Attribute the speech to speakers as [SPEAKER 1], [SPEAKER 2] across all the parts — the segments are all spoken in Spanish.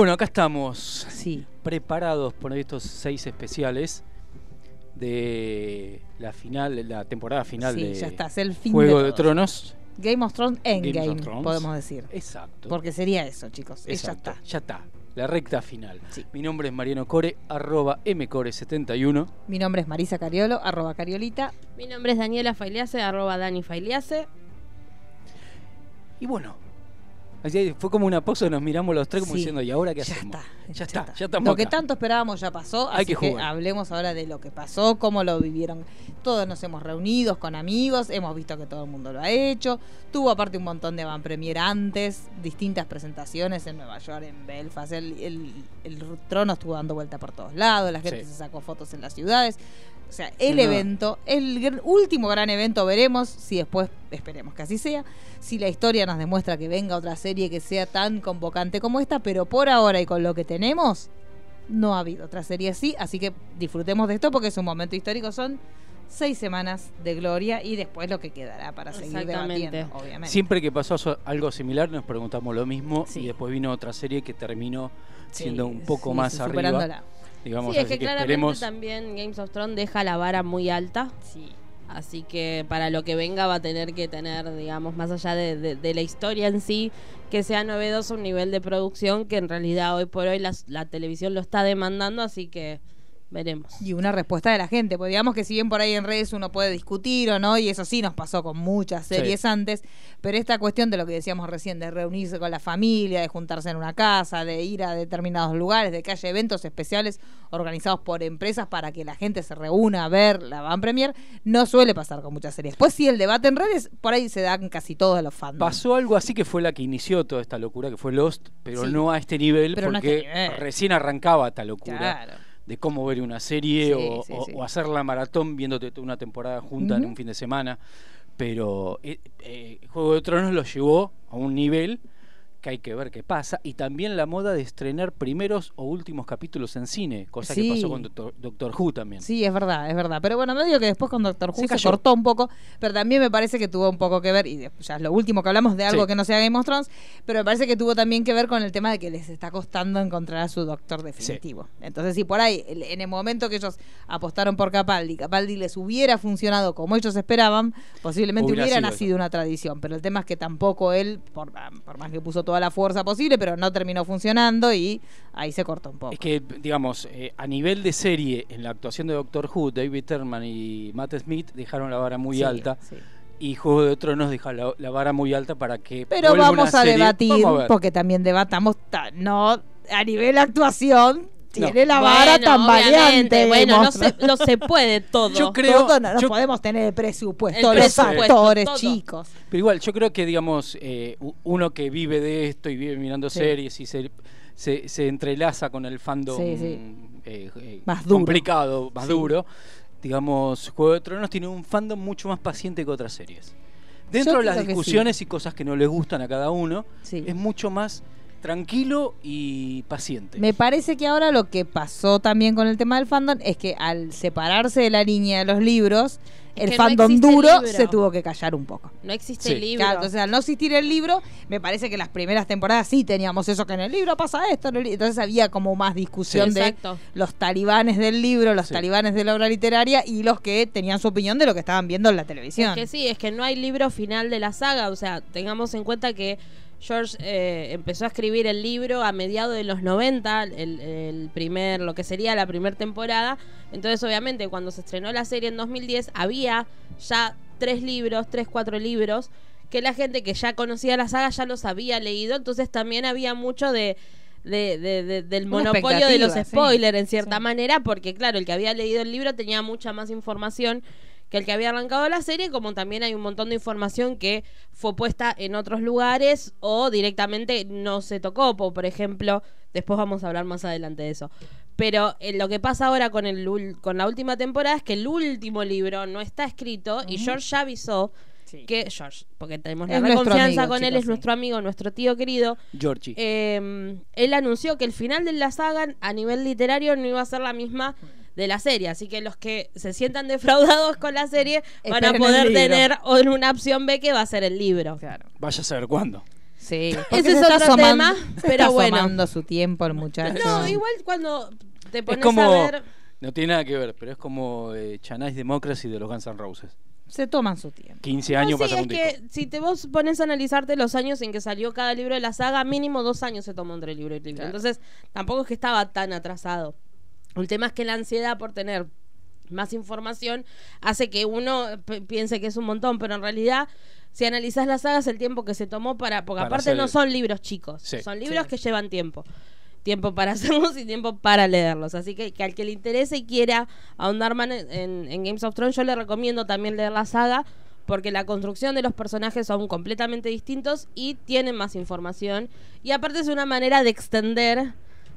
[SPEAKER 1] bueno, acá estamos.
[SPEAKER 2] Sí.
[SPEAKER 1] Preparados por estos seis especiales de la final, la temporada final
[SPEAKER 2] Sí,
[SPEAKER 1] de
[SPEAKER 2] ya está, es el fin
[SPEAKER 1] Juego
[SPEAKER 2] de.
[SPEAKER 1] Tronos.
[SPEAKER 2] Game of Thrones Endgame,
[SPEAKER 1] Game of Thrones.
[SPEAKER 2] podemos decir.
[SPEAKER 1] Exacto.
[SPEAKER 2] Porque sería eso, chicos.
[SPEAKER 1] Exacto,
[SPEAKER 2] Ya está.
[SPEAKER 1] Ya está. La recta final.
[SPEAKER 2] Sí.
[SPEAKER 1] Mi nombre es Mariano Core, arroba mcore71.
[SPEAKER 2] Mi nombre es Marisa Cariolo, arroba Cariolita.
[SPEAKER 3] Mi nombre es Daniela Failiase, arroba Dani Failiase.
[SPEAKER 1] Y bueno, así fue como una pausa, nos miramos los tres como
[SPEAKER 2] Sí.
[SPEAKER 1] diciendo, ¿y ahora qué
[SPEAKER 2] Ya
[SPEAKER 1] hacemos?
[SPEAKER 2] está.
[SPEAKER 1] Ya está, ya estamos
[SPEAKER 2] Lo que tanto esperábamos ya pasó,
[SPEAKER 1] Hay
[SPEAKER 2] así
[SPEAKER 1] que
[SPEAKER 2] que,
[SPEAKER 1] jugar.
[SPEAKER 2] hablemos ahora de lo que pasó, cómo lo vivieron. Todos nos hemos reunido con amigos, hemos visto que todo el mundo lo ha hecho. Tuvo aparte un montón de van premier antes, distintas presentaciones en Nueva York, en Belfast. El, el- el trono estuvo dando vuelta por todos lados, la gente
[SPEAKER 1] Sí.
[SPEAKER 2] se sacó fotos en las ciudades. O sea, el
[SPEAKER 1] No.
[SPEAKER 2] evento, el último gran evento, veremos si después, esperemos que así sea, si la historia nos demuestra que venga otra serie que sea tan convocante como esta, pero por ahora y con lo que tenemos, no ha habido otra serie así, así que disfrutemos de esto porque es un momento histórico, son seis semanas de gloria y después lo que quedará para seguir debatiendo, obviamente.
[SPEAKER 1] Siempre que pasó algo similar nos preguntamos lo mismo
[SPEAKER 2] Sí.
[SPEAKER 1] y después vino otra serie que terminó
[SPEAKER 2] Sí,
[SPEAKER 1] siendo un poco
[SPEAKER 2] sí,
[SPEAKER 1] más arriba. Digamos,
[SPEAKER 3] sí, es que,
[SPEAKER 1] que
[SPEAKER 3] claramente
[SPEAKER 1] esperemos.
[SPEAKER 3] también Games of Thrones deja la vara muy alta.
[SPEAKER 2] Sí.
[SPEAKER 3] Así que para lo que venga va a tener que tener, digamos, más allá de, de- de la historia en sí, que sea novedoso un nivel de producción que en realidad hoy por hoy las- la televisión lo está demandando, así que veremos.
[SPEAKER 2] Y una respuesta de la gente, porque digamos que si bien por ahí en redes uno puede discutir o no, y eso sí nos pasó con muchas series
[SPEAKER 1] Sí.
[SPEAKER 2] antes, pero esta cuestión de lo que decíamos recién, de reunirse con la familia, de juntarse en una casa, de ir a determinados lugares, de que haya eventos especiales organizados por empresas para que la gente se reúna a ver la Van Premier, no suele pasar con muchas series. Pues sí, el debate en redes, por ahí se dan casi todos los fans.
[SPEAKER 1] Pasó algo así que fue la que inició toda esta locura, que fue Lost, pero
[SPEAKER 2] Sí.
[SPEAKER 1] no a este nivel,
[SPEAKER 2] Pero no a
[SPEAKER 1] porque
[SPEAKER 2] este nivel.
[SPEAKER 1] recién arrancaba esta locura
[SPEAKER 2] Claro.
[SPEAKER 1] De cómo ver una serie
[SPEAKER 2] Sí,
[SPEAKER 1] o,
[SPEAKER 2] sí,
[SPEAKER 1] o-
[SPEAKER 2] sí.
[SPEAKER 1] o hacer la maratón viéndote toda una temporada junta en un fin de semana. Pero eh, eh, Juego de Tronos lo llevó a un nivel que hay que ver qué pasa. Y también la moda de estrenar primeros o últimos capítulos en cine, cosa
[SPEAKER 2] Sí.
[SPEAKER 1] que pasó con Doctor, Doctor Who también.
[SPEAKER 2] Sí, es verdad, es verdad. Pero bueno, me digo que después con Doctor Who
[SPEAKER 1] Se
[SPEAKER 2] se, cortó un poco, pero también me parece que tuvo un poco que ver, y ya es lo último que hablamos de algo
[SPEAKER 1] Sí.
[SPEAKER 2] que no sea Game of Thrones, pero me parece que tuvo también que ver con el tema de que les está costando encontrar a su doctor definitivo. Entonces, si por ahí, en el momento que ellos apostaron por Capaldi, Capaldi les hubiera funcionado como ellos esperaban, posiblemente
[SPEAKER 1] Hubiera
[SPEAKER 2] nacido una tradición. Pero el tema es que tampoco él, por, por más que puso toda la fuerza posible, pero no terminó funcionando y ahí se cortó un poco.
[SPEAKER 1] Es que, digamos, eh, a nivel de serie, en la actuación de Doctor Who, David Tennant y Matt Smith dejaron la vara muy
[SPEAKER 2] Sí,
[SPEAKER 1] alta.
[SPEAKER 2] sí.
[SPEAKER 1] Y Juego de Tronos deja la, la vara muy alta para que.
[SPEAKER 2] Pero vamos a
[SPEAKER 1] serie.
[SPEAKER 2] debatir,
[SPEAKER 1] Vamos a ver.
[SPEAKER 2] porque también debatamos, ta- no, a nivel actuación, tiene la
[SPEAKER 3] Bueno,
[SPEAKER 2] vara tan variante.
[SPEAKER 3] Bueno, no se, no se puede todo.
[SPEAKER 1] Yo creo-
[SPEAKER 2] Todo no,
[SPEAKER 1] yo-
[SPEAKER 2] podemos tener el presupuesto,
[SPEAKER 3] El
[SPEAKER 2] los
[SPEAKER 3] presupuesto,
[SPEAKER 2] actores,
[SPEAKER 3] todo.
[SPEAKER 2] chicos.
[SPEAKER 1] Pero igual, yo creo que, digamos, eh, uno que vive de esto y vive mirando
[SPEAKER 2] Sí.
[SPEAKER 1] series y se, se, se entrelaza con el fandom
[SPEAKER 2] Sí, sí.
[SPEAKER 1] eh, eh,
[SPEAKER 2] Más duro.
[SPEAKER 1] complicado, más
[SPEAKER 2] Sí.
[SPEAKER 1] duro, digamos, Juego de Tronos tiene un fandom mucho más paciente que otras series. Dentro
[SPEAKER 2] Yo
[SPEAKER 1] de las discusiones y cosas que no les gustan a cada uno,
[SPEAKER 2] Sí.
[SPEAKER 1] es mucho más tranquilo y paciente.
[SPEAKER 2] Me parece que ahora lo que pasó también con el tema del fandom es que al separarse de la línea de los libros,
[SPEAKER 3] Es
[SPEAKER 2] el
[SPEAKER 3] no
[SPEAKER 2] fandom duro se tuvo que callar un poco.
[SPEAKER 3] No existe
[SPEAKER 1] Sí.
[SPEAKER 3] el libro.
[SPEAKER 2] Claro, entonces al no existir el libro, me parece que las primeras temporadas sí teníamos eso, que en el libro pasa esto, en el li- entonces había como más discusión
[SPEAKER 3] Sí,
[SPEAKER 2] de
[SPEAKER 3] exacto.
[SPEAKER 2] los talibanes del libro, los
[SPEAKER 1] Sí.
[SPEAKER 2] talibanes de la obra literaria y los que tenían su opinión de lo que estaban viendo en la televisión.
[SPEAKER 3] Es que sí, es que no hay libro final de la saga. O sea, tengamos en cuenta que George eh, empezó a escribir el libro a mediados de los 90, el, el primer, lo que sería la primera temporada. Entonces, obviamente, cuando se estrenó la serie en 2010, había ya tres libros, tres, cuatro libros, que la gente que ya conocía la saga ya los había leído. Entonces, también había mucho de. de- de- de- del monopolio de los
[SPEAKER 2] sí.
[SPEAKER 3] spoilers en cierta
[SPEAKER 2] Sí.
[SPEAKER 3] manera, porque claro, el que había leído el libro tenía mucha más información que el que había arrancado la serie, como también hay un montón de información que fue puesta en otros lugares o directamente no se tocó, po- por ejemplo, después vamos a hablar más adelante de eso. Pero eh, lo que pasa ahora con, el, ul- con la última temporada es que el último libro no está escrito y. George ya avisó
[SPEAKER 2] Sí.
[SPEAKER 3] que George, porque tenemos
[SPEAKER 2] Es
[SPEAKER 3] la confianza
[SPEAKER 2] amigo,
[SPEAKER 3] con él, es
[SPEAKER 2] sí.
[SPEAKER 3] nuestro amigo, nuestro tío querido,
[SPEAKER 1] Georgie.
[SPEAKER 3] eh, él anunció que el final de la saga a nivel literario no iba a ser la misma de la serie, así que los que se sientan defraudados con la serie van a
[SPEAKER 2] Esperen el
[SPEAKER 3] poder
[SPEAKER 2] libro.
[SPEAKER 3] tener o- una opción B que va a ser el libro.
[SPEAKER 2] Claro.
[SPEAKER 1] Vaya a saber cuándo.
[SPEAKER 2] Sí, porque
[SPEAKER 3] Ese
[SPEAKER 2] se
[SPEAKER 3] es
[SPEAKER 2] está
[SPEAKER 3] otro
[SPEAKER 2] asomando-
[SPEAKER 3] tema,
[SPEAKER 2] se
[SPEAKER 3] pero
[SPEAKER 2] está
[SPEAKER 3] bueno.
[SPEAKER 2] asomando su tiempo el muchacho.
[SPEAKER 3] No, igual cuando te
[SPEAKER 1] Es
[SPEAKER 3] pones
[SPEAKER 1] como.
[SPEAKER 3] a ver.
[SPEAKER 1] No tiene nada que ver, pero es como eh, Chanais Democracy de los Guns N' Roses.
[SPEAKER 2] Se toman su tiempo.
[SPEAKER 1] 15
[SPEAKER 3] No,
[SPEAKER 1] años
[SPEAKER 3] sí,
[SPEAKER 1] pasa
[SPEAKER 3] es
[SPEAKER 1] un
[SPEAKER 3] que si te vos pones a analizarte los años en que salió cada libro de la saga, mínimo dos años se tomó entre libro y libro.
[SPEAKER 2] Claro.
[SPEAKER 3] Entonces, tampoco es que estaba tan atrasado. El tema es que la ansiedad por tener más información hace que uno piense que es un montón, pero en realidad, si analizás las sagas, el tiempo que se tomó para. Porque
[SPEAKER 1] Para
[SPEAKER 3] aparte
[SPEAKER 1] hacer
[SPEAKER 3] no son libros chicos,
[SPEAKER 1] Sí.
[SPEAKER 3] son libros
[SPEAKER 2] Sí.
[SPEAKER 3] que llevan tiempo. Tiempo para hacerlos y tiempo para leerlos. Así que, que al que le interese y quiera ahondar más en, en- en Games of Thrones, yo le recomiendo también leer la saga. Porque la construcción de los personajes son completamente distintos y tienen más información. Y aparte es una manera de extender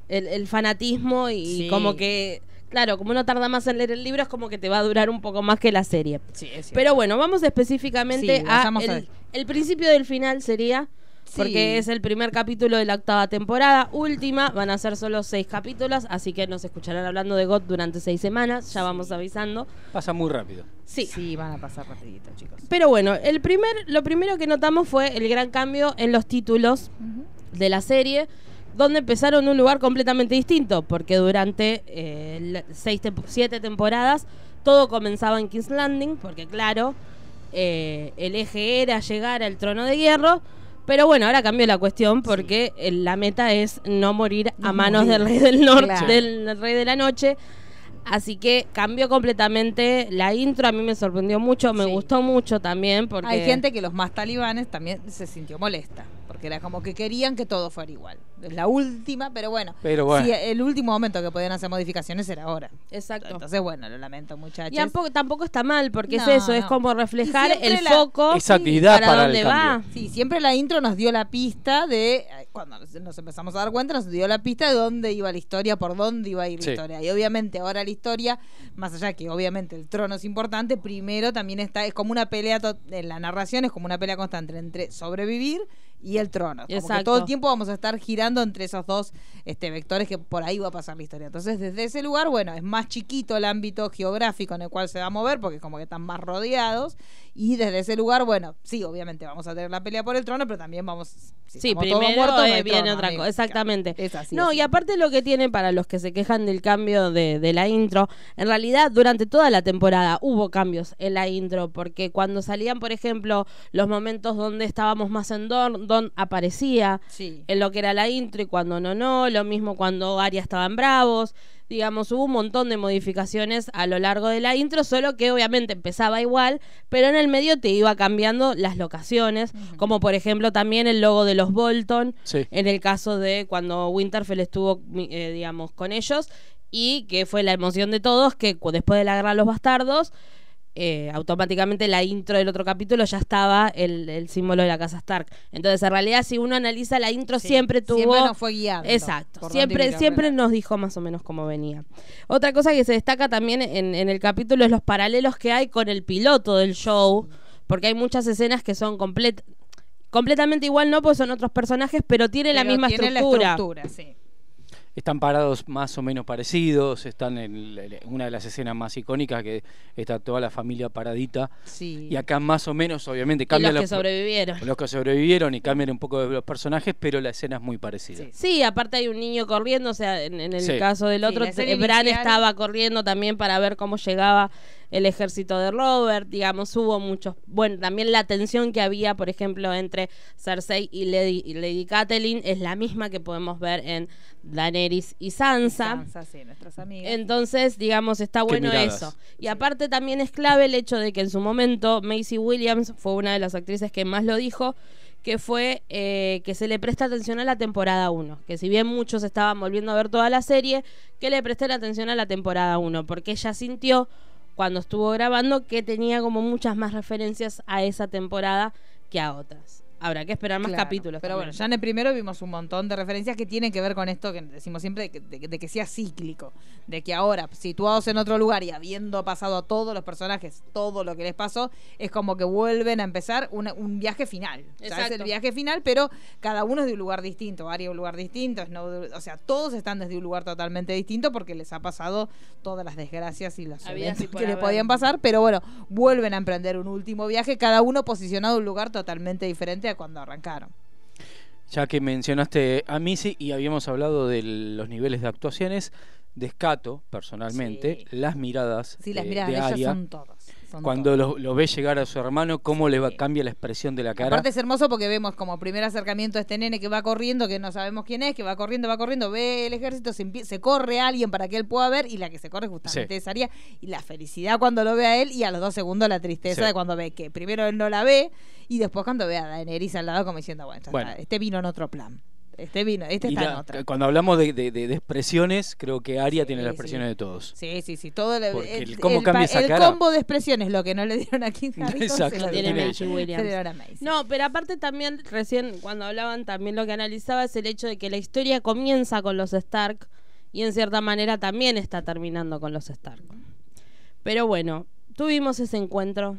[SPEAKER 3] el, el fanatismo y
[SPEAKER 2] Sí.
[SPEAKER 3] como que, claro, como uno tarda más en leer el libro, es como que te va a durar un poco más que la serie.
[SPEAKER 2] Sí, es cierto.
[SPEAKER 3] Pero bueno, vamos específicamente
[SPEAKER 2] Sí,
[SPEAKER 3] a, el, el principio del final sería,
[SPEAKER 2] Sí.
[SPEAKER 3] porque es el primer capítulo de la octava temporada, última, van a ser solo seis capítulos, así que nos escucharán hablando de God durante seis semanas, ya vamos avisando.
[SPEAKER 1] Pasa muy rápido.
[SPEAKER 3] Sí.
[SPEAKER 2] Sí, van a pasar rapidito, chicos.
[SPEAKER 3] Pero bueno, el primer, lo primero que notamos fue el gran cambio en los títulos de la serie, donde empezaron en un lugar completamente distinto, porque durante eh, seis siete temporadas todo comenzaba en King's Landing, porque claro, eh, el eje era llegar al trono de hierro, pero bueno, ahora cambió la cuestión porque eh, la meta es no morir a
[SPEAKER 2] No
[SPEAKER 3] manos
[SPEAKER 2] morir.
[SPEAKER 3] del rey del norte,
[SPEAKER 2] Claro.
[SPEAKER 3] del rey de la noche. Así que cambió completamente la intro, a mí me sorprendió mucho, me
[SPEAKER 2] Sí.
[SPEAKER 3] gustó mucho también porque
[SPEAKER 2] Hay gente que los más talibanes también se sintió molesta, porque era como que querían que todo fuera igual. Es la última, pero bueno.
[SPEAKER 1] Pero bueno.
[SPEAKER 2] Si el último momento que podían hacer modificaciones era ahora.
[SPEAKER 3] Exacto.
[SPEAKER 2] Entonces, bueno, lo lamento, muchachos.
[SPEAKER 3] Y tampoco, tampoco está mal, porque
[SPEAKER 2] No,
[SPEAKER 3] es eso, es como reflejar el
[SPEAKER 2] la-
[SPEAKER 3] foco
[SPEAKER 1] Esa actividad
[SPEAKER 3] para,
[SPEAKER 1] para el
[SPEAKER 3] dónde va.
[SPEAKER 1] cambio.
[SPEAKER 2] Sí, siempre la intro nos dio la pista de, eh, cuando nos, empezamos a dar cuenta, nos dio la pista de dónde iba la historia, por dónde iba a ir
[SPEAKER 1] Sí.
[SPEAKER 2] la historia. Y obviamente ahora la historia, más allá que obviamente el trono es importante, primero también está, es como una pelea, en la narración es como una pelea constante entre sobrevivir y el trono. Como que
[SPEAKER 3] Exacto.
[SPEAKER 2] todo el tiempo vamos a estar girando entre esos dos este, vectores que por ahí va a pasar la historia. Entonces, desde ese lugar, bueno, es más chiquito el ámbito geográfico en el cual se va a mover, porque como que están más rodeados. Y desde ese lugar, bueno, sí, obviamente vamos a tener la pelea por el trono, pero también vamos. si
[SPEAKER 3] Sí,
[SPEAKER 2] todos
[SPEAKER 3] primero
[SPEAKER 2] muertos,
[SPEAKER 3] eh, viene
[SPEAKER 2] trono,
[SPEAKER 3] otra
[SPEAKER 2] amigo.
[SPEAKER 3] cosa, exactamente.
[SPEAKER 2] Es así,
[SPEAKER 3] no, y aparte lo que tiene para los que se quejan del cambio de, de la intro, en realidad durante toda la temporada hubo cambios en la intro, porque cuando salían, por ejemplo, los momentos donde estábamos más en Don, Don aparecía
[SPEAKER 2] Sí.
[SPEAKER 3] en lo que era la intro y cuando no, no, lo mismo cuando Arya estaba en Bravos. Digamos, hubo un montón de modificaciones a lo largo de la intro, solo que obviamente empezaba igual, pero en el medio te iba cambiando las locaciones, como por ejemplo también el logo de los Bolton,
[SPEAKER 1] Sí.
[SPEAKER 3] en el caso de cuando Winterfell estuvo, eh, digamos, con ellos, y que fue la emoción de todos, que después de la guerra de los bastardos, eh, automáticamente la intro del otro capítulo ya estaba el, el símbolo de la casa Stark. Entonces, en realidad, si uno analiza la intro,
[SPEAKER 2] Sí,
[SPEAKER 3] siempre tuvo...
[SPEAKER 2] Siempre nos fue guiando.
[SPEAKER 3] Exacto, siempre, siempre nos dijo más o menos cómo venía. Otra cosa que se destaca también en, en el capítulo es los paralelos que hay con el piloto del show, porque hay muchas escenas que son complet completamente igual, no, pues son otros personajes, pero tienen la
[SPEAKER 2] Pero
[SPEAKER 3] misma
[SPEAKER 2] tiene
[SPEAKER 3] estructura.
[SPEAKER 2] La estructura sí.
[SPEAKER 1] Están parados más o menos parecidos, están en una de las escenas más icónicas que está toda la familia paradita.
[SPEAKER 2] Sí.
[SPEAKER 1] Y acá más o menos, obviamente,
[SPEAKER 3] Y
[SPEAKER 1] cambian
[SPEAKER 3] los que sobrevivieron.
[SPEAKER 1] los que sobrevivieron y cambian un poco de los personajes, pero la escena es muy parecida.
[SPEAKER 2] Sí.
[SPEAKER 3] Sí, aparte hay un niño corriendo, o sea, en, en el
[SPEAKER 1] Sí.
[SPEAKER 3] caso del otro, Bran
[SPEAKER 2] inicial-
[SPEAKER 3] estaba corriendo también para ver cómo llegaba el ejército de Robert, digamos, hubo muchos, bueno, también la tensión que había, por ejemplo, entre Cersei y Lady, y Lady Catelyn es la misma que podemos ver en Daenerys y Sansa.
[SPEAKER 2] Sansa, sí, nuestras amigas.
[SPEAKER 3] Entonces, digamos, está bueno eso. Y aparte también es clave el hecho de que en su momento Macy Williams fue una de las actrices que más lo dijo, que fue eh, que se le presta atención a la temporada 1. Que si bien muchos estaban volviendo a ver toda la serie, que le presté la atención a la temporada 1, porque ella sintió cuando estuvo grabando que tenía como muchas más referencias a esa temporada que a otras. Habrá que esperar más
[SPEAKER 2] Claro,
[SPEAKER 3] capítulos.
[SPEAKER 2] Pero bueno, ya en el primero vimos un montón de referencias que tienen que ver con esto que decimos siempre, de que, de de que sea cíclico. De que ahora, situados en otro lugar y habiendo pasado a todos los personajes todo lo que les pasó, es como que vuelven a empezar una- un viaje final. O sea, es el viaje final, pero cada uno es de un lugar distinto. Ari de un lugar distinto, o sea, todos están desde un lugar totalmente distinto porque les ha pasado todas las desgracias y
[SPEAKER 3] y
[SPEAKER 2] eventos que
[SPEAKER 3] haber.
[SPEAKER 2] podían pasar, pero bueno, vuelven a emprender un último viaje, cada uno posicionado en un lugar totalmente diferente cuando arrancaron.
[SPEAKER 1] Ya que mencionaste a Missy y habíamos hablado de los niveles de actuaciones, descato personalmente
[SPEAKER 2] Sí.
[SPEAKER 1] las miradas
[SPEAKER 2] Sí, las
[SPEAKER 1] de,
[SPEAKER 2] miradas
[SPEAKER 1] de
[SPEAKER 2] de ella
[SPEAKER 1] Aria.
[SPEAKER 2] son todas. Son
[SPEAKER 1] Cuando
[SPEAKER 2] todas.
[SPEAKER 1] lo, ve llegar a su hermano, cómo le va, cambia la expresión de la cara.
[SPEAKER 2] Aparte es hermoso porque vemos como primer acercamiento a este nene que va corriendo, que no sabemos quién es, que va corriendo, va corriendo, ve el ejército, se, corre alguien para que él pueda ver y la que se corre justamente
[SPEAKER 1] Sí.
[SPEAKER 2] es Aria. Y la felicidad cuando lo ve a él y a los dos segundos la tristeza
[SPEAKER 1] Sí.
[SPEAKER 2] de cuando ve que primero él no la ve y después cuando ve a Daenerys al lado como diciendo, bueno,
[SPEAKER 1] Bueno.
[SPEAKER 2] este vino en otro plan. Este vino, este está en otra.
[SPEAKER 1] cuando hablamos de, de- de- de expresiones, creo que Aria
[SPEAKER 2] Sí,
[SPEAKER 1] tiene las
[SPEAKER 2] sí.
[SPEAKER 1] expresiones de todos.
[SPEAKER 2] Sí, sí, sí, todo el,
[SPEAKER 1] Porque el
[SPEAKER 2] el-
[SPEAKER 1] cómo
[SPEAKER 2] el
[SPEAKER 1] cambia
[SPEAKER 2] pa-
[SPEAKER 1] esa
[SPEAKER 2] el
[SPEAKER 1] cara.
[SPEAKER 2] combo de expresiones, lo que no le dieron aquí en Harrington,
[SPEAKER 1] Exacto,
[SPEAKER 2] se lo
[SPEAKER 3] tiene
[SPEAKER 2] a- se
[SPEAKER 3] Williams.
[SPEAKER 2] dieron a.
[SPEAKER 3] No, pero aparte también recién cuando hablaban también lo que analizaba es el hecho de que la historia comienza con los Stark y en cierta manera también está terminando con los Stark. Pero bueno, tuvimos ese encuentro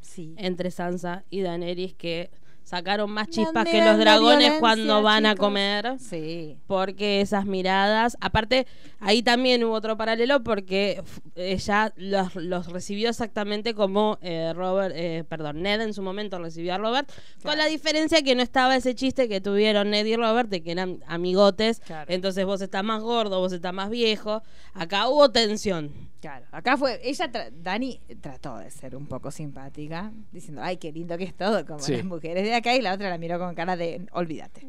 [SPEAKER 2] Sí.
[SPEAKER 3] entre Sansa y Daenerys que sacaron más chispas que los dragones cuando van a comer.
[SPEAKER 2] Sí.
[SPEAKER 3] Porque esas miradas, aparte, ahí también hubo otro paralelo porque ella los, los recibió exactamente como eh, Robert, eh, perdón, Ned en su momento recibió a Robert, con la diferencia que no estaba ese chiste que tuvieron Ned y Robert de que eran amigotes,
[SPEAKER 2] Claro.
[SPEAKER 3] entonces vos estás más gordo, vos estás más viejo, acá hubo tensión.
[SPEAKER 2] Claro, acá fue, ella, tra- Dani trató de ser un poco simpática, diciendo, ay, qué lindo que es todo, como
[SPEAKER 1] Sí.
[SPEAKER 2] las mujeres de acá, y la otra la miró con cara de, olvídate.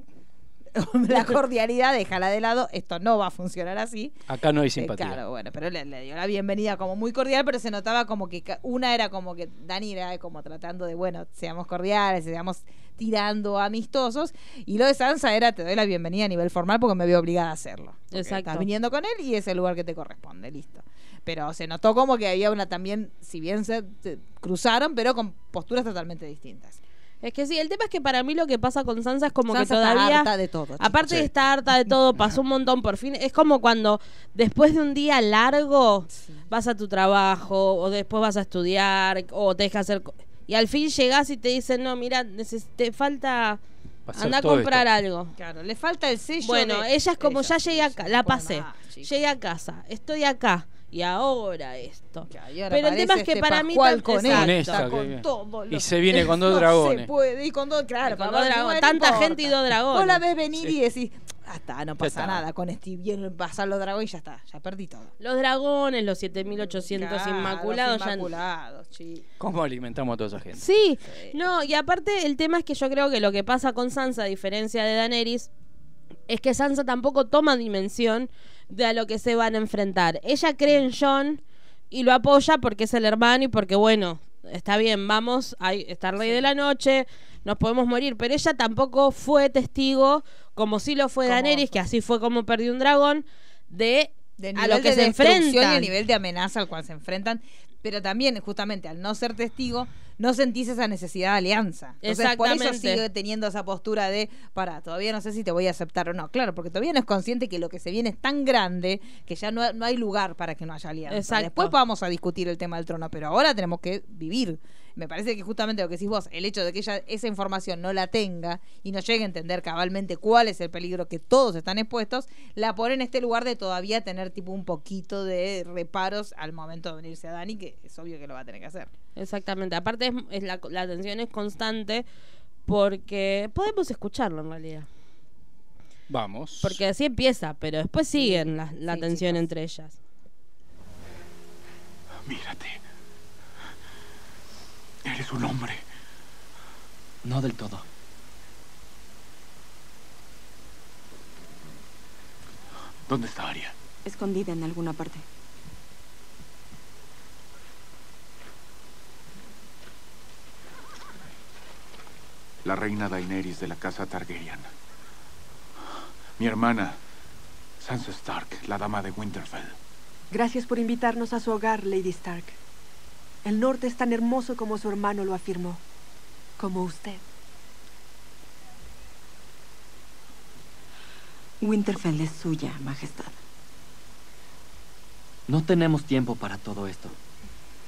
[SPEAKER 2] la cordialidad, déjala de lado, esto no va a funcionar así.
[SPEAKER 1] Acá no hay
[SPEAKER 2] Eh,
[SPEAKER 1] simpatía.
[SPEAKER 2] claro, bueno, pero le, le dio la bienvenida como muy cordial, pero se notaba como que ca- una era como que Dani era como tratando de, bueno, seamos cordiales, seamos tirando amistosos, y lo de Sansa era, te doy la bienvenida a nivel formal porque me veo obligada a hacerlo.
[SPEAKER 3] Exacto.
[SPEAKER 2] Estás viniendo con él y es el lugar que te corresponde, listo. Pero se notó como que había una también, si bien se, se cruzaron, pero con posturas totalmente distintas.
[SPEAKER 3] Es que sí, el tema es que para mí lo que pasa con Sansa es como
[SPEAKER 2] Sansa
[SPEAKER 3] que
[SPEAKER 2] está
[SPEAKER 3] todavía...
[SPEAKER 2] harta de todo.
[SPEAKER 3] Aparte de
[SPEAKER 1] Sí.
[SPEAKER 3] estar harta de todo, pasó un montón por fin. Es como cuando después de un día largo
[SPEAKER 2] Sí.
[SPEAKER 3] vas a tu trabajo o después vas a estudiar o te dejas hacer... Y al fin llegás y te dicen, no, mira, te falta... Anda a comprar
[SPEAKER 1] esto.
[SPEAKER 3] algo.
[SPEAKER 2] Claro, le falta el sello.
[SPEAKER 3] Bueno,
[SPEAKER 2] de-
[SPEAKER 3] ella es como,
[SPEAKER 2] ella,
[SPEAKER 3] ya llegué acá, la pasé.
[SPEAKER 2] más.
[SPEAKER 3] Llegué a casa, estoy acá. Y ahora esto.
[SPEAKER 2] Claro, y ahora
[SPEAKER 3] Pero el tema es que
[SPEAKER 2] este
[SPEAKER 3] para mí
[SPEAKER 2] Pascual
[SPEAKER 3] tam-
[SPEAKER 2] con,
[SPEAKER 3] exacto.
[SPEAKER 1] Con
[SPEAKER 2] esta,
[SPEAKER 1] esta,
[SPEAKER 2] con
[SPEAKER 1] que-
[SPEAKER 2] todo
[SPEAKER 1] y se viene con dos
[SPEAKER 2] no
[SPEAKER 1] dragones.
[SPEAKER 2] Se puede, y con dos, claro,
[SPEAKER 3] Y con
[SPEAKER 2] para
[SPEAKER 3] dos
[SPEAKER 2] no,
[SPEAKER 3] dragones.
[SPEAKER 2] no
[SPEAKER 3] Tanta
[SPEAKER 2] importa.
[SPEAKER 3] gente y dos dragones.
[SPEAKER 2] Vos la ves venir
[SPEAKER 1] Sí.
[SPEAKER 2] y decís, ah, está, no pasa
[SPEAKER 1] está.
[SPEAKER 2] nada. Con este bien pasar los dragones y ya está, ya perdí todo.
[SPEAKER 3] Los dragones, los 7800
[SPEAKER 2] Claro,
[SPEAKER 3] inmaculados,
[SPEAKER 2] los
[SPEAKER 3] ya
[SPEAKER 2] inmaculados, chicos.
[SPEAKER 1] ¿Cómo alimentamos a toda esa gente?
[SPEAKER 3] Sí,
[SPEAKER 2] Sí.
[SPEAKER 3] no, y aparte el tema es que yo creo que lo que pasa con Sansa, a diferencia de Daenerys, es que Sansa tampoco toma dimensión de a lo que se van a enfrentar. Ella cree en John y lo apoya porque es el hermano y porque, bueno, está bien, vamos a estar rey de la noche, nos podemos morir, pero ella tampoco fue testigo, como sí lo fue Daenerys, que así fue como perdió un dragón, de
[SPEAKER 2] de
[SPEAKER 3] a lo que
[SPEAKER 2] de
[SPEAKER 3] se
[SPEAKER 2] destrucción y
[SPEAKER 3] enfrentan.
[SPEAKER 2] el nivel de amenaza al cual se enfrentan. Pero también, justamente, al no ser testigo, no sentís esa necesidad de alianza. Entonces, por eso sigue teniendo esa postura de, para, todavía no sé si te voy a aceptar o no. Claro, porque todavía no es consciente que lo que se viene es tan grande que ya no, no hay lugar para que no haya alianza.
[SPEAKER 3] Exacto.
[SPEAKER 2] Después vamos a discutir el tema del trono, pero ahora tenemos que vivir. Me parece que justamente lo que decís vos, el hecho de que ella esa información no la tenga y no llegue a entender cabalmente cuál es el peligro que todos están expuestos, la pone en este lugar de todavía tener tipo un poquito de reparos al momento de venirse a Dani, que es obvio que lo va a tener que hacer.
[SPEAKER 3] Exactamente. Aparte, es, es la, la tensión es constante porque podemos escucharlo en realidad.
[SPEAKER 1] Vamos.
[SPEAKER 3] Porque así empieza, pero después siguen la, la
[SPEAKER 2] Sí,
[SPEAKER 3] tensión
[SPEAKER 2] chicos.
[SPEAKER 3] entre ellas.
[SPEAKER 4] Mírate. Eres un hombre.
[SPEAKER 5] No del todo.
[SPEAKER 4] ¿Dónde está Aria?
[SPEAKER 6] Escondida en alguna parte.
[SPEAKER 4] La reina Daenerys de la casa Targaryen. Mi hermana, Sansa Stark, la dama de Winterfell.
[SPEAKER 6] Gracias por invitarnos a su hogar, Lady Stark. El norte es tan hermoso como su hermano lo afirmó. Como usted.
[SPEAKER 7] Winterfell es suya, Majestad.
[SPEAKER 5] No tenemos tiempo para todo esto.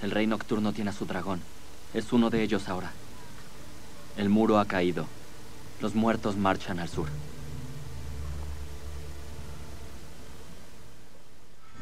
[SPEAKER 5] El rey nocturno tiene a su dragón. Es uno de ellos ahora. El muro ha caído. Los muertos marchan al sur.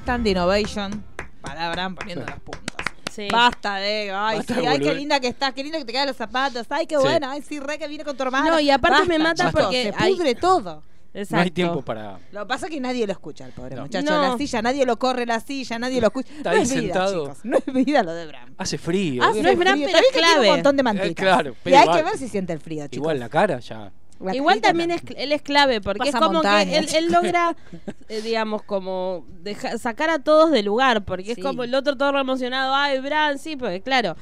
[SPEAKER 2] Stand Innovation, palabra poniendo los puntos.
[SPEAKER 3] Sí.
[SPEAKER 2] Basta de, ay,
[SPEAKER 1] Basta
[SPEAKER 2] sí,
[SPEAKER 1] de
[SPEAKER 2] ay, qué
[SPEAKER 1] volver.
[SPEAKER 2] linda que estás, qué lindo que te quedan los zapatos, ay, qué
[SPEAKER 1] Sí.
[SPEAKER 2] buena, ay, sí, re que viene con tu hermana.
[SPEAKER 3] No, y aparte me mata porque
[SPEAKER 2] se
[SPEAKER 3] hay-
[SPEAKER 2] pudre todo.
[SPEAKER 3] Exacto.
[SPEAKER 1] No hay tiempo para.
[SPEAKER 2] Lo que pasa es que nadie lo escucha, el pobre
[SPEAKER 1] No.
[SPEAKER 2] muchacho.
[SPEAKER 3] No.
[SPEAKER 2] La silla, nadie lo corre la silla, nadie lo escucha.
[SPEAKER 1] Está
[SPEAKER 2] no
[SPEAKER 1] ahí
[SPEAKER 2] es vida,
[SPEAKER 1] sentado.
[SPEAKER 2] chicos. No es vida lo de Bram.
[SPEAKER 1] Hace frío.
[SPEAKER 2] Ah,
[SPEAKER 3] no es Bram,
[SPEAKER 2] frío.
[SPEAKER 3] pero
[SPEAKER 2] Está bien
[SPEAKER 3] es
[SPEAKER 2] que tiene
[SPEAKER 3] clave.
[SPEAKER 2] un montón de mantitas.
[SPEAKER 1] Eh, claro,
[SPEAKER 2] y hay
[SPEAKER 1] igual.
[SPEAKER 2] que ver si siente el frío, chicos.
[SPEAKER 1] Igual la cara ya.
[SPEAKER 3] Igual también es, él es clave porque
[SPEAKER 2] Pasa
[SPEAKER 3] es como que él, él logra, eh, digamos, como deja- sacar a todos del lugar, porque
[SPEAKER 2] Sí.
[SPEAKER 3] es como el otro todo re emocionado, ay, Bran, sí, porque claro,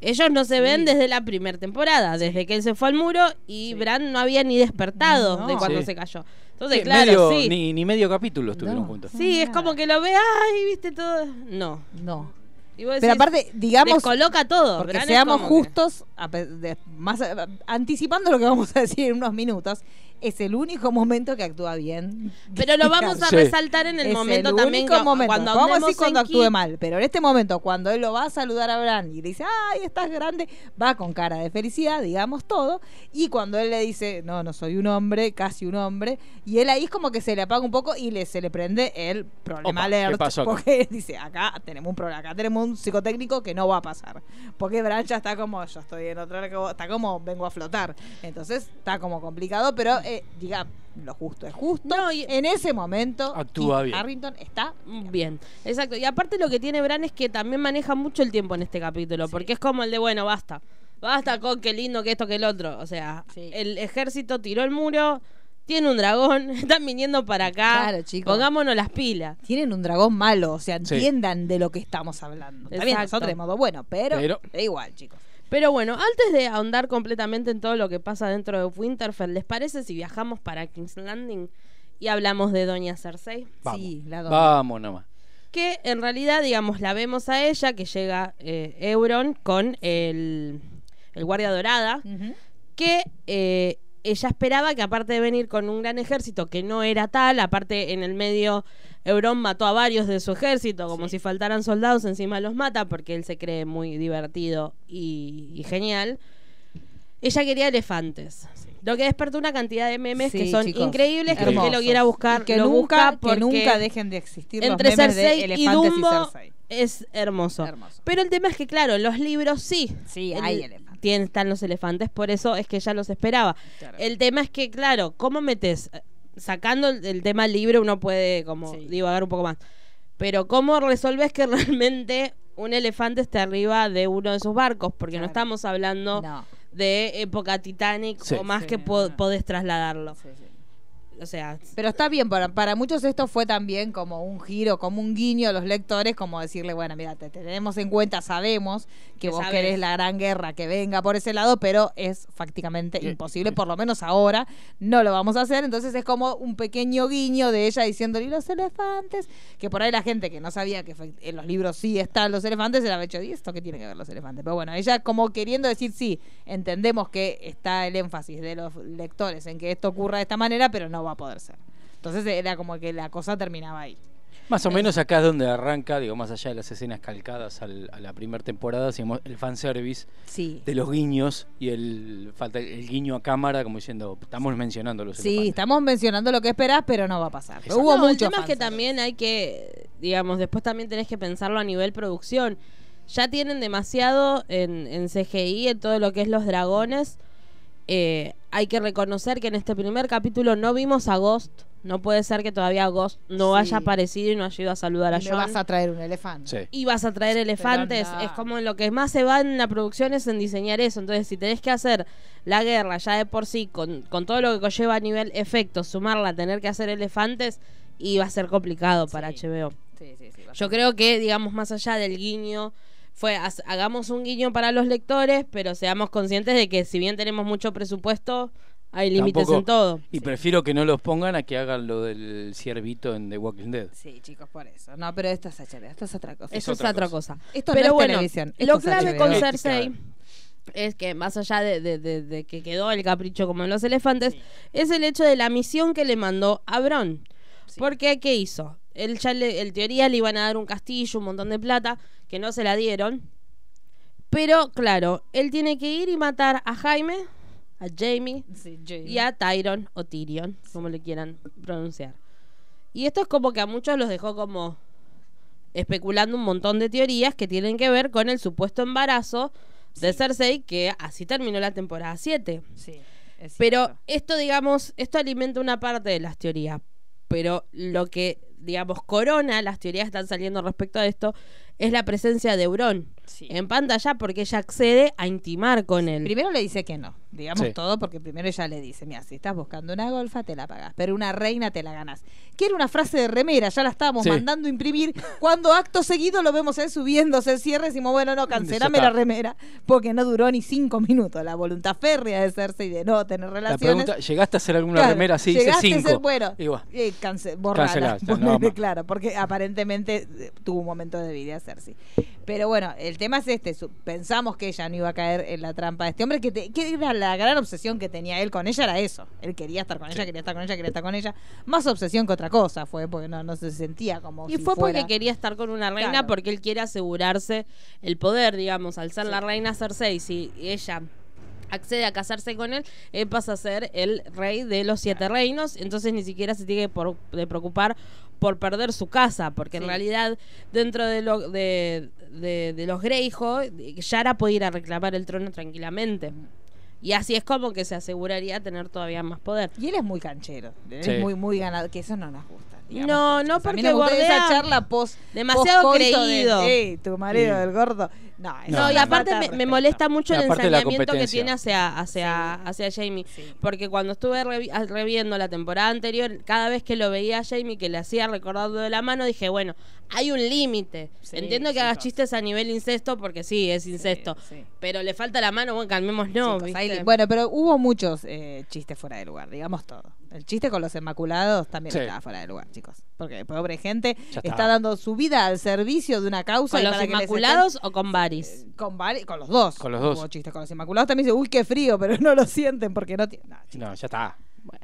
[SPEAKER 3] ellos no se ven desde la primera temporada, desde que él se fue al muro y
[SPEAKER 2] Sí.
[SPEAKER 3] Bran no había ni despertado
[SPEAKER 2] No.
[SPEAKER 3] de cuando
[SPEAKER 1] Sí.
[SPEAKER 3] se cayó. Entonces,
[SPEAKER 1] Sí,
[SPEAKER 3] claro,
[SPEAKER 1] medio-
[SPEAKER 3] sí.
[SPEAKER 1] Ni, ni medio capítulo estuvieron
[SPEAKER 2] No.
[SPEAKER 1] juntos.
[SPEAKER 3] Sí, es como que lo ve, ay, viste todo. No.
[SPEAKER 2] No.
[SPEAKER 3] Y vos
[SPEAKER 2] Pero
[SPEAKER 3] decís,
[SPEAKER 2] aparte, digamos,
[SPEAKER 3] descoloca todo.
[SPEAKER 2] porque seamos
[SPEAKER 3] que-
[SPEAKER 2] justos, a pe- de- más a- anticipando lo que vamos a decir en unos minutos, es el único momento que actúa bien.
[SPEAKER 3] Pero lo vamos a
[SPEAKER 1] Sí.
[SPEAKER 3] resaltar en el
[SPEAKER 2] Es
[SPEAKER 3] momento
[SPEAKER 2] el
[SPEAKER 3] también
[SPEAKER 2] único
[SPEAKER 3] que-
[SPEAKER 2] momento.
[SPEAKER 3] cuando
[SPEAKER 2] Vamos a decir cuando actúe mal, pero en este momento, cuando él lo va a saludar a Bran y le dice, ay, estás grande, va con cara de felicidad, digamos todo, y cuando él le dice, no, no soy un hombre, casi un hombre, y él ahí es como que se le apaga un poco y le, se le prende el problema
[SPEAKER 1] Opa, ¿qué
[SPEAKER 2] alert, porque dice, acá tenemos un problema, acá tenemos un psicotécnico que no va a pasar, porque Bran ya está como, yo estoy en otra, está como, vengo a flotar, entonces está como complicado, pero eh, diga, lo justo es justo,
[SPEAKER 3] No, y-
[SPEAKER 2] en ese momento
[SPEAKER 1] Actúa
[SPEAKER 2] Kit
[SPEAKER 1] bien.
[SPEAKER 2] Harrington está
[SPEAKER 3] Bien, exacto. Y aparte lo que tiene Bran es que también maneja mucho el tiempo en este capítulo, porque es como el de, bueno, basta. Basta con qué lindo que esto que el otro. O sea,
[SPEAKER 2] Sí.
[SPEAKER 3] el ejército tiró el muro, tiene un dragón, están viniendo para acá.
[SPEAKER 2] Claro, chicos.
[SPEAKER 3] Pongámonos las pilas.
[SPEAKER 2] tienen un dragón malo, o sea,
[SPEAKER 1] Sí.
[SPEAKER 2] entiendan de lo que estamos hablando. Está bien, nosotros de modo bueno, pero,
[SPEAKER 1] Pero-
[SPEAKER 2] da igual, chicos.
[SPEAKER 3] Pero bueno, antes de ahondar completamente en todo lo que pasa dentro de Winterfell, ¿les parece si viajamos para King's Landing y hablamos de Doña Cersei?
[SPEAKER 1] Vamos.
[SPEAKER 2] Sí, la doña.
[SPEAKER 1] Vamos nomás.
[SPEAKER 3] que en realidad, digamos, la vemos a ella, que llega eh, Euron con el, el guardia dorada, que eh, ella esperaba que aparte de venir con un gran ejército, que no era tal, aparte en el medio Euron mató a varios de su ejército, como si faltaran soldados, encima los mata, porque él se cree muy divertido y, y genial. Ella quería elefantes. Lo que despertó una cantidad de memes
[SPEAKER 2] Sí,
[SPEAKER 3] que son
[SPEAKER 2] chicos,
[SPEAKER 3] increíbles, que el que
[SPEAKER 2] hermosos.
[SPEAKER 3] lo quiera buscar,
[SPEAKER 2] Y que
[SPEAKER 3] lo
[SPEAKER 2] nunca,
[SPEAKER 3] busca porque
[SPEAKER 2] que nunca dejen de existir
[SPEAKER 3] entre
[SPEAKER 2] los memes
[SPEAKER 3] Cersei
[SPEAKER 2] de
[SPEAKER 3] y
[SPEAKER 2] elefantes
[SPEAKER 3] Dumbo
[SPEAKER 2] y Cersei.
[SPEAKER 3] es hermoso.
[SPEAKER 2] Hermoso.
[SPEAKER 3] Pero el tema es que, claro, en los libros sí.
[SPEAKER 2] Sí,
[SPEAKER 3] El-
[SPEAKER 2] hay elefantes.
[SPEAKER 3] tienen- están los elefantes, por eso es que ya los esperaba.
[SPEAKER 2] Claro.
[SPEAKER 3] El tema es que, claro, ¿cómo metes? Sacando el, el tema libro, uno puede como
[SPEAKER 2] Sí.
[SPEAKER 3] divagar un poco más. Pero ¿cómo resolves que realmente un elefante esté arriba de uno de sus barcos? Porque no estamos hablando
[SPEAKER 2] No.
[SPEAKER 3] de época Titanic
[SPEAKER 1] Sí.
[SPEAKER 3] o más
[SPEAKER 2] Sí,
[SPEAKER 3] que
[SPEAKER 2] no,
[SPEAKER 3] po-
[SPEAKER 2] no.
[SPEAKER 3] podés trasladarlo. O sea,
[SPEAKER 2] Pero está bien, para, para muchos esto fue también como un giro, como un guiño a los lectores, como decirle, bueno, mira, te tenemos en cuenta, sabemos que
[SPEAKER 3] Que
[SPEAKER 2] vos querés la gran guerra que venga por ese lado, pero es prácticamente imposible, por lo menos ahora no lo vamos a hacer, entonces es como un pequeño guiño de ella diciéndole, "¿Y los elefantes, que por ahí la gente que no sabía que en los libros sí están los elefantes, se la había hecho, ¿y esto qué tiene que ver los elefantes? Pero bueno, ella como queriendo decir, sí, entendemos que está el énfasis de los lectores en que esto ocurra de esta manera, pero no va a poder ser. Entonces era como que la cosa terminaba ahí.
[SPEAKER 1] Más o menos acá es donde arranca, digo, más allá de las escenas calcadas al- a la primera temporada, digamos, el fanservice
[SPEAKER 2] Sí.
[SPEAKER 1] de los guiños y el falta el guiño a cámara, como diciendo, estamos mencionando los
[SPEAKER 2] Sí,
[SPEAKER 1] elefantes.
[SPEAKER 2] estamos mencionando lo que esperás, pero no va a pasar.
[SPEAKER 1] Exacto.
[SPEAKER 2] Hubo
[SPEAKER 3] No, el
[SPEAKER 2] mucho
[SPEAKER 3] tema es que también hay que, digamos, después también tenés que pensarlo a nivel producción. Ya tienen demasiado en, en CGI, en todo lo que es los dragones. Eh, hay que reconocer que en este primer capítulo no vimos a Ghost. No puede ser que todavía Ghost no
[SPEAKER 2] Sí.
[SPEAKER 3] haya aparecido y no haya ido a saludar a
[SPEAKER 2] Y vas a traer un elefante.
[SPEAKER 1] Sí.
[SPEAKER 3] Y vas a traer elefantes. Es como lo que más se va en la producción es en diseñar eso. Entonces, si tenés que hacer la guerra ya de por sí, con, con todo lo que conlleva a nivel efectos, sumarla a tener que hacer elefantes, y va a ser complicado para
[SPEAKER 2] Sí.
[SPEAKER 3] HBO.
[SPEAKER 2] Sí, sí, sí, va a
[SPEAKER 3] Yo creo que, digamos, más allá del guiño, fue hagamos un guiño para los lectores, pero seamos conscientes de que si bien tenemos mucho presupuesto, hay límites en todo.
[SPEAKER 1] Y prefiero que no los pongan a que hagan lo del ciervito en The Walking Dead.
[SPEAKER 2] Sí, chicos, por eso. No, pero esto es HBO, esto es otra cosa.
[SPEAKER 3] Eso es
[SPEAKER 1] otra
[SPEAKER 3] otra
[SPEAKER 1] cosa.
[SPEAKER 3] cosa.
[SPEAKER 2] Esto
[SPEAKER 3] pero
[SPEAKER 2] no es
[SPEAKER 3] bueno,
[SPEAKER 2] televisión, esto
[SPEAKER 3] lo
[SPEAKER 2] es
[SPEAKER 3] clave
[SPEAKER 2] HBO.
[SPEAKER 3] con. Cersei es que más allá de, de- de- de que quedó el capricho como en los elefantes, es el hecho de la misión que le mandó a Bron. Porque, ¿qué hizo? Él ya le, en teoría le iban a dar un castillo, un montón de plata, que no se la dieron. Pero, claro, él tiene que ir y matar a Jaime, a Jamie
[SPEAKER 2] Sí, Jamie.
[SPEAKER 3] y a Tyron o Tyrion, como le quieran pronunciar. Y esto es como que a muchos los dejó como... especulando un montón de teorías que tienen que ver con el supuesto embarazo de Cersei, que así terminó la temporada 7.
[SPEAKER 2] Sí, es
[SPEAKER 3] Pero esto, digamos, esto alimenta una parte de las teorías. Pero lo que, digamos, corona las teorías que están saliendo respecto a esto es la presencia de Euron
[SPEAKER 2] Sí.
[SPEAKER 3] en pantalla porque ella accede a intimar con él.
[SPEAKER 2] Primero le dice que no, digamos
[SPEAKER 1] Sí.
[SPEAKER 2] todo, porque primero ella le dice, mira, si estás buscando una golfa, te la pagás, pero una reina te la ganás. Que era una frase de remera, ya la estábamos
[SPEAKER 1] Sí.
[SPEAKER 2] mandando a imprimir, cuando acto seguido lo vemos él subiéndose el cierre, decimos, bueno, no, cancelame la remera, porque no duró ni cinco minutos, la voluntad férrea de Cersei de no tener
[SPEAKER 1] La
[SPEAKER 2] relaciones.
[SPEAKER 1] pregunta, ¿llegaste a hacer alguna
[SPEAKER 2] Claro,
[SPEAKER 1] remera así? Dice
[SPEAKER 2] llegaste a
[SPEAKER 1] 5.
[SPEAKER 2] ser- bueno,
[SPEAKER 1] Igual.
[SPEAKER 2] eh, cance- borrala, ponele,
[SPEAKER 1] nada más.
[SPEAKER 2] claro, porque aparentemente eh, tuvo un momento de vida Cersei. Pero bueno, el tema es este, su- pensamos que ella no iba a caer en la trampa de este hombre, que, te- que era la gran obsesión que tenía él con ella, era eso. Él quería estar con ella, quería estar con ella, quería estar con ella. Más obsesión que otra cosa fue, porque no, no se sentía como
[SPEAKER 3] Y
[SPEAKER 2] si
[SPEAKER 3] fue
[SPEAKER 2] fuera-
[SPEAKER 3] porque quería estar con una reina
[SPEAKER 2] Claro.
[SPEAKER 3] porque él quiere asegurarse el poder, digamos, al ser la reina Cersei, si ella accede a casarse con él, él pasa a ser el rey de los siete reinos, entonces ni siquiera se tiene que por- de preocupar por perder su casa, porque en realidad dentro de, lo, de, de- de los Greyjoy, Yara puede ir a reclamar el trono tranquilamente. Y así es como que se aseguraría tener todavía más poder.
[SPEAKER 2] Y él es muy canchero, él
[SPEAKER 1] Sí.
[SPEAKER 2] es muy, muy ganado, que eso no nos gusta. Digamos,
[SPEAKER 3] No, no,
[SPEAKER 2] A mí
[SPEAKER 3] porque
[SPEAKER 2] me
[SPEAKER 3] bordea
[SPEAKER 2] esa charla post
[SPEAKER 3] demasiado
[SPEAKER 2] de,
[SPEAKER 3] creído.
[SPEAKER 2] "Ey, tu marido
[SPEAKER 1] Sí.
[SPEAKER 2] del gordo. No,
[SPEAKER 3] No, y aparte
[SPEAKER 2] de
[SPEAKER 3] me, molesta mucho el ensañamiento que tiene hacia, hacia, hacia Jamie.
[SPEAKER 2] Sí.
[SPEAKER 3] Porque cuando estuve revi- reviendo la temporada anterior, cada vez que lo veía a Jamie que le hacía recordando de la mano, dije, bueno, hay un límite.
[SPEAKER 2] Sí,
[SPEAKER 3] Entiendo que hagas chistes a nivel incesto, porque sí, es incesto.
[SPEAKER 2] sí.
[SPEAKER 3] Pero le falta la mano, bueno, calmemos no.
[SPEAKER 2] Bueno, pero hubo muchos eh, chistes fuera de lugar, digamos todo. El chiste con los Inmaculados también
[SPEAKER 1] Sí.
[SPEAKER 2] estaba fuera de lugar, chicos. Porque pobre gente está.
[SPEAKER 1] está.
[SPEAKER 2] dando su vida al servicio de una causa.
[SPEAKER 3] ¿Con
[SPEAKER 2] y
[SPEAKER 3] los
[SPEAKER 2] para que les
[SPEAKER 3] Inmaculados o con Varys?
[SPEAKER 2] estén- con, con los dos.
[SPEAKER 1] Con los dos.
[SPEAKER 2] Hubo chistes con los Inmaculados. También dice, uy, qué frío, pero no lo sienten porque no tienen. No,
[SPEAKER 1] No, ya está.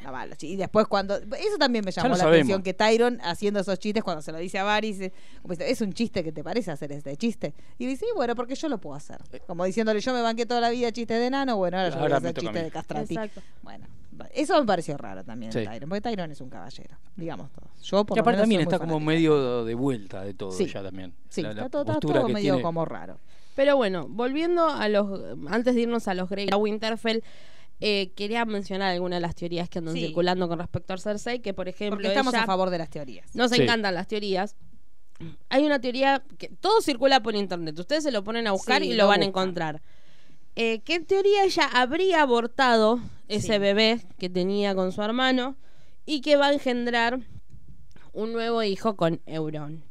[SPEAKER 2] no, malo, chi- y después cuando... Eso también me llamó la
[SPEAKER 1] sabemos.
[SPEAKER 2] atención, que Tyron haciendo esos chistes cuando se lo dice a Varys, eh, es un chiste que te parece hacer este chiste. Y dice, "Sí, bueno, porque yo lo puedo hacer. Como diciéndole, yo me banqué toda la vida chistes de enano, bueno, ahora yo voy
[SPEAKER 1] Ahora
[SPEAKER 2] a hacer chistes de castrati.
[SPEAKER 3] Exacto.
[SPEAKER 2] Bueno, eso me pareció raro también
[SPEAKER 1] Sí.
[SPEAKER 2] Tyron, porque Tyron es un caballero, digamos todo. Yo por
[SPEAKER 1] Y
[SPEAKER 2] lo
[SPEAKER 1] aparte
[SPEAKER 2] menos
[SPEAKER 1] también está como medio de vuelta de todo
[SPEAKER 2] Sí.
[SPEAKER 1] ya también.
[SPEAKER 2] Sí,
[SPEAKER 1] La- la
[SPEAKER 2] está todo, todo
[SPEAKER 1] que
[SPEAKER 2] medio
[SPEAKER 1] tiene-
[SPEAKER 2] como raro.
[SPEAKER 3] Pero bueno, volviendo a los. Antes de irnos a los Grey, a Winterfell. eh, quería mencionar algunas de las teorías que andan
[SPEAKER 2] Sí.
[SPEAKER 3] circulando con respecto a Cersei, que por ejemplo
[SPEAKER 2] Porque estamos
[SPEAKER 3] ella-
[SPEAKER 2] a favor de las teorías.
[SPEAKER 3] Nos
[SPEAKER 1] Sí.
[SPEAKER 3] encantan las teorías. Hay una teoría que todo circula por internet. Ustedes se lo ponen a buscar
[SPEAKER 2] Sí,
[SPEAKER 3] y lo
[SPEAKER 2] lo
[SPEAKER 3] van a encontrar. Eh, que en teoría ella habría abortado ese
[SPEAKER 2] Sí.
[SPEAKER 3] bebé que tenía con su hermano y que va a engendrar un nuevo hijo con Euron.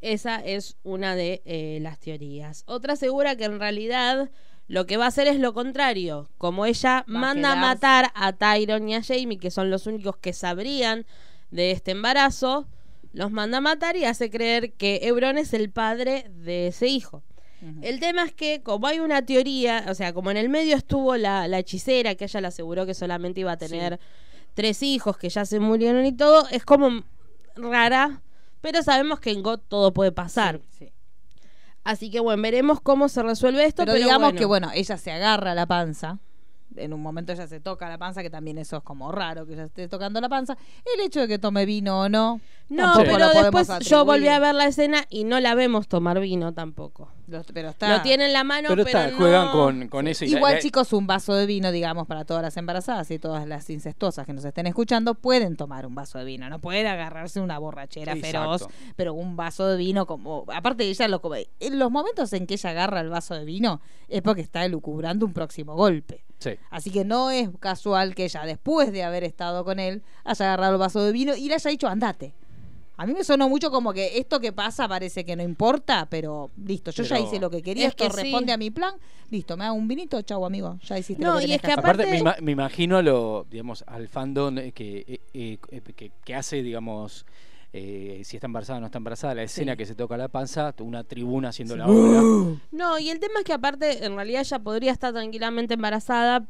[SPEAKER 3] Esa es una de eh, las teorías. Otra asegura que en realidad lo que va a hacer es lo contrario. Como ella
[SPEAKER 2] Va
[SPEAKER 3] manda a matar a Tyron y a Jamie, que son los únicos que sabrían de este embarazo, los manda a matar y hace creer que Euron es el padre de ese hijo. El tema es que como hay una teoría, o sea, como en el medio estuvo la, la hechicera, que ella le aseguró que solamente iba a tener tres hijos, que ya se murieron y todo, es como rara, pero sabemos que en God todo puede pasar.
[SPEAKER 2] Sí, sí.
[SPEAKER 3] Así que bueno, veremos cómo se resuelve esto.
[SPEAKER 2] Pero,
[SPEAKER 3] Pero,
[SPEAKER 2] digamos
[SPEAKER 3] bueno.
[SPEAKER 2] que, bueno, ella se agarra la panza. En un momento ella se toca la panza, que también eso es como raro que ella esté tocando la panza. El hecho de que tome vino o no.
[SPEAKER 3] No, pero después yo volví a ver la escena y no la vemos tomar vino tampoco.
[SPEAKER 2] Lo- pero está.
[SPEAKER 3] Lo tiene en la mano,
[SPEAKER 1] pero
[SPEAKER 3] pero,
[SPEAKER 1] está,
[SPEAKER 3] no-
[SPEAKER 1] juegan con, con eso. y
[SPEAKER 2] Igual,
[SPEAKER 1] la-
[SPEAKER 2] chicos, un vaso de vino, digamos, para todas las embarazadas y todas las incestuosas que nos estén escuchando, pueden tomar un vaso de vino. No pueden agarrarse una borrachera feroz,
[SPEAKER 1] Exacto.
[SPEAKER 2] pero un vaso de vino, como. Aparte, ella lo come. En los momentos en que ella agarra el vaso de vino, es porque está elucubrando un próximo golpe.
[SPEAKER 1] Sí.
[SPEAKER 2] Así que no es casual que ella, después de haber estado con él, haya agarrado el vaso de vino y le haya dicho, andate. A mí me sonó mucho como que esto que pasa parece que no importa, pero listo, yo ya hice lo que quería,
[SPEAKER 3] Es que
[SPEAKER 2] esto
[SPEAKER 3] sí.
[SPEAKER 2] responde a mi plan, listo, me hago un vinito, chau amigo, ya hiciste
[SPEAKER 3] No,
[SPEAKER 2] lo que
[SPEAKER 3] y es que
[SPEAKER 2] hacer.
[SPEAKER 1] Aparte,
[SPEAKER 3] Aparte-
[SPEAKER 1] me, me imagino lo, digamos, al fandom eh, que, eh, eh, eh, que, que hace, digamos, eh, si está embarazada o no está embarazada, la escena que se toca la panza, una tribuna haciendo la obra.
[SPEAKER 3] No, y el tema es que aparte, en realidad ella podría estar tranquilamente embarazada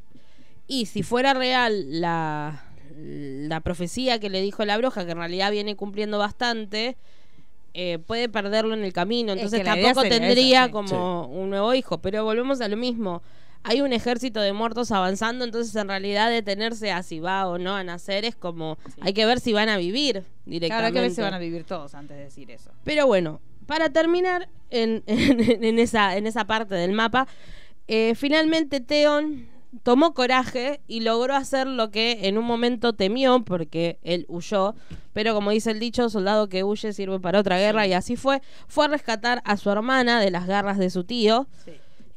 [SPEAKER 3] y si fuera real la, la profecía que le dijo la bruja, que en realidad viene cumpliendo bastante, eh, puede perderlo en el camino.
[SPEAKER 2] Es
[SPEAKER 3] Entonces
[SPEAKER 2] que
[SPEAKER 3] tampoco tendría
[SPEAKER 2] esa, sí.
[SPEAKER 3] como un nuevo hijo. Pero volvemos a lo mismo. Hay un ejército de muertos avanzando, entonces en realidad detenerse a si va o no a nacer es como... Hay que ver si van a vivir directamente.
[SPEAKER 2] Claro, hay que ver si van a vivir todos antes de decir eso.
[SPEAKER 3] Pero bueno, para terminar en, en- en esa, en esa parte del mapa, eh, finalmente Theon tomó coraje y logró hacer lo que en un momento temió porque él huyó, pero como dice el dicho, soldado que huye sirve para otra guerra y así fue, fue a rescatar a su hermana de las garras de su tío.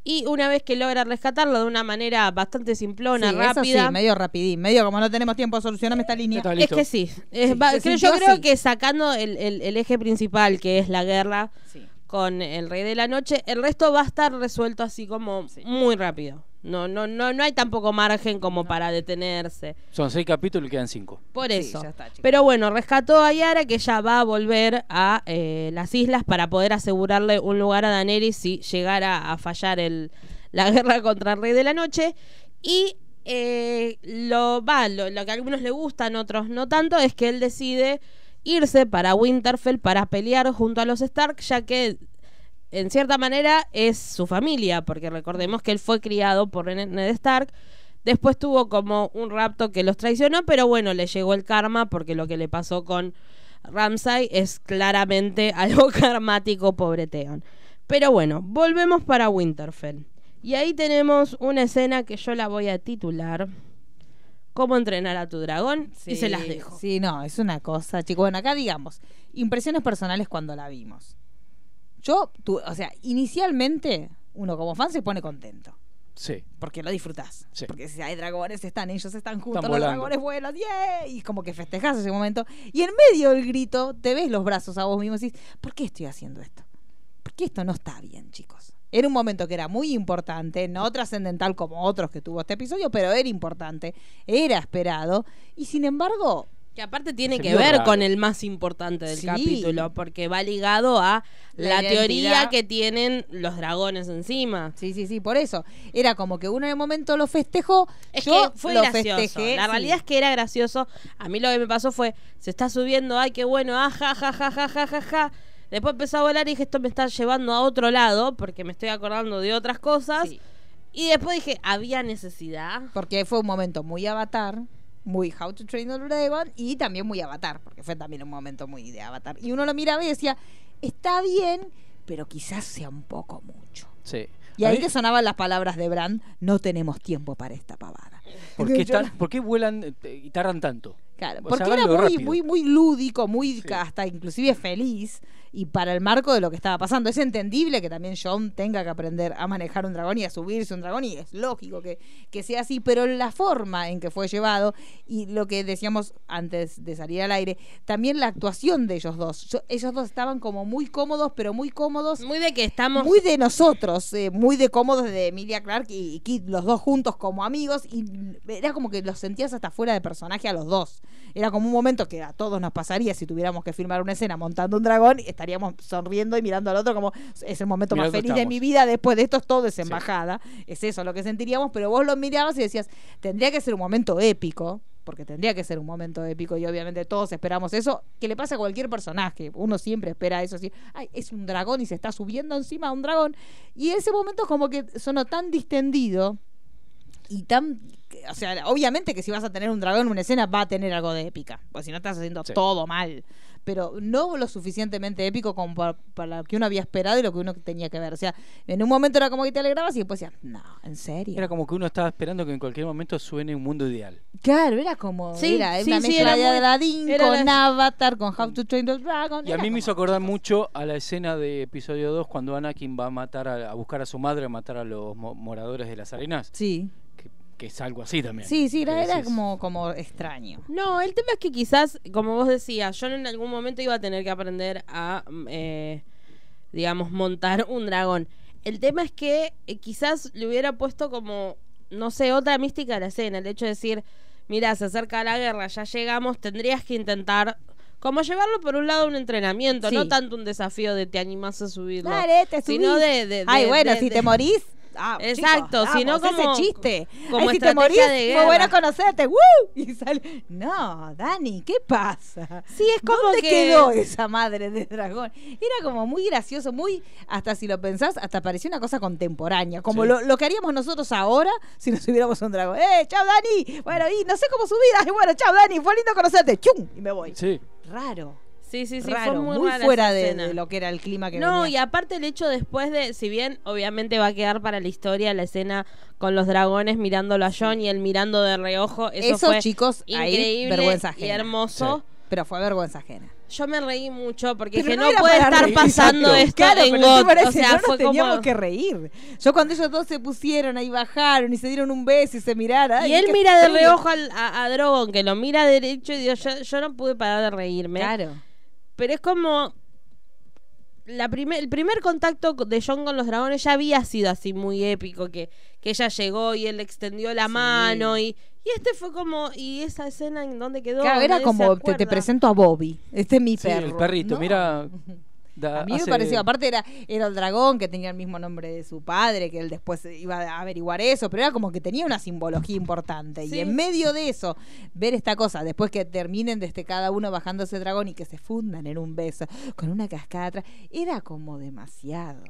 [SPEAKER 3] Y una vez que logra rescatarlo de una manera bastante simplona,
[SPEAKER 2] Sí, eso
[SPEAKER 3] rápida.
[SPEAKER 2] sí, medio rapidín, medio como no tenemos tiempo de solucionarme esta línea.
[SPEAKER 3] Es que sí. es-
[SPEAKER 2] Sí,
[SPEAKER 3] va-
[SPEAKER 2] se
[SPEAKER 3] creo, yo creo
[SPEAKER 2] así.
[SPEAKER 3] que sacando el, el- el eje principal, que es la guerra
[SPEAKER 2] Sí.
[SPEAKER 3] con el Rey de la Noche, el resto va a estar resuelto así como muy rápido. No, no, no, no hay tampoco margen como para detenerse.
[SPEAKER 1] Son seis capítulos y quedan cinco.
[SPEAKER 3] Por
[SPEAKER 2] Sí,
[SPEAKER 3] eso.
[SPEAKER 2] ya está, chicos.
[SPEAKER 3] Pero bueno, rescató a Yara que ya va a volver a eh, las islas para poder asegurarle un lugar a Daenerys si llegara a fallar el, la guerra contra el Rey de la Noche. Y eh, lo, va, lo, lo que a algunos le gustan, otros no tanto, es que él decide irse para Winterfell para pelear junto a los Stark, ya que en cierta manera es su familia, porque recordemos que él fue criado por Ned Stark. Después tuvo como un rapto que los traicionó, pero bueno, le llegó el karma porque lo que le pasó con Ramsay es claramente algo karmático, pobre Theon. Pero bueno, volvemos para Winterfell. Y ahí tenemos una escena que yo la voy a titular ¿Cómo entrenar a tu dragón? y se las dejo.
[SPEAKER 2] Sí, no, es una cosa, chicos. Bueno, acá digamos, impresiones personales cuando la vimos. Yo, o sea, inicialmente uno como fan se pone contento.
[SPEAKER 1] Sí.
[SPEAKER 2] Porque lo disfrutás.
[SPEAKER 1] Sí.
[SPEAKER 2] Porque si hay dragones, están ellos, están juntos,
[SPEAKER 1] Están
[SPEAKER 2] los dragones vuelan, ¡yeah! Y como que festejás ese momento. Y en medio del grito, te ves los brazos a vos mismo y decís, ¿por qué estoy haciendo esto? Porque esto no está bien, chicos. Era un momento que era muy importante, no trascendental como otros que tuvo este episodio, pero era importante, era esperado. Y sin embargo,
[SPEAKER 3] Que aparte tiene que ver
[SPEAKER 1] raro.
[SPEAKER 3] con el más importante del
[SPEAKER 2] Sí.
[SPEAKER 3] capítulo, porque va ligado a
[SPEAKER 2] La
[SPEAKER 3] la, teoría que tienen los dragones encima.
[SPEAKER 2] sí, sí, sí, por eso. Era como que uno en el momento lo festejó,
[SPEAKER 3] Es
[SPEAKER 2] yo
[SPEAKER 3] que fue
[SPEAKER 2] lo
[SPEAKER 3] gracioso.
[SPEAKER 2] festejé.
[SPEAKER 3] la
[SPEAKER 2] sí.
[SPEAKER 3] realidad es que era gracioso. A mí lo que me pasó fue, se está subiendo, ay, qué bueno, ah, ja, ja, ja, ja, ja, ja, ja. Después empezó a volar y dije, esto me está llevando a otro lado, porque me estoy acordando de otras cosas.
[SPEAKER 2] Sí.
[SPEAKER 3] Y después dije, ¿había necesidad?
[SPEAKER 2] Porque fue un momento muy avatar, muy How to Train Your Dragon y también muy avatar, porque fue también un momento muy de avatar. Y uno lo miraba y decía, está bien, pero quizás sea un poco mucho.
[SPEAKER 1] Sí.
[SPEAKER 2] Y ahí que sonaban las palabras de Bran, no tenemos tiempo para esta pavada.
[SPEAKER 1] ¿Por qué, por vuelan eh, y tardan tanto?
[SPEAKER 2] Claro,
[SPEAKER 1] O sea,
[SPEAKER 2] porque era muy, muy, muy lúdico, muy
[SPEAKER 1] Sí.
[SPEAKER 2] hasta inclusive feliz y para el marco de lo que estaba pasando. Es entendible que también John tenga que aprender a manejar un dragón y a subirse un dragón y es lógico que, que sea así, pero la forma en que fue llevado y lo que decíamos antes de salir al aire, también la actuación de ellos dos. Yo- ellos dos estaban como muy cómodos, pero muy cómodos
[SPEAKER 3] Muy de que estamos...
[SPEAKER 2] muy de nosotros, eh, muy de cómodos de Emilia Clark y, y Kit, los dos juntos como amigos, y era como que los sentías hasta fuera de personaje a los dos. Era como un momento que a todos nos pasaría si tuviéramos que filmar una escena montando un dragón, estaríamos sonriendo y mirando al otro como es el momento
[SPEAKER 1] Mirá
[SPEAKER 2] más feliz de mi vida, después de esto es todo es embajada. Es eso lo que sentiríamos, pero vos lo mirabas y decías, tendría que ser un momento épico. Porque tendría que ser un momento épico y obviamente todos esperamos eso, que le pasa a cualquier personaje. Uno siempre espera eso, así, ay, es un dragón y se está subiendo encima de un dragón. Y ese momento como que sonó tan distendido y tan... O sea, obviamente que si vas a tener un dragón en una escena va a tener algo de épica, porque si no estás haciendo
[SPEAKER 1] Sí.
[SPEAKER 2] todo mal. Pero no lo suficientemente épico como para, para lo que uno había esperado y lo que uno tenía que ver. O sea, en un momento era como que te alegrabas y después decías, no, en serio.
[SPEAKER 1] Era como que uno estaba esperando que en cualquier momento suene un mundo ideal.
[SPEAKER 2] Claro, era como
[SPEAKER 3] Sí,
[SPEAKER 2] era
[SPEAKER 3] sí,
[SPEAKER 2] una
[SPEAKER 3] sí,
[SPEAKER 2] mezcla
[SPEAKER 3] era
[SPEAKER 2] de Aladdin con
[SPEAKER 3] la-
[SPEAKER 2] Avatar, con How to Train the Dragon.
[SPEAKER 1] Y a mí me hizo acordar mucho a la escena de episodio 2 cuando Anakin va a matar a, a buscar a su madre, a matar a los mo- moradores de las arenas.
[SPEAKER 2] Sí,
[SPEAKER 1] Que, es algo así también.
[SPEAKER 2] sí, sí, era, era como, como extraño.
[SPEAKER 3] No, el tema es que quizás, como vos decías, yo en algún momento iba a tener que aprender a, mm, eh, digamos, montar un dragón. El tema es que eh, quizás le hubiera puesto como, no sé, otra mística a la escena. El hecho de decir, mira, se acerca la guerra, ya llegamos, tendrías que intentar... Como llevarlo por un lado a un entrenamiento,
[SPEAKER 2] Sí.
[SPEAKER 3] no tanto un desafío de te animás a subirlo.
[SPEAKER 2] Dale, te
[SPEAKER 3] sino
[SPEAKER 2] subís.
[SPEAKER 3] de, de-
[SPEAKER 2] Ay, bueno,
[SPEAKER 3] de-
[SPEAKER 2] si
[SPEAKER 3] de-
[SPEAKER 2] te morís. Ah,
[SPEAKER 3] Exacto,
[SPEAKER 2] chicos,
[SPEAKER 3] si no
[SPEAKER 2] vamos,
[SPEAKER 3] como-
[SPEAKER 2] ese chiste.
[SPEAKER 3] como
[SPEAKER 2] Ay, si te morís,
[SPEAKER 3] de guerra.
[SPEAKER 2] bueno conocerte. ¡Woo! Y sale. No, Dani, ¿qué pasa?
[SPEAKER 3] Sí, es como
[SPEAKER 2] ¿Dónde
[SPEAKER 3] que-
[SPEAKER 2] quedó esa madre de dragón? Era como muy gracioso, muy, hasta si lo pensás, hasta parecía una cosa contemporánea, como
[SPEAKER 1] Sí.
[SPEAKER 2] lo, lo que haríamos nosotros ahora si nos subiéramos a un dragón. ¡Eh, chao Dani! Bueno, y no sé cómo subir. Ay, bueno, chao Dani, fue lindo conocerte. ¡Chum! Y me voy.
[SPEAKER 1] Sí.
[SPEAKER 2] Raro.
[SPEAKER 3] Sí, sí, sí,
[SPEAKER 2] raro,
[SPEAKER 3] fue muy,
[SPEAKER 2] muy,
[SPEAKER 3] rara
[SPEAKER 2] fuera de, lo que era el clima que
[SPEAKER 3] No, y aparte el hecho después de, si bien obviamente va a quedar para la historia la escena con los dragones mirándolo a John y él mirando de reojo, eso,
[SPEAKER 2] Eso,
[SPEAKER 3] fue
[SPEAKER 2] chicos, ahí,
[SPEAKER 3] increíble
[SPEAKER 2] vergüenza
[SPEAKER 3] y hermoso.
[SPEAKER 2] Pero fue vergüenza ajena.
[SPEAKER 3] Yo me reí mucho porque
[SPEAKER 2] Pero
[SPEAKER 3] dije,
[SPEAKER 2] no
[SPEAKER 3] puede estar
[SPEAKER 2] reír,
[SPEAKER 3] pasando
[SPEAKER 1] exacto.
[SPEAKER 3] esto
[SPEAKER 2] Claro,
[SPEAKER 3] en
[SPEAKER 2] pero ¿qué
[SPEAKER 3] GOT.
[SPEAKER 2] parece?
[SPEAKER 3] O sea,
[SPEAKER 2] no nos teníamos
[SPEAKER 3] como...
[SPEAKER 2] que reír. Yo cuando ellos dos se pusieron ahí bajaron y se dieron un beso y se miraron.
[SPEAKER 3] Y él mira de reojo al- a, a Drogon, que lo mira derecho y digo, yo, yo no pude parar de reírme.
[SPEAKER 2] Claro.
[SPEAKER 3] Pero es como. La primer, el primer contacto de John con los dragones ya había sido así muy épico, que, que ella llegó y él le extendió la
[SPEAKER 2] Sí.
[SPEAKER 3] mano y, y este fue como, ¿y esa escena en dónde quedó?
[SPEAKER 2] Claro, era como, te, presento a Bobby. Este es mi
[SPEAKER 1] Sí,
[SPEAKER 2] perro.
[SPEAKER 1] el perrito,
[SPEAKER 2] No.
[SPEAKER 1] mira. da-
[SPEAKER 2] A mí me
[SPEAKER 1] hace-
[SPEAKER 2] pareció, aparte era, era el dragón que tenía el mismo nombre de su padre, que él después iba a averiguar eso, pero era como que tenía una simbología importante.
[SPEAKER 3] Sí.
[SPEAKER 2] Y en medio de eso, ver esta cosa, después que terminen desde cada uno bajando ese dragón y que se fundan en un beso, con una cascada atrás, era como demasiado.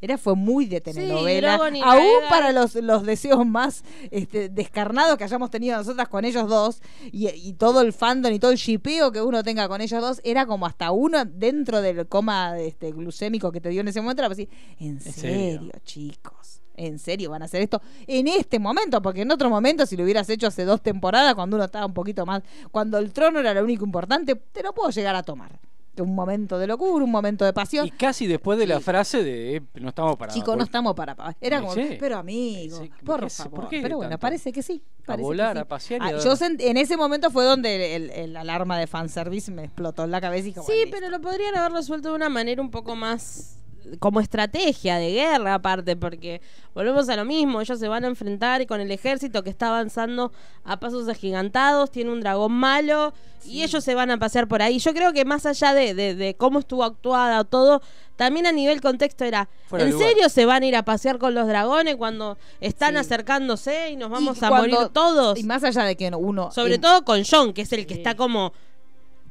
[SPEAKER 2] Era, fue muy de telenovela,
[SPEAKER 3] y
[SPEAKER 2] aún para los, los deseos más este, descarnados que hayamos tenido nosotras con ellos dos, y, y todo el fandom y todo el shipeo que uno tenga con ellos dos, era como hasta uno dentro del coma este, glucémico que te dio en ese momento, era así, en
[SPEAKER 1] serio?
[SPEAKER 2] serio, chicos. ¿En serio van a hacer esto en este momento? Porque en otro momento, si lo hubieras hecho hace dos temporadas, cuando uno estaba un poquito más, cuando el trono era lo único importante, te lo puedo llegar a tomar. Un momento de locura, un momento de pasión.
[SPEAKER 1] Y casi después de la frase de eh, no estamos para.
[SPEAKER 2] Chicos, no estamos para pa- Era como,
[SPEAKER 1] sí.
[SPEAKER 2] pero amigo, por
[SPEAKER 1] ¿qué sé?
[SPEAKER 2] favor.
[SPEAKER 1] ¿Por qué
[SPEAKER 2] pero bueno,
[SPEAKER 1] tanto?
[SPEAKER 2] parece que sí.
[SPEAKER 1] A
[SPEAKER 2] parece que
[SPEAKER 1] volar,
[SPEAKER 2] sí.
[SPEAKER 1] a pasear y
[SPEAKER 2] Ah,
[SPEAKER 1] a-
[SPEAKER 2] yo sent- en ese momento fue donde el, el- el alarma de fanservice me explotó en la cabeza y como,
[SPEAKER 3] Sí, pero lo podrían haber resuelto de una manera un poco más como estrategia de guerra aparte, porque volvemos a lo mismo, ellos se van a enfrentar con el ejército que está avanzando a pasos agigantados, tiene un dragón malo y ellos se van a pasear por ahí. Yo creo que más allá de, de- de cómo estuvo actuada o todo, también a nivel contexto era,
[SPEAKER 1] Fuera
[SPEAKER 3] ¿en serio se van a ir a pasear con los dragones cuando están
[SPEAKER 2] Sí.
[SPEAKER 3] acercándose y nos vamos
[SPEAKER 2] Y
[SPEAKER 3] a
[SPEAKER 2] cuando-
[SPEAKER 3] morir todos?
[SPEAKER 2] Y más allá de que uno.
[SPEAKER 3] Sobre
[SPEAKER 2] en-
[SPEAKER 3] todo con John, que es el que
[SPEAKER 2] Sí.
[SPEAKER 3] está como...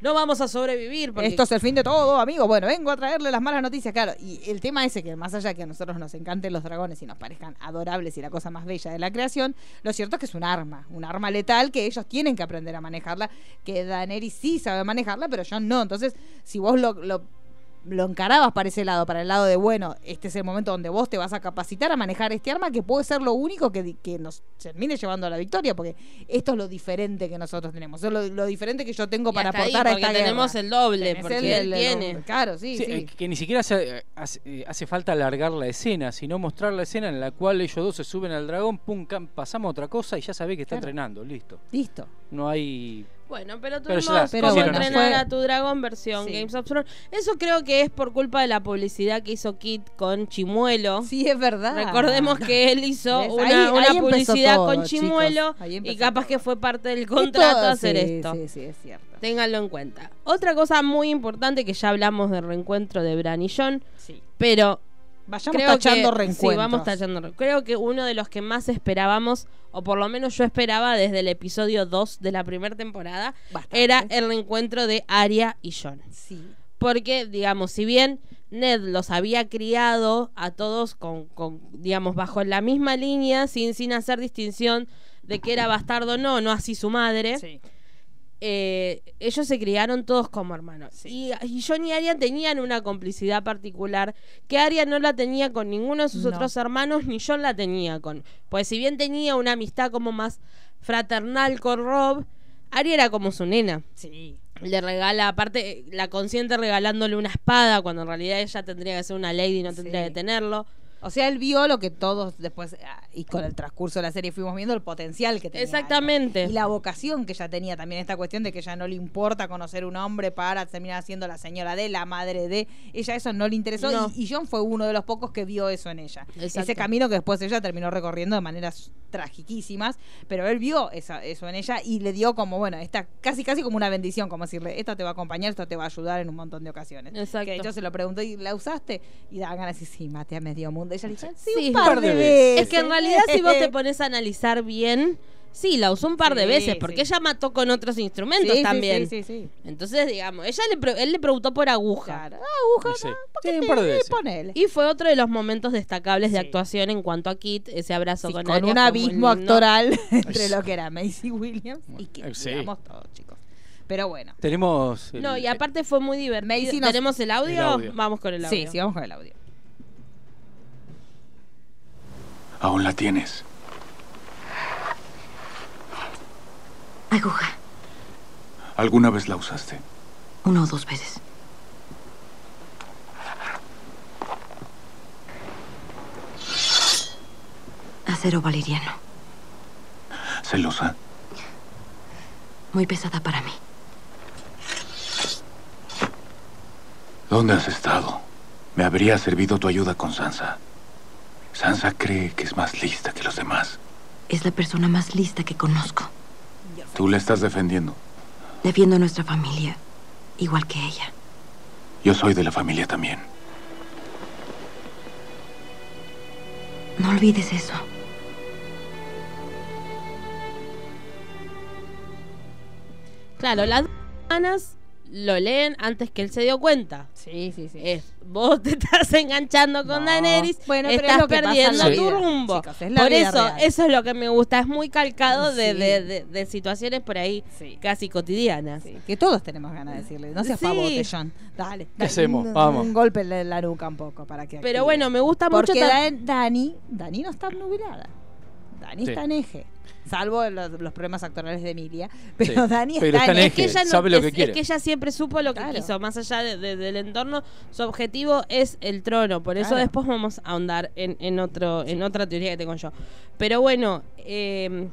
[SPEAKER 3] No vamos a sobrevivir. Porque
[SPEAKER 2] Esto es el fin de todo, amigo. Bueno, vengo a traerle las malas noticias, claro. Y el tema ese que más allá que a nosotros nos encanten los dragones y nos parezcan adorables y la cosa más bella de la creación, lo cierto es que es un arma, un arma letal que ellos tienen que aprender a manejarla, que Daenerys sí sabe manejarla, pero yo no. Entonces, si vos lo, lo encarabas para ese lado, para el lado de, bueno, este es el momento donde vos te vas a capacitar a manejar este arma que puede ser lo único que, que nos termine llevando a la victoria, porque esto es lo diferente que nosotros tenemos, es lo, lo diferente que yo tengo
[SPEAKER 3] Y
[SPEAKER 2] para
[SPEAKER 3] hasta ahí,
[SPEAKER 2] aportar a
[SPEAKER 3] porque
[SPEAKER 2] esta
[SPEAKER 3] tenemos
[SPEAKER 2] guerra.
[SPEAKER 3] el doble,
[SPEAKER 2] Tenés
[SPEAKER 3] porque
[SPEAKER 2] el-
[SPEAKER 3] él
[SPEAKER 2] el-
[SPEAKER 3] tiene.
[SPEAKER 2] Claro, sí,
[SPEAKER 1] Sí,
[SPEAKER 2] sí.
[SPEAKER 1] eh, que ni siquiera hace, hace, eh, hace falta alargar la escena, sino mostrar la escena en la cual ellos dos se suben al dragón, pum, cam- pasamos a otra cosa y ya sabés que está
[SPEAKER 2] Claro.
[SPEAKER 1] entrenando, listo.
[SPEAKER 2] Listo.
[SPEAKER 1] No hay.
[SPEAKER 3] Bueno, pero
[SPEAKER 1] Pero
[SPEAKER 3] tuvimos
[SPEAKER 2] Pero
[SPEAKER 3] cómo
[SPEAKER 2] bueno,
[SPEAKER 3] entrenar
[SPEAKER 2] fue-
[SPEAKER 3] a tu dragón versión
[SPEAKER 2] Sí.
[SPEAKER 3] Games of Thrones. Eso creo que es por culpa de la publicidad que hizo Kit con Chimuelo.
[SPEAKER 2] Sí, es verdad.
[SPEAKER 3] Recordemos que él hizo
[SPEAKER 2] ¿Ves?
[SPEAKER 3] una,
[SPEAKER 2] Ahí-
[SPEAKER 3] publicidad
[SPEAKER 2] todo,
[SPEAKER 3] con. Chimuelo y capaz
[SPEAKER 2] todo.
[SPEAKER 3] que fue parte del contrato hacer
[SPEAKER 2] sí,
[SPEAKER 3] esto.
[SPEAKER 2] Sí, sí, es cierto.
[SPEAKER 3] Ténganlo en cuenta. Otra cosa muy importante que ya hablamos del reencuentro de Bran y John,
[SPEAKER 2] Sí.
[SPEAKER 3] pero
[SPEAKER 2] Vayamos
[SPEAKER 3] creo
[SPEAKER 2] tachando
[SPEAKER 3] que,
[SPEAKER 2] reencuentros.
[SPEAKER 3] Sí, vamos tachando. Creo que uno de los que más esperábamos, o por lo menos yo esperaba desde el episodio 2 de la primera temporada,
[SPEAKER 2] Bastante.
[SPEAKER 3] era el reencuentro de Arya y John.
[SPEAKER 2] Sí.
[SPEAKER 3] Porque, digamos, si bien Ned los había criado a todos con, con, digamos, bajo la misma línea, sin, sin hacer distinción de que era bastardo o no, no así su madre,
[SPEAKER 2] Sí.
[SPEAKER 3] Eh, ellos se criaron todos como hermanos. Y, y John y Arya tenían una complicidad particular que Arya no la tenía con ninguno de sus
[SPEAKER 2] No.
[SPEAKER 3] otros hermanos, ni John la tenía con. Pues si bien tenía una amistad como más fraternal con Rob, Arya era como su nena.
[SPEAKER 2] Sí.
[SPEAKER 3] Le regala, aparte, la consiente regalándole una espada, cuando en realidad ella tendría que ser una lady y no tendría
[SPEAKER 2] Sí.
[SPEAKER 3] que tenerlo.
[SPEAKER 2] O sea, él vio lo que todos después, ah, y con el transcurso de la serie fuimos viendo el potencial que tenía.
[SPEAKER 3] Exactamente.
[SPEAKER 2] Y la vocación que ella tenía también, esta cuestión de que ya no le importa conocer un hombre para terminar siendo la señora de, la madre de. Ella eso no le interesó
[SPEAKER 3] No.
[SPEAKER 2] y, y John fue uno de los pocos que vio eso en ella.
[SPEAKER 3] Exacto.
[SPEAKER 2] Ese camino que después ella terminó recorriendo de maneras tragiquísimas, pero él vio esa- eso en ella y le dio como, bueno, esta casi casi como una bendición, como decirle, esto te va a acompañar, esto te va a ayudar en un montón de ocasiones.
[SPEAKER 3] Exacto.
[SPEAKER 2] Que de hecho se lo preguntó y la usaste y daba ganas decir, sí, maté a medio mundo. Ella le dijo, sí,
[SPEAKER 3] Sí,
[SPEAKER 2] un par, de veces.
[SPEAKER 3] Es que en realidad si vos te pones a analizar bien, sí, la usó un par de
[SPEAKER 2] Sí,
[SPEAKER 3] veces, porque
[SPEAKER 2] sí.
[SPEAKER 3] ella mató con otros instrumentos también.
[SPEAKER 2] Sí, sí, sí.
[SPEAKER 3] Entonces, digamos, ella le él le preguntó por aguja.
[SPEAKER 2] Claro. Ah, aguja,
[SPEAKER 1] Sí.
[SPEAKER 2] ¿no?
[SPEAKER 1] Sí, un par de veces.
[SPEAKER 2] Ponele.
[SPEAKER 3] Y fue otro de los momentos destacables de actuación en cuanto a Kit, ese abrazo
[SPEAKER 2] Sí,
[SPEAKER 3] con
[SPEAKER 2] con, un abismo actoral entre lo que era Macy Williams y que
[SPEAKER 1] sí.
[SPEAKER 2] digamos todo, chicos. Pero bueno.
[SPEAKER 1] Tenemos. el-
[SPEAKER 3] No, y aparte fue muy divertido.
[SPEAKER 2] Nos-
[SPEAKER 3] ¿Tenemos el audio?
[SPEAKER 1] El audio.
[SPEAKER 3] Vamos con el audio.
[SPEAKER 2] Sí, sí, vamos con el audio.
[SPEAKER 4] Aún la tienes.
[SPEAKER 7] Aguja.
[SPEAKER 4] ¿Alguna vez la usaste?
[SPEAKER 7] Una o dos veces. Acero valeriano.
[SPEAKER 4] ¿Celosa?
[SPEAKER 7] Muy pesada para mí.
[SPEAKER 4] ¿Dónde has estado? Me habría servido tu ayuda con Sansa. Sansa cree que es más lista que los demás.
[SPEAKER 7] Es la persona más lista que conozco.
[SPEAKER 4] Tú la estás defendiendo.
[SPEAKER 7] Defiendo a nuestra familia, igual que ella.
[SPEAKER 4] Yo soy de la familia también.
[SPEAKER 7] No olvides eso.
[SPEAKER 3] Claro, las hermanas lo leen antes que él se dio cuenta.
[SPEAKER 2] Sí, sí, sí.
[SPEAKER 3] Es, vos te estás enganchando con
[SPEAKER 2] No.
[SPEAKER 3] Daenerys,
[SPEAKER 2] Bueno, pero es
[SPEAKER 3] estás
[SPEAKER 2] lo que pasa en
[SPEAKER 3] perdiendo
[SPEAKER 2] la
[SPEAKER 3] tu
[SPEAKER 2] vida,
[SPEAKER 3] rumbo.
[SPEAKER 2] chicos, es la
[SPEAKER 3] por
[SPEAKER 2] vida
[SPEAKER 3] eso,
[SPEAKER 2] real.
[SPEAKER 3] eso es lo que me gusta. Es muy calcado de,
[SPEAKER 2] Sí.
[SPEAKER 3] de- de- de situaciones por ahí
[SPEAKER 2] Sí.
[SPEAKER 3] casi cotidianas.
[SPEAKER 2] Sí, que todos tenemos ganas de decirle. No seas
[SPEAKER 3] Sí.
[SPEAKER 2] pavote, John. Dale. dale,
[SPEAKER 1] hacemos?
[SPEAKER 2] Un,
[SPEAKER 1] Vamos.
[SPEAKER 2] Un golpe en la nuca un poco para que.
[SPEAKER 3] Pero
[SPEAKER 2] active.
[SPEAKER 3] bueno, me gusta mucho.
[SPEAKER 2] Porque
[SPEAKER 3] tam-
[SPEAKER 2] Dan- Dani, Dani no está obnubilada. Dani
[SPEAKER 1] Sí.
[SPEAKER 2] está en eje. Salvo los, los problemas actorales de Emilia. Pero
[SPEAKER 1] Sí,
[SPEAKER 2] Dani
[SPEAKER 1] pero
[SPEAKER 2] está,
[SPEAKER 1] en
[SPEAKER 3] Es que ella no-
[SPEAKER 1] sabe lo
[SPEAKER 3] es-
[SPEAKER 1] que
[SPEAKER 3] es
[SPEAKER 1] quiere.
[SPEAKER 3] que ella siempre supo lo que
[SPEAKER 2] Claro.
[SPEAKER 3] quiso, más allá de- de- del entorno, su objetivo es el trono. Por eso
[SPEAKER 2] Claro.
[SPEAKER 3] después vamos a ahondar en, en otro, en otra teoría que tengo yo. Pero bueno, eh,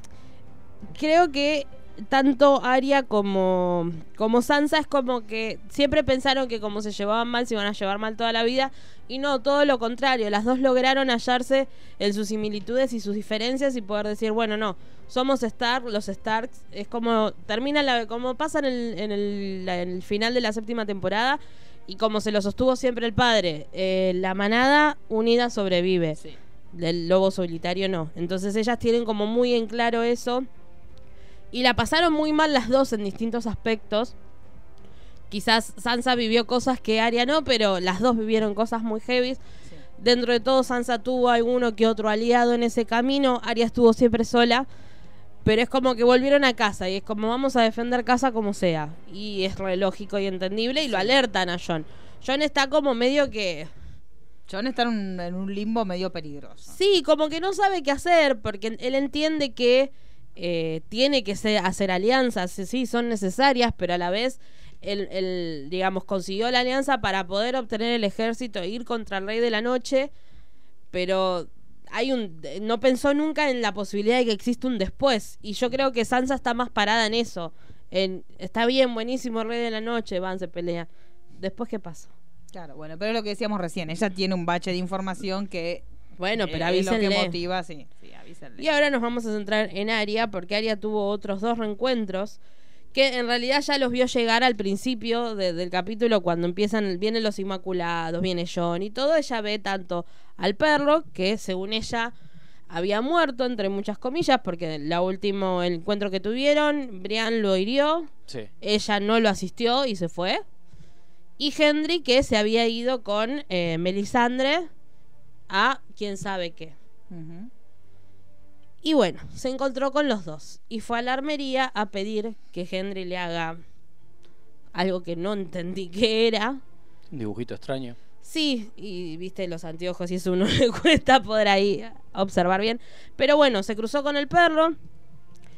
[SPEAKER 3] creo que tanto Arya como, como Sansa es como que siempre pensaron que como se llevaban mal se iban a llevar mal toda la vida y no, todo lo contrario, las dos lograron hallarse en sus similitudes y sus diferencias y poder decir, bueno, no, somos Stark, los Starks, es como termina la, como pasa en el, en el, la- en el final de la séptima temporada y como se lo sostuvo siempre el padre, eh, la manada unida sobrevive
[SPEAKER 2] Sí.
[SPEAKER 3] del lobo solitario no. Entonces ellas tienen como muy en claro eso. Y la pasaron muy mal las dos en distintos aspectos. Quizás Sansa vivió cosas que Arya no, pero las dos vivieron cosas muy heavy. Dentro de todo, Sansa tuvo alguno que otro aliado en ese camino. Arya estuvo siempre sola. Pero es como que volvieron a casa y es como vamos a defender casa como sea. Y es re lógico y entendible y lo alertan a John. John está como medio que...
[SPEAKER 2] John está en un, en un limbo medio peligroso.
[SPEAKER 3] Sí, como que no sabe qué hacer, porque él entiende que eh, tiene que hacer alianzas, sí, son necesarias, pero a la vez él, él, digamos, consiguió la alianza para poder obtener el ejército e ir contra el rey de la noche, pero hay un no pensó nunca en la posibilidad de que exista un después, y yo creo que Sansa está más parada en eso, en está bien, buenísimo, rey de la noche, van, se pelea. Después, ¿qué pasa?
[SPEAKER 2] Claro, bueno, pero lo que decíamos recién. Ella tiene un bache de información que.
[SPEAKER 3] Bueno,
[SPEAKER 2] eh,
[SPEAKER 3] pero
[SPEAKER 2] es lo que motiva, sí. Sí, avísenle.
[SPEAKER 3] Y ahora nos vamos a centrar en Aria, porque Aria tuvo otros dos reencuentros que en realidad ya los vio llegar al principio de- del capítulo cuando empiezan, vienen los Inmaculados, viene John y todo, ella ve tanto al perro, que según ella había muerto, entre muchas comillas, porque el último encuentro que tuvieron, Brian lo hirió,
[SPEAKER 1] Sí.
[SPEAKER 3] ella no lo asistió y se fue. Y Henry que se había ido con eh, Melisandre a quién sabe qué. Y bueno, se encontró con los dos y fue a la armería a pedir que Henry le haga algo que no entendí qué era.
[SPEAKER 1] Un dibujito extraño.
[SPEAKER 3] Sí, y viste los anteojos y eso uno le cuesta poder ahí observar bien. Pero bueno, se cruzó con el perro,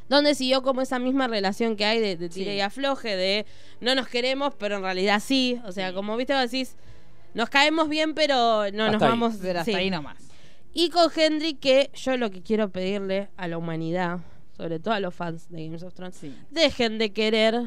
[SPEAKER 3] donde siguió como esa misma relación que hay de, de tire
[SPEAKER 2] Sí.
[SPEAKER 3] y afloje, de no nos queremos, pero en realidad sí. O sea, como viste, vos decís, nos caemos bien, pero no nos
[SPEAKER 1] ahí.
[SPEAKER 3] vamos.
[SPEAKER 2] Pero hasta
[SPEAKER 3] sí.
[SPEAKER 2] ahí nomás.
[SPEAKER 3] Y con Henry, que yo lo que quiero pedirle a la humanidad, sobre todo a los fans de Games of Thrones,
[SPEAKER 2] Sí.
[SPEAKER 3] dejen de querer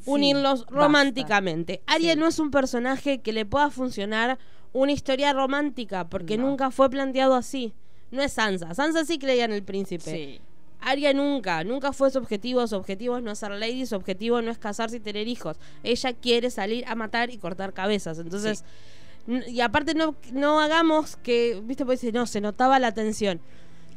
[SPEAKER 2] Sí,
[SPEAKER 3] unirlos
[SPEAKER 2] basta.
[SPEAKER 3] románticamente. Arya
[SPEAKER 2] Sí.
[SPEAKER 3] no es un personaje que le pueda funcionar una historia romántica, porque
[SPEAKER 2] No.
[SPEAKER 3] nunca fue planteado así. No es Sansa. Sansa sí creía en el príncipe.
[SPEAKER 2] Sí.
[SPEAKER 3] Arya nunca, nunca fue su objetivo. Su objetivo es no ser lady, su objetivo no es casarse y tener hijos. Ella quiere salir a matar y cortar cabezas. Entonces, y aparte no, no hagamos que, viste, pues dice, no, se notaba la tensión.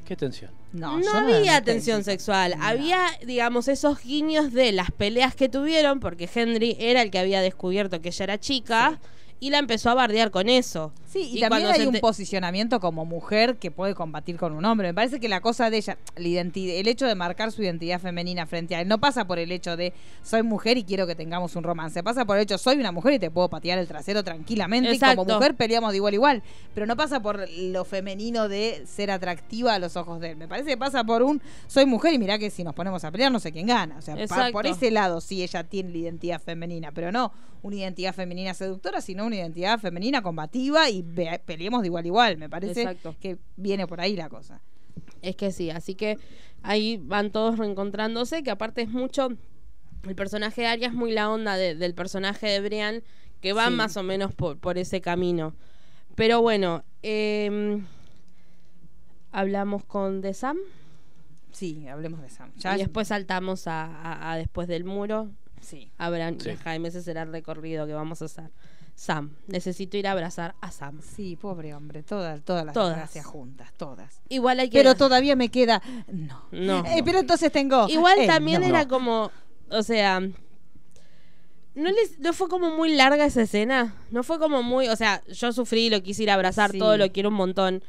[SPEAKER 1] Qué tensión.
[SPEAKER 2] No,
[SPEAKER 3] No, había tensión sexual,
[SPEAKER 2] No.
[SPEAKER 3] había, digamos, esos guiños de las peleas que tuvieron, porque Henry era el que había descubierto que ella era chica, y la empezó a bardear con eso.
[SPEAKER 2] Sí, y,
[SPEAKER 3] Y
[SPEAKER 2] también hay un posicionamiento como mujer que puede combatir con un hombre. Me parece que la cosa de ella, la identidad, el hecho de marcar su identidad femenina frente a él, no pasa por el hecho de soy mujer y quiero que tengamos un romance. Pasa por el hecho soy una mujer y te puedo patear el trasero tranquilamente. Y como mujer peleamos de igual a igual. Pero no pasa por lo femenino de ser atractiva a los ojos de él. Me parece que pasa por un soy mujer y mirá que si nos ponemos a pelear no sé quién gana. O sea, por ese lado sí ella tiene la identidad femenina, pero no una identidad femenina seductora, sino una identidad femenina combativa y peleemos de igual a igual. Me parece
[SPEAKER 3] Exacto.
[SPEAKER 2] que viene por ahí la cosa.
[SPEAKER 3] Es que sí, así que ahí van todos reencontrándose, que aparte es mucho, el personaje de Arya es muy la onda de- del personaje de Brian, que
[SPEAKER 2] Sí.
[SPEAKER 3] más o menos por, por ese camino. Pero bueno, eh, hablamos con The Sam
[SPEAKER 2] Sí, hablemos de Sam.
[SPEAKER 3] y después saltamos a, a- a después del muro.
[SPEAKER 2] Sí.
[SPEAKER 3] A Bran
[SPEAKER 1] Sí.
[SPEAKER 3] y a Jaime, ese será el recorrido que vamos a hacer. Sam, necesito ir a abrazar a Sam.
[SPEAKER 2] Sí, pobre hombre, todas, todas las
[SPEAKER 3] Todas.
[SPEAKER 2] desgracias juntas, todas.
[SPEAKER 3] Igual hay que...
[SPEAKER 2] Pero todavía me queda. No.
[SPEAKER 3] No.
[SPEAKER 2] Eh, pero entonces tengo.
[SPEAKER 3] Igual
[SPEAKER 2] eh,
[SPEAKER 3] también
[SPEAKER 2] no.
[SPEAKER 3] era como, o sea, no les, no fue como muy larga esa escena, no fue como muy, o sea, yo sufrí, lo quise ir a abrazar,
[SPEAKER 2] Sí.
[SPEAKER 3] todo lo quiero un montón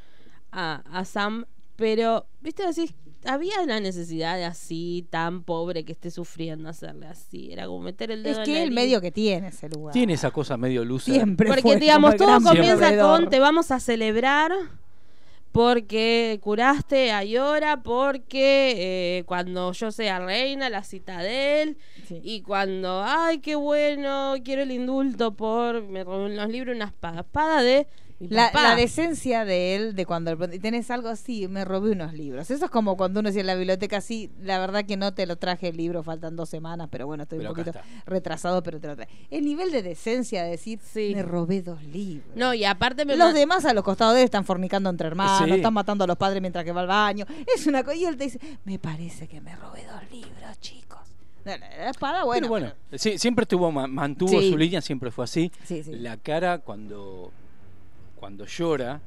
[SPEAKER 3] a, a Sam, pero, viste, así, había la necesidad de así, tan pobre que esté sufriendo, hacerle así, era como meter el dedo
[SPEAKER 2] Es
[SPEAKER 3] en
[SPEAKER 2] que
[SPEAKER 3] la
[SPEAKER 2] el medio que tiene ese lugar.
[SPEAKER 1] Tiene esa cosa medio lusa.
[SPEAKER 2] Siempre.
[SPEAKER 3] Porque
[SPEAKER 2] fue
[SPEAKER 3] digamos, todo comienza con te vamos a celebrar porque curaste a Yora, porque eh, cuando yo sea reina, la citadel,
[SPEAKER 2] Sí.
[SPEAKER 3] y cuando, ay, qué bueno, quiero el indulto por, me robé en los libros una espada, espada de
[SPEAKER 2] La, decencia de él, de cuando tenés algo así, me robé unos libros. Eso es como cuando uno decía en la biblioteca, sí, la verdad que no te lo traje el libro, faltan dos semanas, pero bueno, estoy
[SPEAKER 1] Pero
[SPEAKER 2] un poquito retrasado, pero te lo traje. El nivel de decencia de decir,
[SPEAKER 3] Sí.
[SPEAKER 2] me robé dos libros.
[SPEAKER 3] No, y aparte me
[SPEAKER 2] Los demás a los costados de él están fornicando entre hermanos,
[SPEAKER 1] Sí.
[SPEAKER 2] están matando a los padres mientras que va al baño. Es una cosa. Y él te dice, me parece que me robé dos libros, chicos. Espada, bueno.
[SPEAKER 1] Pero bueno, sí, siempre tuvo, ma- mantuvo su línea, siempre fue así.
[SPEAKER 2] Sí, sí.
[SPEAKER 1] La cara cuando, cuando llora,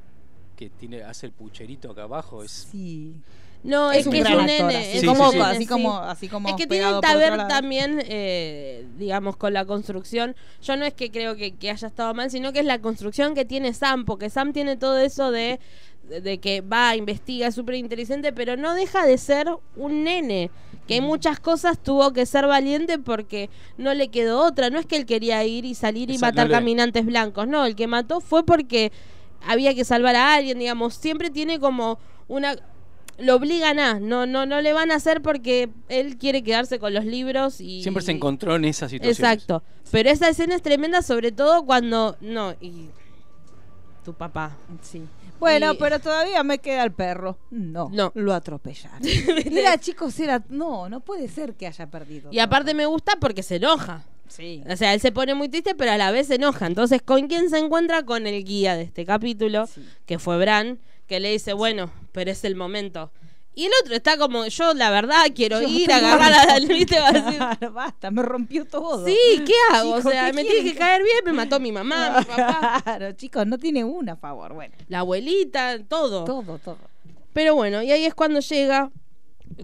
[SPEAKER 1] que tiene, hace el pucherito acá abajo, es
[SPEAKER 2] Sí.
[SPEAKER 3] No,
[SPEAKER 2] Es
[SPEAKER 3] es,
[SPEAKER 2] un
[SPEAKER 3] que es
[SPEAKER 2] gran
[SPEAKER 3] un
[SPEAKER 2] actor,
[SPEAKER 3] nene.
[SPEAKER 2] así,
[SPEAKER 3] es
[SPEAKER 1] Sí,
[SPEAKER 3] un
[SPEAKER 1] como-
[SPEAKER 3] nene,
[SPEAKER 2] así
[SPEAKER 3] sí.
[SPEAKER 2] como- así como
[SPEAKER 3] Es que tiene que ver también, eh, digamos, con la construcción. Yo no es que creo que, que haya estado mal, sino que es la construcción que tiene Sam, porque Sam tiene todo eso de, de que va, investiga, es súper inteligente, pero no deja de ser un nene. Que en muchas cosas tuvo que ser valiente porque no le quedó otra. No es que él quería ir y salir y
[SPEAKER 1] Esa-
[SPEAKER 3] matar
[SPEAKER 1] no le-
[SPEAKER 3] caminantes blancos. No, el que mató fue porque había que salvar a alguien, digamos. Siempre tiene como una lo obligan a, no, no, no le van a hacer porque él quiere quedarse con los libros y
[SPEAKER 1] siempre se encontró en esa situación.
[SPEAKER 3] Exacto. Pero esa escena es tremenda, sobre todo cuando no y tu papá.
[SPEAKER 2] Sí. Bueno,
[SPEAKER 3] Y-
[SPEAKER 2] pero todavía me queda el perro. No,
[SPEAKER 3] No.
[SPEAKER 2] lo atropellaron. Era, chicos, era. No, no puede ser que haya perdido.
[SPEAKER 3] Y aparte
[SPEAKER 2] todo.
[SPEAKER 3] me gusta porque se enoja.
[SPEAKER 2] Sí.
[SPEAKER 3] O sea, él se pone muy triste, pero a la vez se enoja. Entonces, ¿con quién se encuentra? Con el guía de este capítulo,
[SPEAKER 2] Sí.
[SPEAKER 3] que fue Bran, que le dice, bueno, pero es el momento. Y el otro está como, yo la verdad quiero
[SPEAKER 2] Yo
[SPEAKER 3] ir,
[SPEAKER 2] estoy
[SPEAKER 3] agarrar a. Dalí, te va a decir,
[SPEAKER 2] basta, me rompió todo.
[SPEAKER 3] sí, ¿qué hago?
[SPEAKER 2] Chico,
[SPEAKER 3] o sea,
[SPEAKER 2] ¿qué
[SPEAKER 3] me tiene que caer bien, me mató mi mamá, mi papá,
[SPEAKER 2] Claro, chicos, no tiene una a favor. Bueno,
[SPEAKER 3] la abuelita, todo.
[SPEAKER 2] todo, todo.
[SPEAKER 3] Pero bueno, y ahí es cuando llega.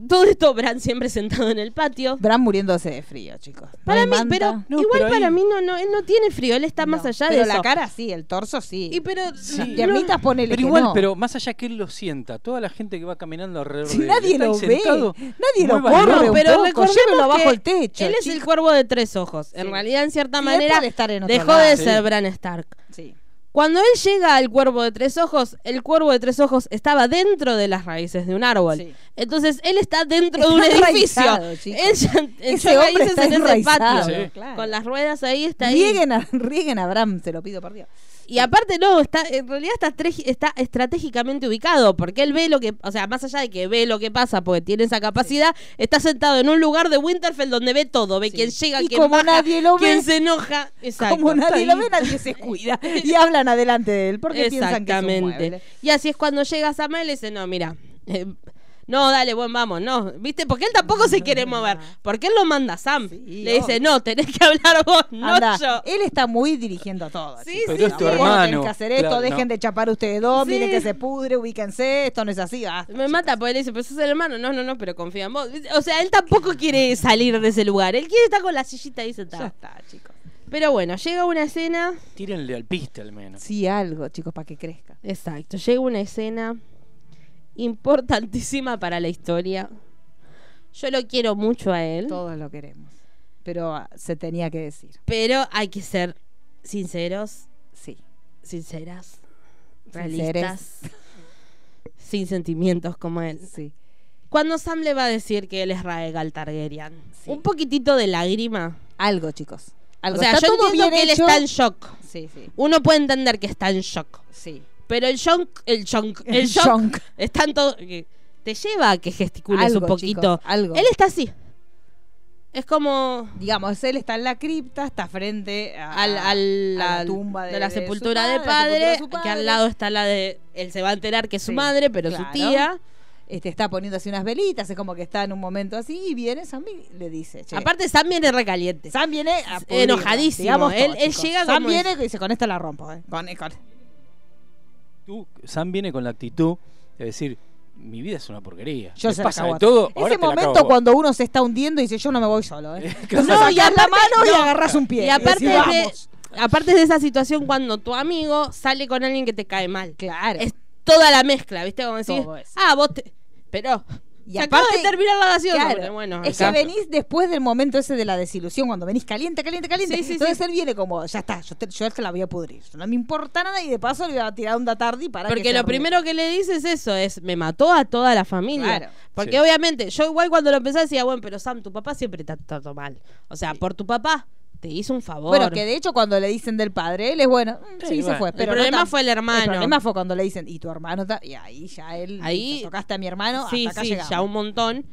[SPEAKER 3] Todo esto, Bran siempre sentado en el patio.
[SPEAKER 2] Bran muriéndose de frío, chicos. No
[SPEAKER 3] Para mí,
[SPEAKER 2] manta.
[SPEAKER 3] pero
[SPEAKER 1] No,
[SPEAKER 3] igual
[SPEAKER 1] pero
[SPEAKER 3] para mí no, no, él no tiene frío, él está más
[SPEAKER 2] No,
[SPEAKER 3] allá
[SPEAKER 2] pero
[SPEAKER 3] de
[SPEAKER 2] la
[SPEAKER 3] eso.
[SPEAKER 2] cara sí, el torso sí.
[SPEAKER 3] Y pero
[SPEAKER 1] Sí.
[SPEAKER 2] Piernitas ponele
[SPEAKER 1] Pero igual,
[SPEAKER 2] no.
[SPEAKER 1] pero más allá que él lo sienta, toda la gente que va caminando alrededor
[SPEAKER 2] Si
[SPEAKER 1] de él,
[SPEAKER 2] nadie lo ve,
[SPEAKER 1] sentado,
[SPEAKER 2] nadie lo corre
[SPEAKER 3] pero recordemos que
[SPEAKER 2] el techo,
[SPEAKER 3] Él es el cuervo de tres ojos. En
[SPEAKER 2] Sí.
[SPEAKER 3] realidad, en cierta
[SPEAKER 2] Sí,
[SPEAKER 3] manera,
[SPEAKER 2] estar en
[SPEAKER 3] dejó
[SPEAKER 2] lado.
[SPEAKER 3] de ser Bran Stark.
[SPEAKER 2] Sí.
[SPEAKER 3] Cuando él llega al cuervo de tres ojos, el cuervo de tres ojos estaba dentro de las raíces de un árbol.
[SPEAKER 2] Sí.
[SPEAKER 3] Entonces, él está dentro de un edificio. Él
[SPEAKER 2] Ese hombre
[SPEAKER 3] raíces
[SPEAKER 2] está
[SPEAKER 3] en ese patio.
[SPEAKER 1] Sí.
[SPEAKER 2] claro.
[SPEAKER 3] Con las ruedas ahí, está ahí.
[SPEAKER 2] Rieguen a, rieguen a Bram, se lo pido por Dios.
[SPEAKER 3] Y aparte no, está en realidad está, está estratégicamente ubicado, porque él ve lo que, o sea, más allá de que ve lo que pasa, porque tiene esa capacidad, está sentado en un lugar de Winterfell donde ve todo, ve
[SPEAKER 2] Sí.
[SPEAKER 3] quién llega,
[SPEAKER 2] Y
[SPEAKER 3] quién
[SPEAKER 2] como
[SPEAKER 3] baja,
[SPEAKER 2] nadie lo
[SPEAKER 3] quién se enoja. Exacto.
[SPEAKER 2] Como nadie lo ve, nadie se cuida. Y hablan adelante de él porque piensan que es un
[SPEAKER 3] Exactamente.
[SPEAKER 2] mueble.
[SPEAKER 3] Y así es cuando llega Samuel y dice, no, mira, eh, no, dale, buen, vamos, no, ¿viste? Porque él tampoco se quiere mover, porque él lo manda a Sam.
[SPEAKER 2] Sí,
[SPEAKER 3] Le dice, no, tenés que hablar vos, no
[SPEAKER 2] Anda,
[SPEAKER 3] yo.
[SPEAKER 2] Él está muy dirigiendo todo.
[SPEAKER 3] Sí, sí,
[SPEAKER 1] Pero es tu hermano.
[SPEAKER 2] tenés que hacer esto,
[SPEAKER 1] Claro,
[SPEAKER 2] dejen
[SPEAKER 1] no.
[SPEAKER 2] de chapar ustedes dos,
[SPEAKER 3] Sí.
[SPEAKER 2] miren que se pudre, ubíquense, esto no es así. basta,
[SPEAKER 3] Me mata porque le dice, pero sos el hermano. No, no, no, pero confía en vos. O sea, él tampoco quiere salir de ese lugar. Él quiere estar con la sillita ahí
[SPEAKER 2] Ya
[SPEAKER 3] sentada.
[SPEAKER 2] está, chicos.
[SPEAKER 3] Pero bueno, llega una escena.
[SPEAKER 1] Tírenle al piste al menos.
[SPEAKER 2] Sí, algo, chicos, para que crezca.
[SPEAKER 3] Exacto, llega una escena importantísima para la historia. Yo lo quiero mucho a él,
[SPEAKER 2] Todos lo queremos. Pero ah, se tenía que decir.
[SPEAKER 3] pero hay que ser sinceros,
[SPEAKER 2] Sí.
[SPEAKER 3] sinceras,
[SPEAKER 2] Sinceres.
[SPEAKER 3] realistas, sin sentimientos como él.
[SPEAKER 2] Sí.
[SPEAKER 3] Cuando Sam le va a decir que él es Raegal Targaryen,
[SPEAKER 2] Sí.
[SPEAKER 3] un poquitito de lágrima.
[SPEAKER 2] Algo, chicos. Algo.
[SPEAKER 3] O sea,
[SPEAKER 2] Está
[SPEAKER 3] yo entiendo que él está en shock.
[SPEAKER 2] Sí, sí.
[SPEAKER 3] Uno puede entender que está en shock.
[SPEAKER 2] Sí.
[SPEAKER 3] Pero el shock, el shock, el
[SPEAKER 2] El
[SPEAKER 3] shock. es tanto que te lleva a que gesticules
[SPEAKER 2] Algo,
[SPEAKER 3] un poquito.
[SPEAKER 2] chicos, algo.
[SPEAKER 3] Él está así. Es como
[SPEAKER 2] Digamos, él está en la cripta, está frente a,
[SPEAKER 3] al, al-
[SPEAKER 2] a la tumba de,
[SPEAKER 3] de la
[SPEAKER 2] de su
[SPEAKER 3] sepultura
[SPEAKER 2] padre,
[SPEAKER 3] de padre,
[SPEAKER 2] sepultura de su
[SPEAKER 3] que
[SPEAKER 2] padre.
[SPEAKER 3] al lado está la de él se va a enterar que es su
[SPEAKER 2] Sí,
[SPEAKER 3] madre, pero
[SPEAKER 2] claro.
[SPEAKER 3] su tía.
[SPEAKER 2] Este, está poniendo así unas velitas, es como que está en un momento así y viene Sam y le dice, che,
[SPEAKER 3] Aparte Sam viene recaliente.
[SPEAKER 2] Sam viene a pudrirla,
[SPEAKER 3] enojadísimo.
[SPEAKER 2] digamos
[SPEAKER 3] Él-
[SPEAKER 2] todo,
[SPEAKER 3] él llega
[SPEAKER 2] Sam
[SPEAKER 3] como
[SPEAKER 2] viene y dice, con esta la rompo, eh. Con, con-
[SPEAKER 1] Tú, Sam viene con la actitud de decir, mi vida es una porquería.
[SPEAKER 2] Yo
[SPEAKER 1] Me
[SPEAKER 2] se
[SPEAKER 1] pasa de
[SPEAKER 2] a-
[SPEAKER 1] todo.
[SPEAKER 2] Ese momento
[SPEAKER 1] a
[SPEAKER 2] cuando uno se está hundiendo y dice, yo no me voy solo, eh. No, y
[SPEAKER 3] y
[SPEAKER 2] la mano y
[SPEAKER 3] no.
[SPEAKER 2] agarras un pie.
[SPEAKER 3] Y aparte
[SPEAKER 2] decís,
[SPEAKER 3] de, aparte de esa situación cuando tu amigo sale con alguien que te cae mal.
[SPEAKER 2] Claro.
[SPEAKER 3] Es toda la mezcla, ¿viste? Como
[SPEAKER 2] eso.
[SPEAKER 3] ah, vos te... Pero...
[SPEAKER 2] Y
[SPEAKER 3] acaba
[SPEAKER 2] aparte-
[SPEAKER 3] de terminar la gaseosa.
[SPEAKER 2] Claro,
[SPEAKER 3] bueno,
[SPEAKER 2] es que venís después del momento ese de la desilusión, cuando venís caliente, caliente, caliente.
[SPEAKER 3] Sí, sí,
[SPEAKER 2] Entonces
[SPEAKER 3] sí.
[SPEAKER 2] él viene como, ya está, yo te, yo te la voy a pudrir. No me importa nada y de paso le voy a tirar un datardi para que
[SPEAKER 3] Porque lo primero que le dice es eso, es me mató a toda la familia.
[SPEAKER 2] Claro.
[SPEAKER 3] Porque
[SPEAKER 1] Sí.
[SPEAKER 3] obviamente, yo igual cuando lo empecé decía, bueno, pero Sam, tu papá siempre te trató mal. O sea, por tu papá te hizo un favor.
[SPEAKER 2] Bueno, que de hecho cuando le dicen del padre, él es bueno, mm, sí, se fue.
[SPEAKER 1] El
[SPEAKER 2] Pero no
[SPEAKER 3] problema
[SPEAKER 2] tan-
[SPEAKER 3] fue el hermano.
[SPEAKER 2] El problema fue cuando le dicen, y tu hermano, ta-?" y ahí ya él,
[SPEAKER 3] Ahí-
[SPEAKER 2] tocaste a mi hermano,
[SPEAKER 3] sí,
[SPEAKER 2] hasta acá
[SPEAKER 3] sí, ya un montón.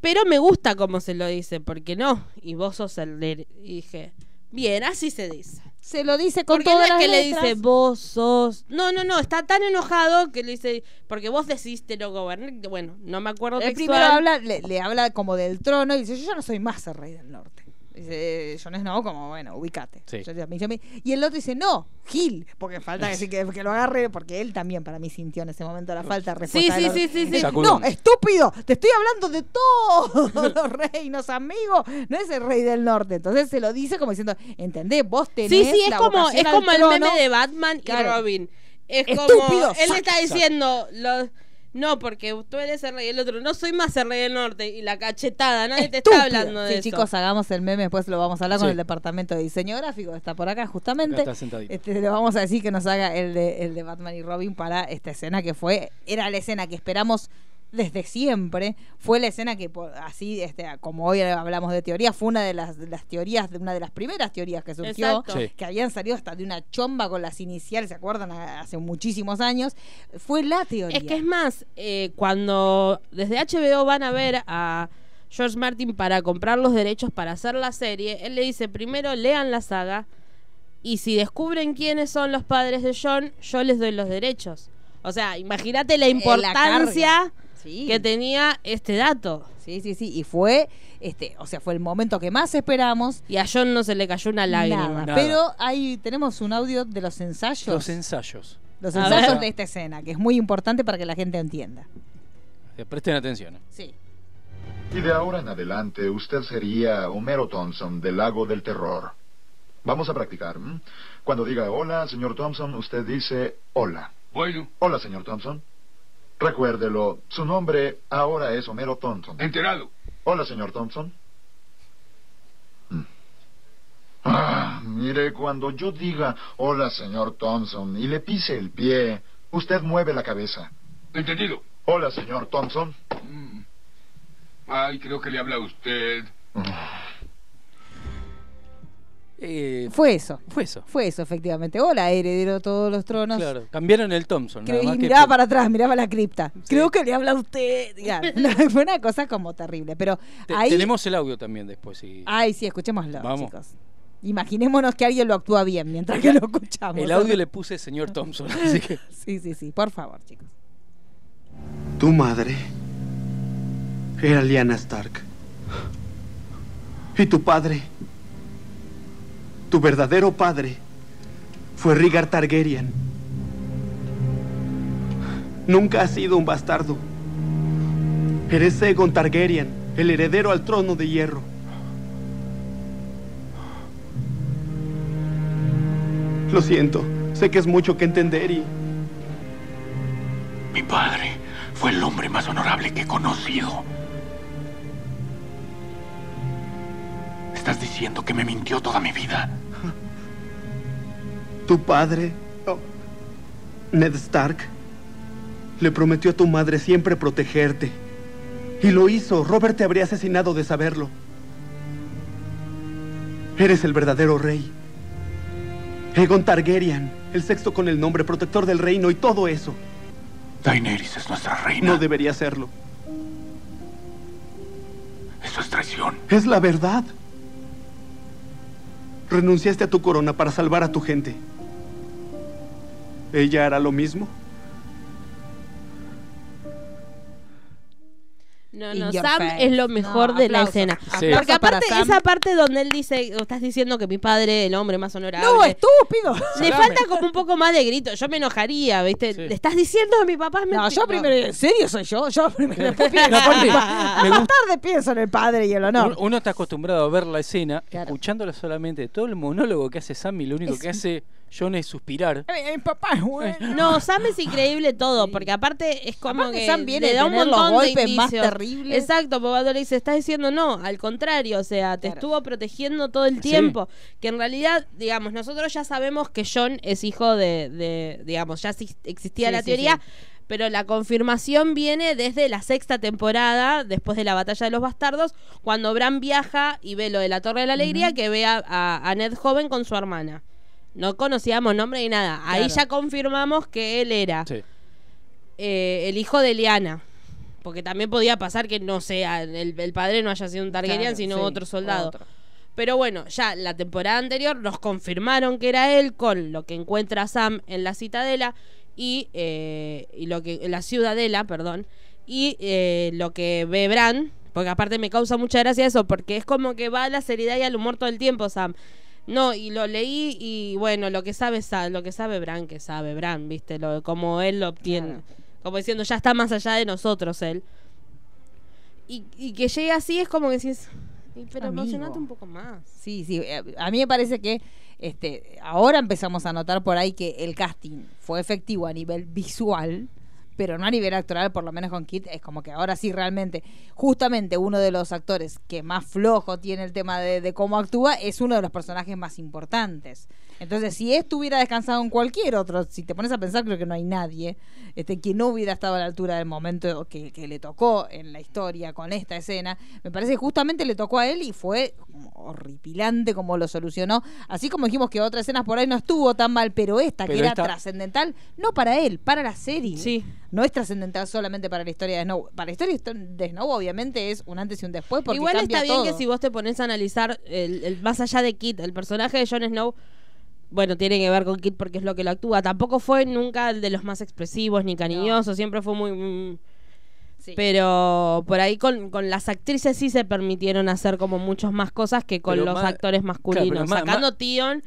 [SPEAKER 3] Pero me gusta cómo se lo dice, porque no. Y vos sos el... de- Y dije, bien, así se dice.
[SPEAKER 2] Se lo dice con
[SPEAKER 3] Porque no
[SPEAKER 2] todas
[SPEAKER 3] es
[SPEAKER 2] las
[SPEAKER 3] que le dice vos sos. No, no, no, está tan enojado que le dice. Porque vos decidiste no gobernar. Bueno, no me acuerdo
[SPEAKER 2] Él
[SPEAKER 3] textual.
[SPEAKER 2] primero habla, le, le habla como del trono y dice, yo ya no soy más el rey del norte. Dice, Jon Snow como, bueno, ubicate.
[SPEAKER 1] Sí.
[SPEAKER 2] Yo- yo- yo- y el otro dice, no, Gil, porque falta decir que, que lo agarre, porque él también para mí sintió en ese momento la falta de
[SPEAKER 3] Sí,
[SPEAKER 2] respuesta.
[SPEAKER 3] sí,
[SPEAKER 2] del
[SPEAKER 3] sí, sí, sí.
[SPEAKER 1] Sacudón.
[SPEAKER 2] No, estúpido, te estoy hablando de todos los reinos, amigo. No es el rey del norte. Entonces se lo dice como diciendo, ¿entendés? Vos tenés
[SPEAKER 3] Sí, sí, es
[SPEAKER 2] la
[SPEAKER 3] como, es como el
[SPEAKER 2] trono".
[SPEAKER 3] meme de Batman
[SPEAKER 2] Claro.
[SPEAKER 3] y Robin. Es
[SPEAKER 2] Estúpido,
[SPEAKER 3] como. Él
[SPEAKER 2] sac-
[SPEAKER 3] está diciendo. Lo, no, porque tú eres el rey y el otro. No soy más el rey del norte. Y la cachetada. Nadie te está hablando de
[SPEAKER 2] sí,
[SPEAKER 3] eso.
[SPEAKER 2] chicos, hagamos el meme, después lo vamos a hablar con el departamento de diseño gráfico, está por acá justamente.
[SPEAKER 1] Acá está.
[SPEAKER 2] Este, le vamos a decir que nos haga el de, el de Batman y Robin para esta escena que fue, era la escena que esperamos desde siempre, fue la escena que por- así, este, como hoy hablamos de teoría, fue una de las, de las teorías, de una de las primeras teorías que surgió.
[SPEAKER 1] Sí.
[SPEAKER 2] que habían salido hasta de una chomba con las iniciales, ¿se acuerdan? A- Hace muchísimos años, fue la teoría.
[SPEAKER 3] Es que es más, eh, cuando desde HBO van a ver a George Martin para comprar los derechos para hacer la serie, él le dice primero lean la saga y si descubren quiénes son los padres de John, yo les doy los derechos. O sea, imagínate la
[SPEAKER 2] Eh, la
[SPEAKER 3] importancia.
[SPEAKER 2] Sí.
[SPEAKER 3] que tenía este dato.
[SPEAKER 2] Sí, sí, sí. Y fue, este, o sea, fue el momento que más esperamos.
[SPEAKER 3] Y a John no se le cayó una lágrima.
[SPEAKER 2] Nada.
[SPEAKER 1] Nada.
[SPEAKER 2] Pero ahí tenemos un audio de los ensayos.
[SPEAKER 1] Los ensayos.
[SPEAKER 2] los
[SPEAKER 3] A
[SPEAKER 2] ensayos
[SPEAKER 3] ver.
[SPEAKER 2] de esta escena, que es muy importante para que la gente entienda.
[SPEAKER 1] Eh, Presten atención. eh.
[SPEAKER 2] Sí.
[SPEAKER 8] Y de ahora en adelante usted sería Homero Thompson del Lago del Terror. Vamos a practicar. ¿m? Cuando diga hola, señor Thompson, usted dice hola.
[SPEAKER 9] Bueno,
[SPEAKER 8] Hola, señor Thompson. Recuérdelo, su nombre ahora es Homero Thompson.
[SPEAKER 9] enterado.
[SPEAKER 8] Hola, señor Thompson. Mm. Ah, mire, cuando yo diga hola, señor Thompson, y le pise el pie, usted mueve la cabeza.
[SPEAKER 9] Entendido.
[SPEAKER 8] Hola, señor Thompson.
[SPEAKER 9] Mm. Ay, creo que le habla a usted.
[SPEAKER 1] Eh,
[SPEAKER 2] Fue eso.
[SPEAKER 1] fue eso.
[SPEAKER 2] Fue eso, efectivamente. Hola, heredero de todos los tronos.
[SPEAKER 1] Claro, cambiaron el Thompson.
[SPEAKER 2] Creo-
[SPEAKER 1] nada
[SPEAKER 2] y
[SPEAKER 1] que-
[SPEAKER 2] miraba para atrás, miraba la cripta.
[SPEAKER 1] Sí.
[SPEAKER 2] Creo que le habla a usted. Ya, fue una cosa como terrible. Pero
[SPEAKER 1] Te-
[SPEAKER 2] ahí.
[SPEAKER 1] Tenemos el audio también después.
[SPEAKER 2] Ay, sí, escuchémoslo,
[SPEAKER 1] Vamos.
[SPEAKER 2] chicos. Imaginémonos que alguien lo actúa bien mientras que lo escuchamos.
[SPEAKER 1] el audio le puse señor Thompson. Así que
[SPEAKER 2] Sí, sí, sí. Por favor, chicos.
[SPEAKER 10] Tu madre era Lyanna Stark. Y tu padre, tu verdadero padre, fue Rhaegar Targaryen. Nunca has sido un bastardo. Eres Aegon Targaryen, el heredero al trono de hierro. Lo siento. Sé que es mucho que entender y...
[SPEAKER 4] Mi padre fue el hombre más honorable que he conocido. Estás diciendo que me mintió toda mi vida.
[SPEAKER 10] Tu padre, oh, Ned Stark, le prometió a tu madre siempre protegerte. Y lo hizo. Robert te habría asesinado de saberlo. Eres el verdadero rey. Egon Targaryen, el sexto con el nombre protector del reino y todo eso.
[SPEAKER 4] Daenerys es nuestra reina.
[SPEAKER 10] No debería serlo.
[SPEAKER 4] Eso es traición.
[SPEAKER 10] Es la verdad. Renunciaste a tu corona para salvar a tu gente. ¿Ella hará lo mismo?
[SPEAKER 3] No, no,
[SPEAKER 2] your
[SPEAKER 3] Sam
[SPEAKER 2] face.
[SPEAKER 3] es lo mejor
[SPEAKER 2] No,
[SPEAKER 3] de la escena.
[SPEAKER 2] Sí.
[SPEAKER 3] Porque aparte,
[SPEAKER 2] Sam.
[SPEAKER 3] esa parte donde él dice, o estás diciendo que mi padre, el hombre más honorable.
[SPEAKER 2] ¡No, estúpido!
[SPEAKER 3] Le falta como un poco más de grito. Yo me enojaría, ¿viste? Le estás diciendo que mi papá es
[SPEAKER 2] No,
[SPEAKER 3] mentira-
[SPEAKER 2] yo primero, ¿en serio soy yo? Yo primero, después pienso,
[SPEAKER 1] No, aparte,
[SPEAKER 2] más tarde pienso en el padre y el honor.
[SPEAKER 1] Uno, uno está acostumbrado a ver la escena, escuchándola solamente. Todo el monólogo que hace Sam y lo único
[SPEAKER 2] Es-
[SPEAKER 1] que hace John es suspirar.
[SPEAKER 2] Eh, Mi papá es bueno.
[SPEAKER 3] No, Sam es increíble todo, porque aparte es como
[SPEAKER 2] Aparte
[SPEAKER 3] que
[SPEAKER 2] Sam viene
[SPEAKER 3] le da un
[SPEAKER 2] tener los
[SPEAKER 3] montón de
[SPEAKER 2] golpes más terribles.
[SPEAKER 3] Exacto, porque cuando le dice, estás diciendo no, al contrario, o sea, te estuvo protegiendo todo el
[SPEAKER 1] Sí.
[SPEAKER 3] tiempo. Que en realidad, digamos, nosotros ya sabemos que John es hijo de, de digamos, ya existía
[SPEAKER 2] Sí,
[SPEAKER 3] la
[SPEAKER 2] sí,
[SPEAKER 3] teoría.
[SPEAKER 2] sí.
[SPEAKER 3] Pero la confirmación viene desde la sexta temporada, después de la batalla de los bastardos, cuando Bran viaja y ve lo de la Torre de la Alegría, que ve a, a- a Ned joven con su hermana. No conocíamos nombre ni nada. Ahí ya confirmamos que él era eh, el hijo de Liana. Porque también podía pasar que no sea, el, el padre no haya sido un Targaryen,
[SPEAKER 2] Claro,
[SPEAKER 3] sino
[SPEAKER 2] sí,
[SPEAKER 3] otro soldado.
[SPEAKER 2] otro.
[SPEAKER 3] Pero bueno, ya la temporada anterior nos confirmaron que era él con lo que encuentra Sam en la citadela y, eh, y lo que la ciudadela, perdón, y eh, lo que ve Bran, porque aparte me causa mucha gracia eso, porque es como que va a la seriedad y al humor todo el tiempo, Sam. No, y lo leí y bueno, lo que sabe Sa- lo que sabe Bran, que sabe Bran, ¿viste? Lo, como él lo obtiene. Como diciendo, ya está más allá de nosotros él. Y, y que llegue así es como que decís, "Y, pero
[SPEAKER 2] Amigo.
[SPEAKER 3] emocionate un poco más.
[SPEAKER 2] Sí, sí. eh, A mí me parece que este, ahora empezamos a notar por ahí que el casting fue efectivo a nivel visual, pero no a nivel actoral, por lo menos con Kit, es como que ahora sí realmente, justamente uno de los actores que más flojo tiene el tema de, de cómo actúa, es uno de los personajes más importantes. Entonces, si esto hubiera descansado en cualquier otro, si te pones a pensar, creo que no hay nadie este, que no hubiera estado a la altura del momento que, que le tocó en la historia con esta escena. Me parece que justamente le tocó a él y fue como horripilante como lo solucionó. Así como dijimos que otras escenas por ahí no estuvo tan mal, pero esta,
[SPEAKER 1] Pero
[SPEAKER 2] que era trascendental, no para él, para la serie.
[SPEAKER 3] Sí.
[SPEAKER 2] No es trascendental solamente para la historia de Snow. Para la historia de Snow, obviamente, es un antes y un después. Porque
[SPEAKER 3] Igual está bien
[SPEAKER 2] todo.
[SPEAKER 3] que si vos te pones a analizar el, el- más allá de Kit, el personaje de Jon Snow, bueno, tiene que ver con Kit porque es lo que lo actúa. Tampoco fue nunca el de los más expresivos ni cariñosos, siempre fue muy... mm, Pero por ahí con, con las actrices sí se permitieron hacer como muchas más cosas que con
[SPEAKER 1] Pero
[SPEAKER 3] los actores masculinos.
[SPEAKER 1] claro,
[SPEAKER 3] Sacando Tion,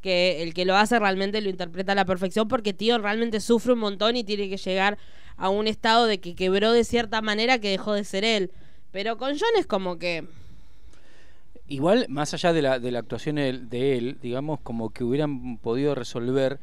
[SPEAKER 3] que el que lo hace realmente lo interpreta a la perfección porque Tion realmente sufre un montón y tiene que llegar a un estado de que quebró de cierta manera que dejó de ser él. Pero con John es como que...
[SPEAKER 1] Igual, más allá de la, de la actuación de él, de él, digamos, como que hubieran podido resolver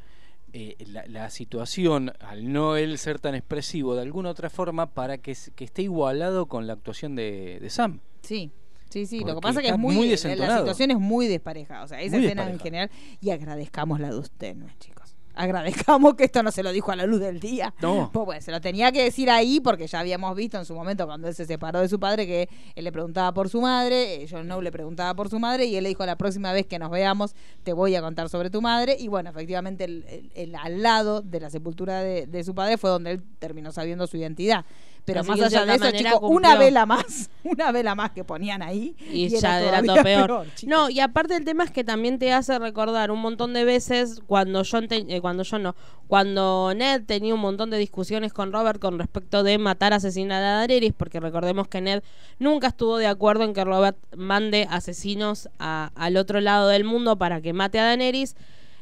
[SPEAKER 1] eh, la, la situación, al no él ser tan expresivo, de alguna otra forma, para que, esté igualado con la actuación de, de Sam.
[SPEAKER 2] Sí. Sí, sí, lo que pasa es que es muy,
[SPEAKER 1] muy
[SPEAKER 2] la situación es muy despareja, o sea, esa
[SPEAKER 1] Muy
[SPEAKER 2] escena en general y agradezcamos la de usted, ¿no, chicos? Agradezcamos que esto no se lo dijo a la luz del día.
[SPEAKER 1] No.
[SPEAKER 2] Pues bueno, se lo tenía que decir ahí porque ya habíamos visto en su momento cuando él se separó de su padre que él le preguntaba por su madre, eh, Jon Snow le preguntaba por su madre y él le dijo la próxima vez que nos veamos te voy a contar sobre tu madre y bueno, efectivamente el, el- el al lado de la sepultura de, de su padre fue donde él terminó sabiendo su identidad. Pero
[SPEAKER 3] Así
[SPEAKER 2] más allá de eso, chicos, una vela más, una vela más que ponían ahí
[SPEAKER 3] Y, ya era todo peor. no, y aparte el tema es que también te hace recordar un montón de veces cuando John, te- eh, cuando John no, cuando Ned tenía un montón de discusiones con Robert con respecto de matar, asesinar a Daenerys, porque recordemos que Ned nunca estuvo de acuerdo en que Robert mande asesinos a- al otro lado del mundo para que mate a Daenerys.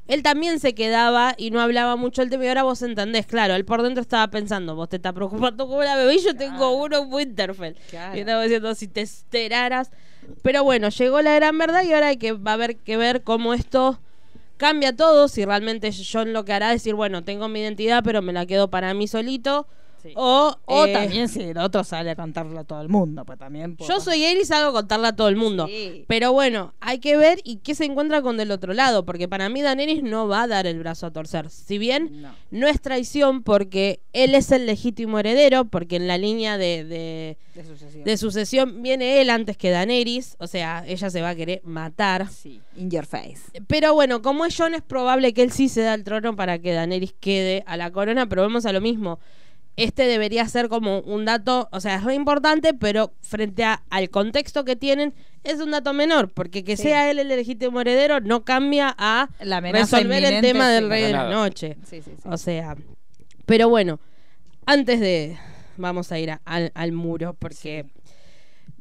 [SPEAKER 3] Él también se quedaba y no hablaba mucho el tema. Y ahora vos entendés, claro, él por dentro estaba pensando, vos te estás preocupando como la bebé y yo tengo uno en Winterfell.
[SPEAKER 2] Claro.
[SPEAKER 3] Y estaba diciendo, si te enteraras. Pero bueno, llegó la gran verdad y ahora hay que, va a haber que ver cómo esto Cambia todo si realmente John lo que hará es decir, bueno, tengo mi identidad, pero me la quedo para mí solito. O,
[SPEAKER 2] O
[SPEAKER 3] eh,
[SPEAKER 2] también si el otro sale a contarlo a todo el mundo, pues también. puedo
[SPEAKER 3] Yo soy él y salgo a contarle a todo el mundo.
[SPEAKER 2] Sí.
[SPEAKER 3] Pero bueno, hay que ver y qué se encuentra con del otro lado, porque para mí Daenerys no va a dar el brazo a torcer. Si bien no, es traición porque él es el legítimo heredero, porque en la línea de, de,
[SPEAKER 2] De sucesión.
[SPEAKER 3] de sucesión viene él antes que Daenerys, o sea, ella se va a querer matar.
[SPEAKER 2] Sí, in your face.
[SPEAKER 3] Pero bueno, como es Jon, es probable que él sí se da el trono para que Daenerys quede a la corona, pero vemos a lo mismo. Este debería ser como un dato, o sea, es re importante, pero frente a- al contexto que tienen, es un dato menor, porque que
[SPEAKER 2] Sí.
[SPEAKER 3] sea él el legítimo heredero no cambia a
[SPEAKER 2] La
[SPEAKER 3] resolver el tema
[SPEAKER 2] sí.
[SPEAKER 3] del rey de la noche.
[SPEAKER 2] Sí, sí, sí.
[SPEAKER 3] O sea, pero bueno, antes de, vamos a ir a- al, al muro, porque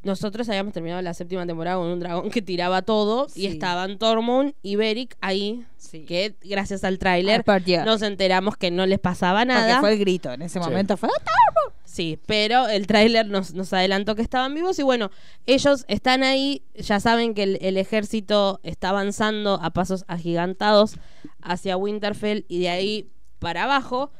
[SPEAKER 3] nosotros habíamos terminado la séptima temporada con un dragón que tiraba todo y estaban Tormund y Beric ahí,
[SPEAKER 2] Sí.
[SPEAKER 3] que gracias al tráiler nos enteramos que no les pasaba
[SPEAKER 2] Porque
[SPEAKER 3] nada.
[SPEAKER 2] fue el grito. En ese
[SPEAKER 1] Sí.
[SPEAKER 2] momento fue.
[SPEAKER 3] Sí, pero el tráiler nos, nos adelantó que estaban vivos y bueno, ellos están ahí, ya saben que el, el ejército está avanzando a pasos agigantados hacia Winterfell y de ahí para abajo.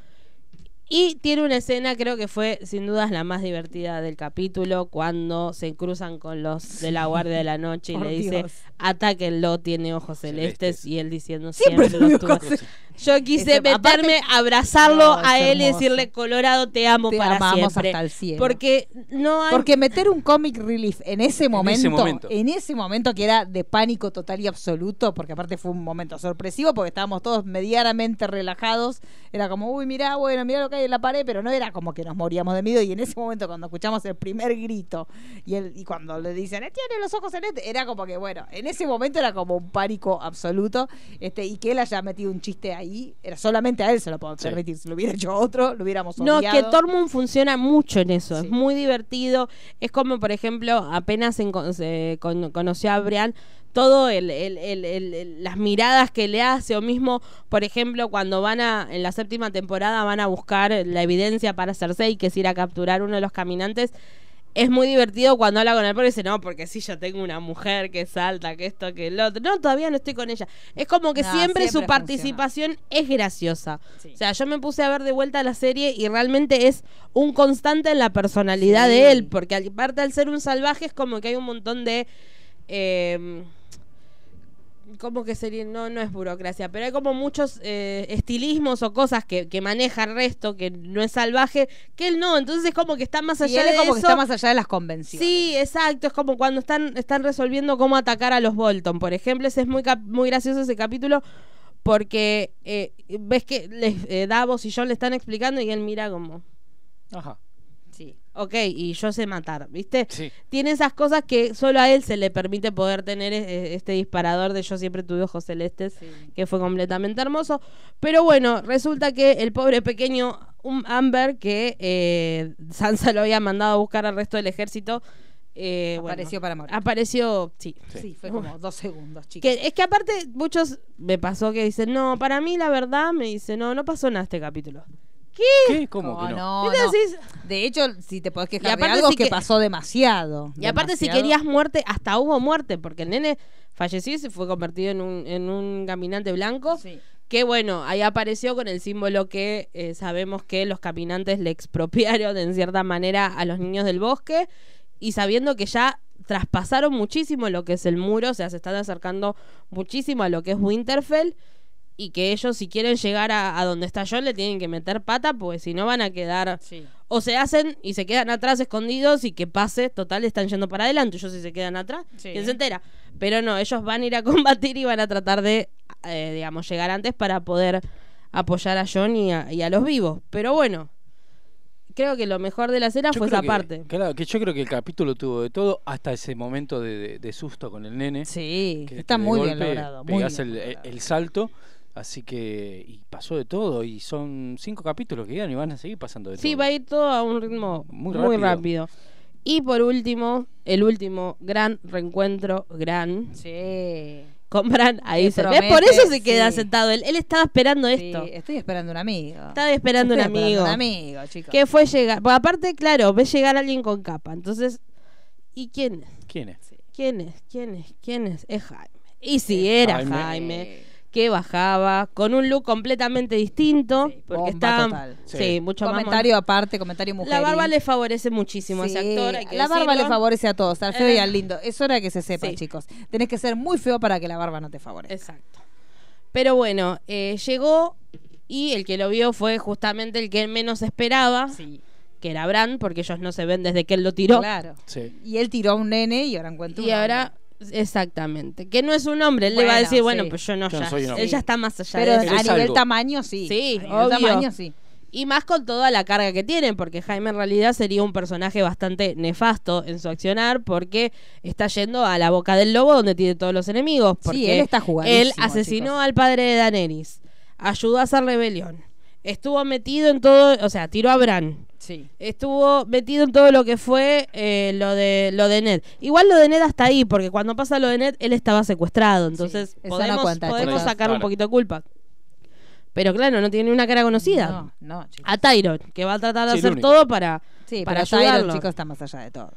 [SPEAKER 3] Y tiene una escena, creo que fue sin dudas la más divertida del capítulo, cuando se cruzan con los de la Guardia de la Noche y
[SPEAKER 2] Por
[SPEAKER 3] le dice,
[SPEAKER 2] Dios.
[SPEAKER 3] atáquenlo, tiene ojos celestes,
[SPEAKER 1] Celestes.
[SPEAKER 3] y él diciendo
[SPEAKER 2] Siempre
[SPEAKER 3] siempre, los
[SPEAKER 2] tuvo
[SPEAKER 3] tuve".
[SPEAKER 2] cosas.
[SPEAKER 3] Yo quise
[SPEAKER 2] Ese- aparte-
[SPEAKER 3] meterme, abrazarlo
[SPEAKER 2] No,
[SPEAKER 3] a él y decirle, Colorado, te amo
[SPEAKER 2] Te
[SPEAKER 3] para
[SPEAKER 2] amamos
[SPEAKER 3] siempre.
[SPEAKER 2] hasta el cielo.
[SPEAKER 3] Porque no hay...
[SPEAKER 2] Porque meter un comic relief en ese momento, en ese
[SPEAKER 1] momento.
[SPEAKER 2] momento, que era de pánico total y absoluto, porque aparte fue un momento sorpresivo, porque estábamos todos medianamente relajados, era como, uy, mirá, bueno, mirá lo que en la pared, pero no era como que nos moríamos de miedo, y en ese momento cuando escuchamos el primer grito, y, el, y cuando le dicen, "Eh, tiene los ojos celestes, era como que, bueno, en ese momento era como un pánico absoluto, este y que él haya metido un chiste ahí, era solamente a él se lo puedo
[SPEAKER 1] Sí.
[SPEAKER 2] permitir, si lo hubiera hecho otro, lo hubiéramos
[SPEAKER 3] No,
[SPEAKER 2] odiado.
[SPEAKER 3] que Tormund funciona mucho en eso,
[SPEAKER 2] Sí.
[SPEAKER 3] es muy divertido. Es como, por ejemplo, apenas en- con- conoció a Brian, todo el, el- el- el- el- las miradas que le hace, o mismo, por ejemplo, cuando van a, en la séptima temporada, van a buscar la evidencia para Cersei, que es ir a capturar uno de los caminantes. Es muy divertido cuando habla con él porque dice, no, porque si yo tengo una mujer que salta, que esto, que el otro. No, todavía no estoy con ella. Es como que
[SPEAKER 2] No,
[SPEAKER 3] siempre, su participación es graciosa.
[SPEAKER 2] Sí.
[SPEAKER 3] O sea, yo me puse a ver de vuelta la serie y realmente es un constante en la personalidad
[SPEAKER 2] Sí.
[SPEAKER 3] de él, porque aparte al ser un salvaje es como que hay un montón de... eh, ¿Cómo que sería? No, no es burocracia, pero hay como muchos eh, estilismos o cosas que, que maneja el resto, que no es salvaje, que él no, entonces es como que está más allá
[SPEAKER 2] él
[SPEAKER 3] de
[SPEAKER 2] es como
[SPEAKER 3] eso.
[SPEAKER 2] que está más allá de las convenciones.
[SPEAKER 3] Sí, exacto. Es como cuando están, están resolviendo cómo atacar a los Bolton. Por ejemplo, ese es muy, cap- muy gracioso ese capítulo porque eh, ves que les, eh, Davos y John le están explicando y él mira como,
[SPEAKER 1] Ajá.
[SPEAKER 3] Ok, y yo sé matar, ¿viste?
[SPEAKER 1] Sí.
[SPEAKER 3] Tiene esas cosas que solo a él se le permite poder tener eh, este disparador de yo siempre tuve ojos celestes,
[SPEAKER 2] Sí.
[SPEAKER 3] que fue completamente hermoso. Pero bueno, resulta que el pobre pequeño um, Amber, que eh, Sansa lo había mandado a buscar al resto del ejército, eh, bueno,
[SPEAKER 2] Apareció para morir.
[SPEAKER 3] Apareció, sí.
[SPEAKER 2] Sí, fue como dos segundos, chicos.
[SPEAKER 3] Que, es que aparte muchos me pasó que dicen, no, para mí la verdad me dice, no, no pasó nada este capítulo.
[SPEAKER 1] ¿Qué? ¿Cómo
[SPEAKER 2] No,
[SPEAKER 1] que no?
[SPEAKER 2] no,
[SPEAKER 3] ¿Viste?
[SPEAKER 2] no.
[SPEAKER 3] Decís-
[SPEAKER 2] De hecho, si te podés
[SPEAKER 3] Y
[SPEAKER 2] quejar de algo que,
[SPEAKER 3] que-
[SPEAKER 2] pasó demasiado.
[SPEAKER 3] Y aparte, si querías muerte, hasta hubo muerte, porque el nene falleció y se fue convertido en un, en un caminante blanco.
[SPEAKER 2] Sí.
[SPEAKER 3] Que bueno, ahí apareció con el símbolo que eh, sabemos que los caminantes le expropiaron en cierta manera a los niños del bosque. Y sabiendo que ya traspasaron muchísimo lo que es el muro, o sea, se están acercando muchísimo a lo que es Winterfell. Y que ellos, si quieren llegar a, a donde está John, le tienen que meter pata, porque si no van a quedar
[SPEAKER 2] Sí.
[SPEAKER 3] o se hacen y se quedan atrás escondidos y que pase, total, están yendo para adelante. Ellos si se quedan atrás,
[SPEAKER 2] Sí.
[SPEAKER 3] ¿quién se entera? Pero no, ellos van a ir a combatir y van a tratar de, eh, digamos, llegar antes para poder apoyar a John y a, y a los vivos. Pero bueno, creo que lo mejor de la escena
[SPEAKER 1] Yo
[SPEAKER 3] fue esa
[SPEAKER 1] que-
[SPEAKER 3] parte.
[SPEAKER 1] Claro, que yo creo que el capítulo tuvo de todo hasta ese momento de, de- de susto con el nene.
[SPEAKER 2] Sí,
[SPEAKER 1] que-
[SPEAKER 2] está
[SPEAKER 1] que
[SPEAKER 2] muy bien logrado. Muy bien
[SPEAKER 1] el,
[SPEAKER 2] logrado.
[SPEAKER 1] el salto. Así que. Y pasó de todo. Y son cinco capítulos que quedan y van a seguir pasando de
[SPEAKER 3] Sí,
[SPEAKER 1] todo.
[SPEAKER 3] va a ir todo a un ritmo
[SPEAKER 1] Muy
[SPEAKER 3] muy
[SPEAKER 1] rápido.
[SPEAKER 3] rápido. Y por último, el último gran reencuentro, gran,
[SPEAKER 2] Sí.
[SPEAKER 3] con Bran. Ahí se ve.
[SPEAKER 2] promete,
[SPEAKER 3] Por eso se queda
[SPEAKER 2] sí.
[SPEAKER 3] sentado. Él, él estaba esperando
[SPEAKER 2] Sí,
[SPEAKER 3] esto.
[SPEAKER 2] estoy esperando un amigo.
[SPEAKER 3] Estaba esperando un amigo.
[SPEAKER 2] un amigo, chicos.
[SPEAKER 3] Que fue llegar. Porque aparte, claro, ves llegar alguien con capa. Entonces, ¿y quién es?
[SPEAKER 1] ¿Quién es?
[SPEAKER 3] ¿Quién es? ¿Quién es? ¿Quién es? Es Jaime. Y si era
[SPEAKER 1] Jaime.
[SPEAKER 3] Jaime. Que bajaba con un look completamente distinto, porque
[SPEAKER 2] bomba
[SPEAKER 3] está
[SPEAKER 2] total.
[SPEAKER 3] sí,
[SPEAKER 1] Sí.
[SPEAKER 3] mucho más
[SPEAKER 2] comentario aparte, comentario mujer.
[SPEAKER 3] La barba le favorece muchísimo a ese
[SPEAKER 2] Sí,
[SPEAKER 3] actor, hay que
[SPEAKER 2] la barba le favorece a todos, al feo y
[SPEAKER 3] Eh,
[SPEAKER 2] al lindo. Es hora de que se sepa,
[SPEAKER 3] sí.
[SPEAKER 2] chicos. Tenés que ser muy feo para que la barba no te favorezca.
[SPEAKER 3] Exacto. Pero bueno, eh, llegó y el que lo vio fue justamente el que menos esperaba, que era Bran, porque ellos no se ven desde que él lo tiró.
[SPEAKER 2] Claro.
[SPEAKER 1] Sí.
[SPEAKER 2] Y él tiró a un nene y ahora encuentra
[SPEAKER 3] Y ahora, exactamente, que no es un hombre, él le va a
[SPEAKER 2] Bueno,
[SPEAKER 3] decir, bueno,
[SPEAKER 2] sí.
[SPEAKER 3] pues yo no,
[SPEAKER 1] Yo no
[SPEAKER 3] ya,
[SPEAKER 1] soy un hombre.
[SPEAKER 3] él ya está más allá
[SPEAKER 2] Pero
[SPEAKER 3] de
[SPEAKER 2] a
[SPEAKER 3] eso.
[SPEAKER 1] es
[SPEAKER 2] nivel
[SPEAKER 1] algo.
[SPEAKER 2] tamaño sí.
[SPEAKER 3] Sí,
[SPEAKER 2] a nivel
[SPEAKER 3] obvio.
[SPEAKER 2] tamaño sí.
[SPEAKER 3] Y más con toda la carga que tiene, porque Jaime en realidad sería un personaje bastante nefasto en su accionar, porque está yendo a la boca del lobo donde tiene todos los enemigos. Porque
[SPEAKER 2] él está jugadísimo,
[SPEAKER 3] Él asesinó
[SPEAKER 2] chicos.
[SPEAKER 3] al padre de Daenerys, ayudó a hacer rebelión, estuvo metido en todo, o sea, tiró a Bran.
[SPEAKER 2] Sí.
[SPEAKER 3] Estuvo metido en todo lo que fue eh, lo de lo de Ned. Igual lo de Ned hasta ahí, porque cuando pasa lo de Ned, él estaba secuestrado. Entonces podemos,
[SPEAKER 2] cuenta,
[SPEAKER 3] podemos sacar un poquito de culpa. Pero claro, no tiene una cara conocida.
[SPEAKER 2] No, no, chicos.
[SPEAKER 3] A Tyron, que va a tratar de
[SPEAKER 1] Sí,
[SPEAKER 3] hacer todo para,
[SPEAKER 2] Sí,
[SPEAKER 3] para
[SPEAKER 2] Tyron,
[SPEAKER 3] ayudarlo.
[SPEAKER 2] chicos, está más allá de todo.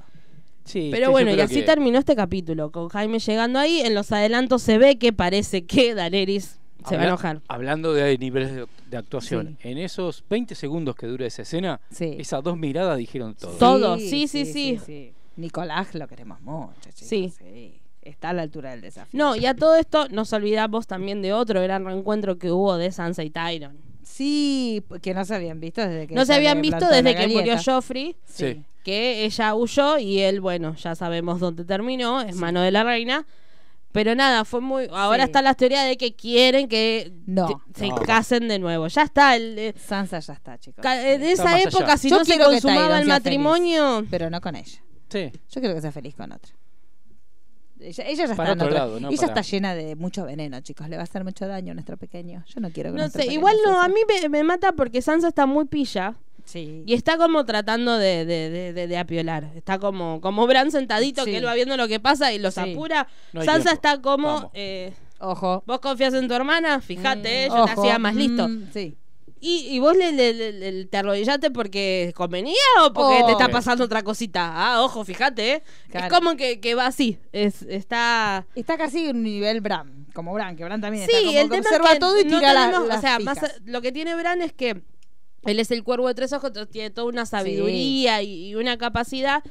[SPEAKER 1] Sí,
[SPEAKER 3] Pero bueno, y así
[SPEAKER 1] que-
[SPEAKER 3] terminó este capítulo, con Jaime llegando ahí. En los adelantos se ve que parece que Daenerys se va a enojar.
[SPEAKER 1] Hablando de niveles de, de actuación, en esos 20 segundos que dura esa escena,
[SPEAKER 2] Sí.
[SPEAKER 1] esas dos miradas dijeron todo.
[SPEAKER 3] Todo, sí, sí, sí.
[SPEAKER 2] Nicolás lo queremos mucho, chicos.
[SPEAKER 3] Sí.
[SPEAKER 2] Está a la altura del desafío.
[SPEAKER 3] No, y a todo esto nos olvidamos también de otro gran reencuentro que hubo de Sansa y Tyron.
[SPEAKER 2] Sí, que no se habían visto desde que
[SPEAKER 3] No se
[SPEAKER 2] ella
[SPEAKER 3] habían visto desde que murió. Joffrey,
[SPEAKER 1] Sí.
[SPEAKER 3] que ella huyó y él, bueno, ya sabemos dónde terminó, es mano de la reina. Pero nada, fue muy. Ahora
[SPEAKER 2] Sí.
[SPEAKER 3] está la teoría de que quieren que
[SPEAKER 2] No.
[SPEAKER 3] se
[SPEAKER 1] No.
[SPEAKER 3] casen de nuevo. Ya está. El, eh,
[SPEAKER 2] Sansa ya está, chicos.
[SPEAKER 3] ca- eh, esa época,
[SPEAKER 1] allá.
[SPEAKER 3] si
[SPEAKER 2] Yo
[SPEAKER 3] no se consumaba el matrimonio.
[SPEAKER 2] Pero no con ella.
[SPEAKER 1] Sí.
[SPEAKER 2] Yo quiero que sea feliz con otra. Ella, ella ya
[SPEAKER 1] Para
[SPEAKER 2] está en
[SPEAKER 1] otro lado, ¿no?
[SPEAKER 2] Ella
[SPEAKER 1] Para-
[SPEAKER 2] está llena de mucho veneno, chicos. Le va a hacer mucho daño a nuestro pequeño. Yo no quiero que
[SPEAKER 3] No sé, igual no,
[SPEAKER 2] sufra.
[SPEAKER 3] a mí me, me mata porque Sansa está muy pilla.
[SPEAKER 2] Sí.
[SPEAKER 3] Y está como tratando de, de, de, de- de apiolar. Está como, como Bran sentadito,
[SPEAKER 2] Sí.
[SPEAKER 3] que él va viendo lo que pasa y los
[SPEAKER 2] Sí.
[SPEAKER 3] apura.
[SPEAKER 1] No
[SPEAKER 3] Sansa
[SPEAKER 1] tiempo.
[SPEAKER 3] está como. Eh,
[SPEAKER 2] Ojo.
[SPEAKER 3] ¿Vos confías en tu hermana? Fíjate, eh, yo te
[SPEAKER 2] Ojo.
[SPEAKER 3] hacía más listo.
[SPEAKER 2] Mm, sí.
[SPEAKER 3] ¿Y, y vos le, le- le- le- te arrodillaste porque convenía o porque
[SPEAKER 2] Oh.
[SPEAKER 3] te está pasando otra cosita? Ah, ojo, fíjate, ¿eh?
[SPEAKER 2] Claro.
[SPEAKER 3] Es como que, que va así. Es, está.
[SPEAKER 2] Está casi en un nivel Bran. Como Bran, que Bran también está
[SPEAKER 3] Sí,
[SPEAKER 2] como
[SPEAKER 3] el
[SPEAKER 2] que
[SPEAKER 3] tema
[SPEAKER 2] observa
[SPEAKER 3] es que
[SPEAKER 2] todo y
[SPEAKER 3] no
[SPEAKER 2] tira la-
[SPEAKER 3] tenemos-
[SPEAKER 2] las
[SPEAKER 3] O sea, más lo que tiene Bran es que él es el cuervo de tres ojos, entonces tiene toda una sabiduría y, y una capacidad.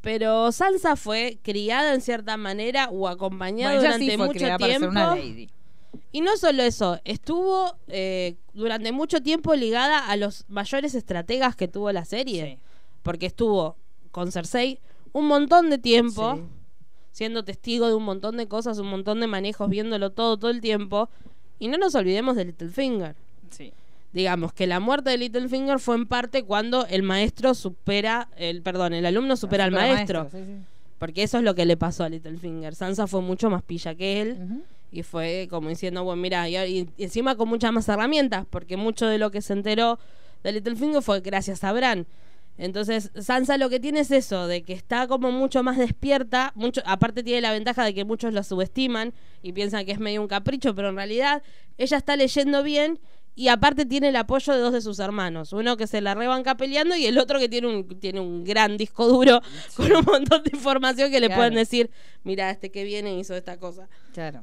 [SPEAKER 3] Pero Sansa fue criada en cierta manera o acompañada
[SPEAKER 2] Bueno,
[SPEAKER 3] durante
[SPEAKER 2] sí
[SPEAKER 3] mucho tiempo.
[SPEAKER 2] una lady.
[SPEAKER 3] Y no solo eso, estuvo eh, durante mucho tiempo ligada a los mayores estrategas que tuvo la serie. Porque estuvo con Cersei un montón de tiempo,
[SPEAKER 2] Sí.
[SPEAKER 3] siendo testigo de un montón de cosas, un montón de manejos, viéndolo todo, todo el tiempo. Y no nos olvidemos de Littlefinger.
[SPEAKER 2] Sí.
[SPEAKER 3] Digamos que la muerte de Littlefinger fue en parte cuando el maestro supera, el perdón, el alumno supera al maestro.
[SPEAKER 2] sí, sí.
[SPEAKER 3] Porque eso es lo que le pasó a Littlefinger. Sansa fue mucho más pilla que él. Y fue como diciendo, bueno, mira, y, y encima con muchas más herramientas, porque mucho de lo que se enteró de Littlefinger fue gracias a Bran. Entonces, Sansa lo que tiene es eso, de que está como mucho más despierta, mucho, aparte tiene la ventaja de que muchos la subestiman y piensan que es medio un capricho, pero en realidad ella está leyendo bien y aparte tiene el apoyo de dos de sus hermanos, uno que se la rebanca peleando y el otro que tiene un, tiene un gran disco duro con un montón de información que le
[SPEAKER 2] Claro.
[SPEAKER 3] pueden decir, mira, este que viene hizo esta cosa.
[SPEAKER 2] Claro.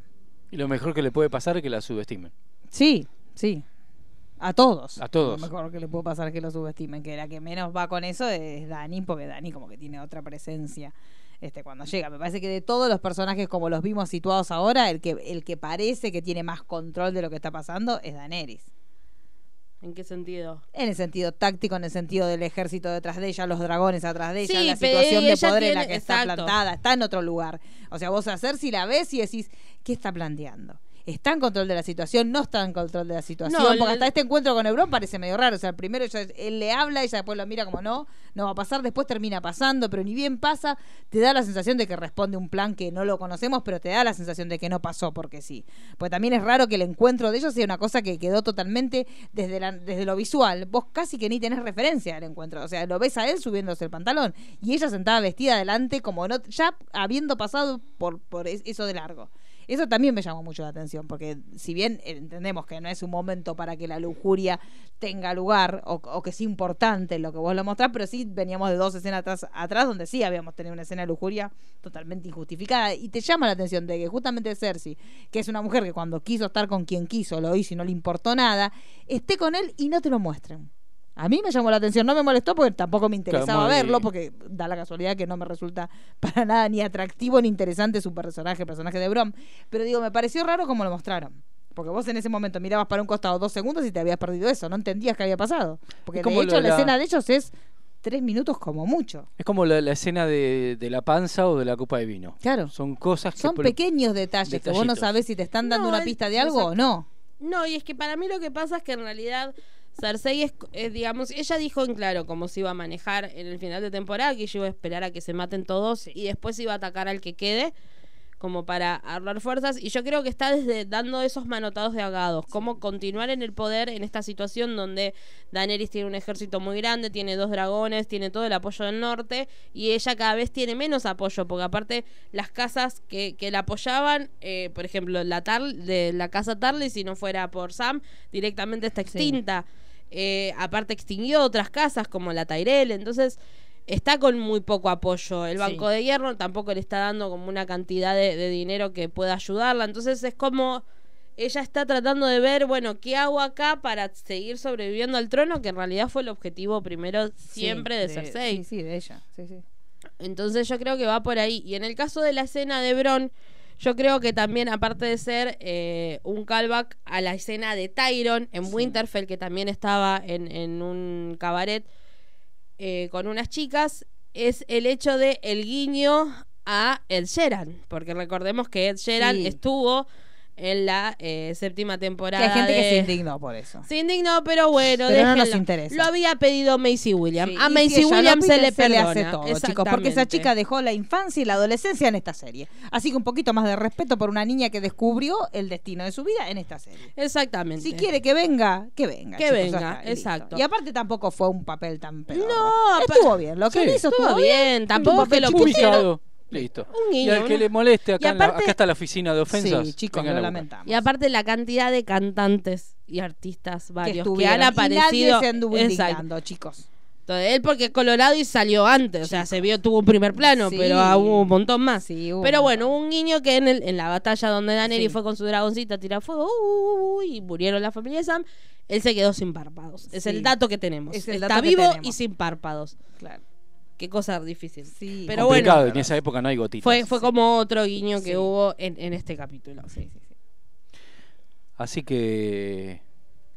[SPEAKER 1] Y lo mejor que le puede pasar es que la subestimen.
[SPEAKER 2] Sí, sí. A todos.
[SPEAKER 1] A todos.
[SPEAKER 2] Lo mejor que le puede pasar es que lo subestimen. Que la que menos va con eso es Dani, porque Dani como que tiene otra presencia este cuando llega. Me parece que de todos los personajes como los vimos situados ahora, el que, el que parece que tiene más control de lo que está pasando es Daenerys.
[SPEAKER 3] ¿En qué sentido?
[SPEAKER 2] En el sentido táctico, en el sentido del ejército detrás de ella, los dragones atrás de ella,
[SPEAKER 3] Sí,
[SPEAKER 2] la situación de poder en la que está
[SPEAKER 3] exacto.
[SPEAKER 2] plantada, está en otro lugar. O sea, vos hacer si la ves y decís, ¿qué está planteando? ¿Está en control de la situación? ¿No está en control de la situación?
[SPEAKER 3] No,
[SPEAKER 2] Porque
[SPEAKER 3] el-
[SPEAKER 2] hasta este encuentro con Euron parece medio raro. O sea, primero ella- él le habla, ella después lo mira como no, no va a pasar, después termina pasando, pero ni bien pasa, te da la sensación de que responde un plan que no lo conocemos, pero te da la sensación de que no pasó porque sí. Pues también es raro que el encuentro de ellos sea una cosa que quedó totalmente desde, la- desde lo visual. Vos casi que ni tenés referencia al encuentro. O sea, lo ves a él subiéndose el pantalón y ella sentada vestida adelante como no, ya habiendo pasado por, por es- eso de largo. Eso también me llamó mucho la atención, porque si bien entendemos que no es un momento para que la lujuria tenga lugar o, que es importante lo que vos lo mostrás, pero sí veníamos de dos escenas atrás, atrás donde sí habíamos tenido una escena de lujuria totalmente injustificada. Y te llama la atención de que justamente Cersei, que es una mujer que cuando quiso estar con quien quiso, lo hizo y no le importó nada, esté con él y no te lo muestren. A mí me llamó la atención, no me molestó porque tampoco me interesaba verlo, porque da la casualidad que no me resulta para nada ni atractivo ni interesante su personaje, el personaje de Brom. Pero digo, me pareció raro como lo mostraron. Porque vos en ese momento mirabas para un costado dos segundos y te habías perdido eso, no entendías qué había pasado. Porque de
[SPEAKER 1] como
[SPEAKER 2] hecho la
[SPEAKER 1] la-
[SPEAKER 2] escena de ellos es tres minutos como mucho.
[SPEAKER 1] Es como la, la escena de, de la panza o de la copa de vino.
[SPEAKER 2] Claro.
[SPEAKER 1] Son cosas que...
[SPEAKER 2] Son
[SPEAKER 1] por-
[SPEAKER 2] pequeños detalles que vos no sabés si te están dando
[SPEAKER 3] No,
[SPEAKER 2] una pista de algo o no.
[SPEAKER 3] No, y es que para mí lo que pasa es que en realidad Cersei es, es, digamos, ella dijo en claro cómo se iba a manejar en el final de temporada, que ella iba a esperar a que se maten todos y después iba a atacar al que quede, como para ahorrar fuerzas. Y yo creo que está desde dando esos manotados de agados, cómo continuar en el poder en esta situación donde Daenerys tiene un ejército muy grande, tiene dos dragones, tiene todo el apoyo del norte y ella cada vez tiene menos apoyo, porque aparte las casas que, que la apoyaban, eh, por ejemplo, la, Tar- de la casa Tarly, si no fuera por Sam, directamente está extinta. Eh, aparte extinguió otras casas como la Tyrell, entonces está con muy poco apoyo. El
[SPEAKER 2] Sí.
[SPEAKER 3] Banco de Hierro tampoco le está dando como una cantidad de, de dinero que pueda ayudarla, entonces es como ella está tratando de ver, bueno, ¿qué hago acá para seguir sobreviviendo al trono? Que en realidad fue el objetivo primero siempre de,
[SPEAKER 2] Sí,
[SPEAKER 3] Cersei.
[SPEAKER 2] Sí, sí, de ella. Sí, sí.
[SPEAKER 3] Entonces yo creo que va por ahí. Y en el caso de la escena de Bron, yo creo que también, aparte de ser eh, un callback a la escena de Tyron en Winterfell, que también estaba en, en un cabaret eh, con unas chicas, es el hecho de el guiño a Ed Sheeran. Porque recordemos que Ed Sheeran
[SPEAKER 2] Sí.
[SPEAKER 3] estuvo en la eh, séptima
[SPEAKER 2] Que
[SPEAKER 3] temporada.
[SPEAKER 2] hay gente que se indignó por eso.
[SPEAKER 3] se indignó, pero bueno,
[SPEAKER 2] Pero no nos interesa.
[SPEAKER 3] Lo había pedido Macy Williams.
[SPEAKER 2] Sí,
[SPEAKER 3] a
[SPEAKER 2] si
[SPEAKER 3] Macy Williams se le
[SPEAKER 2] se le hace todo, chicos, porque esa chica dejó la infancia y la adolescencia en esta serie. Así que un poquito más de respeto por una niña que descubrió el destino de su vida en esta serie.
[SPEAKER 3] Exactamente.
[SPEAKER 2] Si quiere que venga, que venga.
[SPEAKER 3] Que
[SPEAKER 2] chicos,
[SPEAKER 3] venga,
[SPEAKER 2] está, listo.
[SPEAKER 3] exacto.
[SPEAKER 2] Y aparte tampoco fue un papel tan pedorro.
[SPEAKER 3] No,
[SPEAKER 2] estuvo bien. Lo que
[SPEAKER 1] Sí.
[SPEAKER 2] hizo
[SPEAKER 3] Estuvo
[SPEAKER 2] estuvo
[SPEAKER 3] bien, tampoco que lo pusieron-.
[SPEAKER 1] Listo.
[SPEAKER 3] Un
[SPEAKER 1] y
[SPEAKER 3] guiño,
[SPEAKER 1] al que le moleste,
[SPEAKER 3] Y
[SPEAKER 1] acá, en la-
[SPEAKER 3] aparte-
[SPEAKER 1] acá está la oficina de ofensas.
[SPEAKER 2] Sí, chicos,
[SPEAKER 1] vengan
[SPEAKER 2] lo
[SPEAKER 1] a buscar.
[SPEAKER 2] lamentamos.
[SPEAKER 3] Y aparte la cantidad de cantantes y artistas varios que,
[SPEAKER 2] estuvieron.
[SPEAKER 3] han
[SPEAKER 2] Y
[SPEAKER 3] aparecido.
[SPEAKER 2] nadie se anduvo
[SPEAKER 3] Exacto.
[SPEAKER 2] indignando, chicos.
[SPEAKER 3] Entonces, él porque es colorado y salió antes, o sea, se vio, tuvo un primer plano,
[SPEAKER 2] Sí.
[SPEAKER 3] pero ah, hubo un montón más.
[SPEAKER 2] Sí, hubo
[SPEAKER 3] pero
[SPEAKER 2] un
[SPEAKER 3] bueno, hubo un guiño que en, el, en la batalla donde Daenerys
[SPEAKER 2] Sí.
[SPEAKER 3] fue con su dragoncito a tirar fuego uh, uh, uh, y murieron la familia de Sam, él se quedó sin párpados. Es
[SPEAKER 2] Sí.
[SPEAKER 3] el dato que tenemos.
[SPEAKER 2] Es el
[SPEAKER 3] Está
[SPEAKER 2] dato que
[SPEAKER 3] vivo
[SPEAKER 2] tenemos.
[SPEAKER 3] y sin párpados.
[SPEAKER 2] Claro.
[SPEAKER 3] Qué cosa difícil.
[SPEAKER 2] Sí.
[SPEAKER 3] Pero
[SPEAKER 1] Complicado,
[SPEAKER 3] bueno,
[SPEAKER 1] en esa época no hay gotitas.
[SPEAKER 3] fue, fue como otro guiño que
[SPEAKER 2] Sí.
[SPEAKER 3] hubo en, en este capítulo.
[SPEAKER 2] Sí, sí, sí.
[SPEAKER 1] Así que...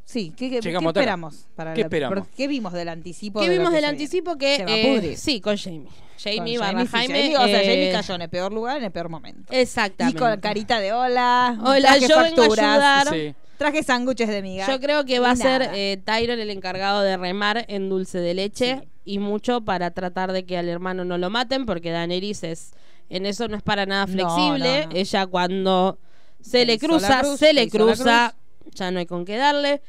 [SPEAKER 2] Sí, ¿qué, qué- esperamos? Para
[SPEAKER 1] ¿Qué
[SPEAKER 2] la-
[SPEAKER 1] esperamos?
[SPEAKER 2] ¿Qué vimos del anticipo?
[SPEAKER 3] ¿Qué
[SPEAKER 2] de
[SPEAKER 3] vimos
[SPEAKER 2] que
[SPEAKER 3] del anticipo? Que
[SPEAKER 2] Se va a
[SPEAKER 3] eh,
[SPEAKER 2] pudrir.
[SPEAKER 3] sí, con Jamie. Jamie
[SPEAKER 2] Con
[SPEAKER 3] barra
[SPEAKER 2] Jamie, sí,
[SPEAKER 3] Jaime.
[SPEAKER 2] Jamie, o sea, Jamie
[SPEAKER 3] eh,
[SPEAKER 2] cayó en el peor lugar, en el peor momento. Y
[SPEAKER 3] Exactamente.
[SPEAKER 2] con carita de hola,
[SPEAKER 3] Hola,
[SPEAKER 2] traje
[SPEAKER 3] yo vengo a
[SPEAKER 2] facturas,
[SPEAKER 3] ayudar.
[SPEAKER 1] Sí.
[SPEAKER 2] traje sándwiches de miga.
[SPEAKER 3] Yo creo que va
[SPEAKER 2] y
[SPEAKER 3] a ser eh, Tyron el encargado de remar en dulce de leche
[SPEAKER 2] Sí.
[SPEAKER 3] Y mucho para tratar de que al hermano no lo maten porque Daenerys es en eso no es para nada flexible.
[SPEAKER 2] no, no.
[SPEAKER 3] Ella cuando se,
[SPEAKER 2] Se
[SPEAKER 3] le cruza,
[SPEAKER 2] cruz,
[SPEAKER 3] se
[SPEAKER 2] se
[SPEAKER 3] le cruza, ya no hay con qué darle.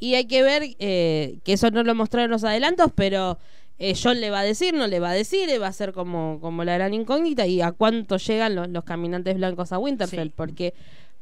[SPEAKER 3] Y hay que ver eh, que eso no lo mostraron los adelantos, pero eh, John le va a decir, no le va a decir, eh, va a ser como, como la gran incógnita y a cuánto llegan los, los caminantes blancos a Winterfell,
[SPEAKER 2] Sí.
[SPEAKER 3] porque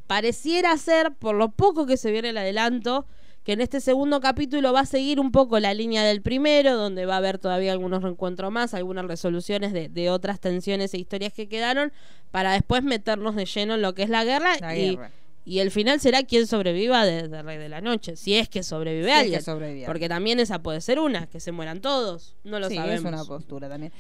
[SPEAKER 3] pareciera ser, por lo poco que se viene el adelanto, que en este segundo capítulo va a seguir un poco la línea del primero, donde va a haber todavía algunos reencuentros más, algunas resoluciones de, de otras tensiones e historias que quedaron, para después meternos de lleno en lo que es la guerra,
[SPEAKER 2] La
[SPEAKER 3] y,
[SPEAKER 2] guerra.
[SPEAKER 3] y el final será quien sobreviva de, de Rey de la Noche, si es que sobrevive
[SPEAKER 2] que
[SPEAKER 3] alguien.
[SPEAKER 2] sobrevive
[SPEAKER 3] Porque también esa puede ser una, que se mueran todos, no lo
[SPEAKER 2] sí,
[SPEAKER 3] sabemos.
[SPEAKER 2] es una postura también.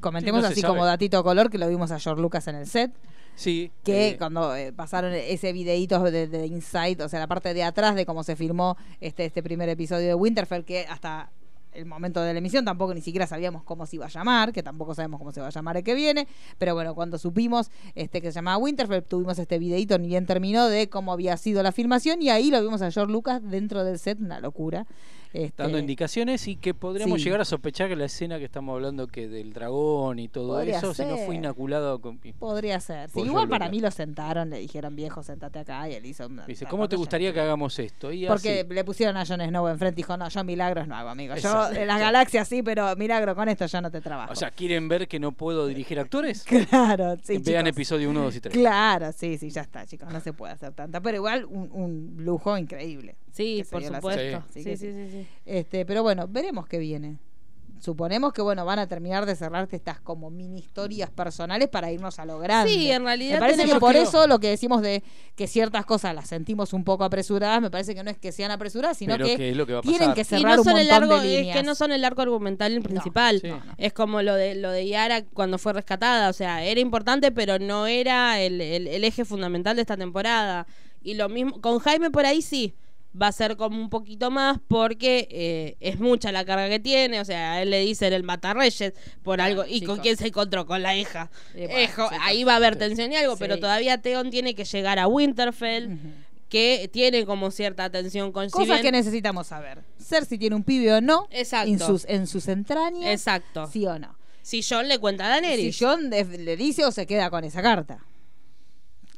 [SPEAKER 2] Comentemos
[SPEAKER 1] Sí, no se
[SPEAKER 2] así
[SPEAKER 1] sabe.
[SPEAKER 2] como datito color que lo vimos a George Lucas en el set.
[SPEAKER 1] Sí.
[SPEAKER 2] que
[SPEAKER 1] eh,
[SPEAKER 2] cuando eh, pasaron ese videíto de, de Insight, o sea, la parte de atrás de cómo se filmó este, este primer episodio de Winterfell, que hasta el momento de la emisión tampoco ni siquiera sabíamos cómo se iba a llamar, que tampoco sabemos cómo se va a llamar el que viene, pero bueno, cuando supimos este que se llamaba Winterfell, tuvimos este videíto ni bien terminó de cómo había sido la filmación y ahí lo vimos a George Lucas dentro del set, una locura. Este,
[SPEAKER 1] dando indicaciones y que podríamos
[SPEAKER 2] Sí.
[SPEAKER 1] llegar a sospechar que la escena que estamos hablando que del dragón y todo
[SPEAKER 2] Podría
[SPEAKER 1] eso, si no
[SPEAKER 2] ser.
[SPEAKER 1] fue inoculado con...
[SPEAKER 2] Podría ser. Sí, igual para mí lo sentaron, le dijeron, viejo, sentate acá y él hizo una...
[SPEAKER 1] Dice, ¿cómo te gustaría que hagamos esto? Y
[SPEAKER 2] Porque
[SPEAKER 1] así.
[SPEAKER 2] le pusieron a Jon Snow enfrente y dijo, no, yo milagros no hago, amigo. Yo en las galaxias sí, pero milagro con esto yo no te trabajo.
[SPEAKER 1] O sea, ¿quieren ver que no puedo dirigir actores?
[SPEAKER 2] claro, sí,
[SPEAKER 1] Vean
[SPEAKER 2] chicos.
[SPEAKER 1] episodio 1, 2 y 3.
[SPEAKER 2] Claro, sí, sí, ya está, chicos, no se puede hacer tanta. Pero igual un, un lujo increíble.
[SPEAKER 3] Sí, por supuesto. Sí, sí, sí, sí.
[SPEAKER 2] Este, pero bueno, veremos qué viene. Suponemos que bueno, van a terminar de cerrarte estas como mini historias personales para irnos a lo grande.
[SPEAKER 3] Sí, en realidad
[SPEAKER 2] Me parece que por
[SPEAKER 3] que-
[SPEAKER 2] eso lo que decimos de que ciertas cosas las sentimos un poco apresuradas, me parece que no es que sean apresuradas, sino
[SPEAKER 1] Pero
[SPEAKER 2] que,
[SPEAKER 1] que es lo que va a
[SPEAKER 2] tienen
[SPEAKER 1] pasar.
[SPEAKER 2] que
[SPEAKER 3] Y
[SPEAKER 2] cerrar
[SPEAKER 3] no
[SPEAKER 2] un
[SPEAKER 3] son el
[SPEAKER 2] montón
[SPEAKER 3] largo,
[SPEAKER 2] de
[SPEAKER 3] es que no son el arco argumental principal.
[SPEAKER 1] sí.
[SPEAKER 3] Es como lo de lo de Yara cuando fue rescatada. O sea, era importante, pero no era el, el- el eje fundamental de esta temporada. Y lo mismo, con Jaime por ahí sí. Va a ser como un poquito más porque eh, es mucha la carga que tiene. O sea, a él le dicen el matarreyes por algo. ¿Y con quién se encontró? Con la hija.
[SPEAKER 2] Bueno,
[SPEAKER 3] Ejo, ahí va a haber tensión y algo, pero todavía Theon tiene que llegar a Winterfell. Que tiene como cierta tensión con si
[SPEAKER 2] Cosas
[SPEAKER 3] bien-
[SPEAKER 2] que necesitamos saber. Cersei tiene un pibe o no.
[SPEAKER 3] Exacto.
[SPEAKER 2] En sus, en sus entrañas.
[SPEAKER 3] Exacto.
[SPEAKER 2] Sí o no.
[SPEAKER 3] Si John le cuenta a Daenerys.
[SPEAKER 2] Si John le dice o se queda con esa carta.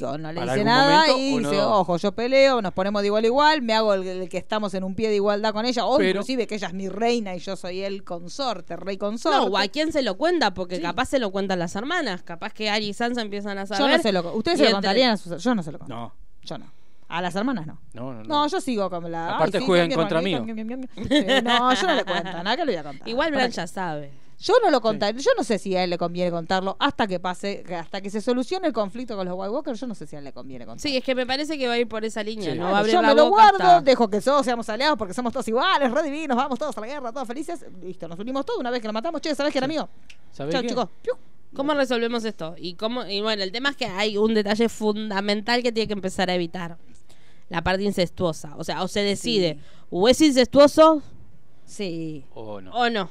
[SPEAKER 2] No le dice nada
[SPEAKER 1] momento,
[SPEAKER 2] y dice,
[SPEAKER 1] no.
[SPEAKER 2] ojo, yo peleo, nos ponemos de igual a igual, me hago el, el que estamos en un pie de igualdad con ella, o
[SPEAKER 1] Pero-
[SPEAKER 2] inclusive que ella es mi reina y yo soy el consorte, rey consorte.
[SPEAKER 3] No, o a quién se lo cuenta, porque
[SPEAKER 2] Sí.
[SPEAKER 3] capaz se lo cuentan las hermanas, capaz que Ari y Sansa empiezan a
[SPEAKER 2] yo
[SPEAKER 3] saber.
[SPEAKER 2] no se lo Ustedes se lo contarían a sus Yo no se lo conto.
[SPEAKER 1] No,
[SPEAKER 2] Yo no. A las hermanas no.
[SPEAKER 1] no, no. no.
[SPEAKER 2] No, yo sigo con la.
[SPEAKER 1] Aparte
[SPEAKER 2] ay, sí,
[SPEAKER 1] juegan contra mí.
[SPEAKER 2] No, yo no le cuento, nada que le voy a contar.
[SPEAKER 3] Igual
[SPEAKER 2] ¿Para
[SPEAKER 3] Bran ya sabe.
[SPEAKER 2] Yo no lo contaré, yo no sé si a él le conviene contarlo hasta que pase, hasta que se solucione el conflicto con los White Walkers, yo no sé si a él le conviene contarlo.
[SPEAKER 3] Sí, es que me parece que va a ir por esa línea.
[SPEAKER 1] Sí.
[SPEAKER 3] No
[SPEAKER 2] Claro, yo
[SPEAKER 3] la
[SPEAKER 2] me lo guardo,
[SPEAKER 3] hasta-
[SPEAKER 2] dejo que todos seamos aliados porque somos todos iguales, re divinos, vamos todos a la guerra, todos felices. Listo, nos unimos todos una vez que lo matamos. Che, ¿sabés que era mío?
[SPEAKER 1] ¿Sabés
[SPEAKER 2] Chao, chicos. Piu.
[SPEAKER 3] ¿Cómo resolvemos esto? Y cómo y bueno, el tema es que hay un detalle fundamental que tiene que empezar a evitar. La parte incestuosa. O sea, o se decide, o es incestuoso
[SPEAKER 2] Sí.
[SPEAKER 1] O no.
[SPEAKER 3] o no.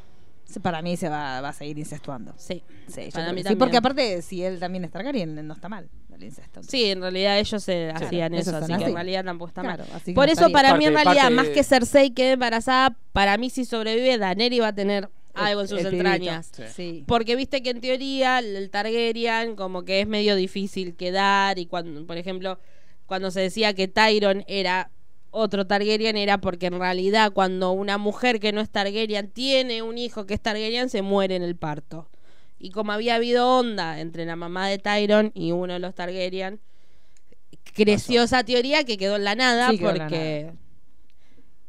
[SPEAKER 2] Para mí se va, va a seguir incestuando.
[SPEAKER 3] Sí.
[SPEAKER 2] Sí, yo
[SPEAKER 3] Para mí
[SPEAKER 2] sí, porque aparte, si él también es Targaryen, no está mal el incesto.
[SPEAKER 3] Sí, en realidad ellos se hacían
[SPEAKER 2] Eso
[SPEAKER 3] así que en realidad tampoco está
[SPEAKER 2] Claro,
[SPEAKER 3] mal. Por
[SPEAKER 2] no
[SPEAKER 3] eso para mí en realidad,
[SPEAKER 1] parte
[SPEAKER 3] más que Cersei quede embarazada, para mí si sobrevive, Daenerys va a tener algo en sus entrañas.
[SPEAKER 1] Sí.
[SPEAKER 2] Sí.
[SPEAKER 3] Porque viste que en teoría el Targaryen como que es medio difícil quedar y cuando, por ejemplo, cuando se decía que Tyron era otro Targaryen era porque en realidad cuando una mujer que no es Targaryen tiene un hijo que es Targaryen se muere en el parto. Y como había habido onda entre la mamá de Tyron y uno de los Targaryen, creció esa teoría que quedó en la nada
[SPEAKER 2] Sí, quedó en la
[SPEAKER 3] porque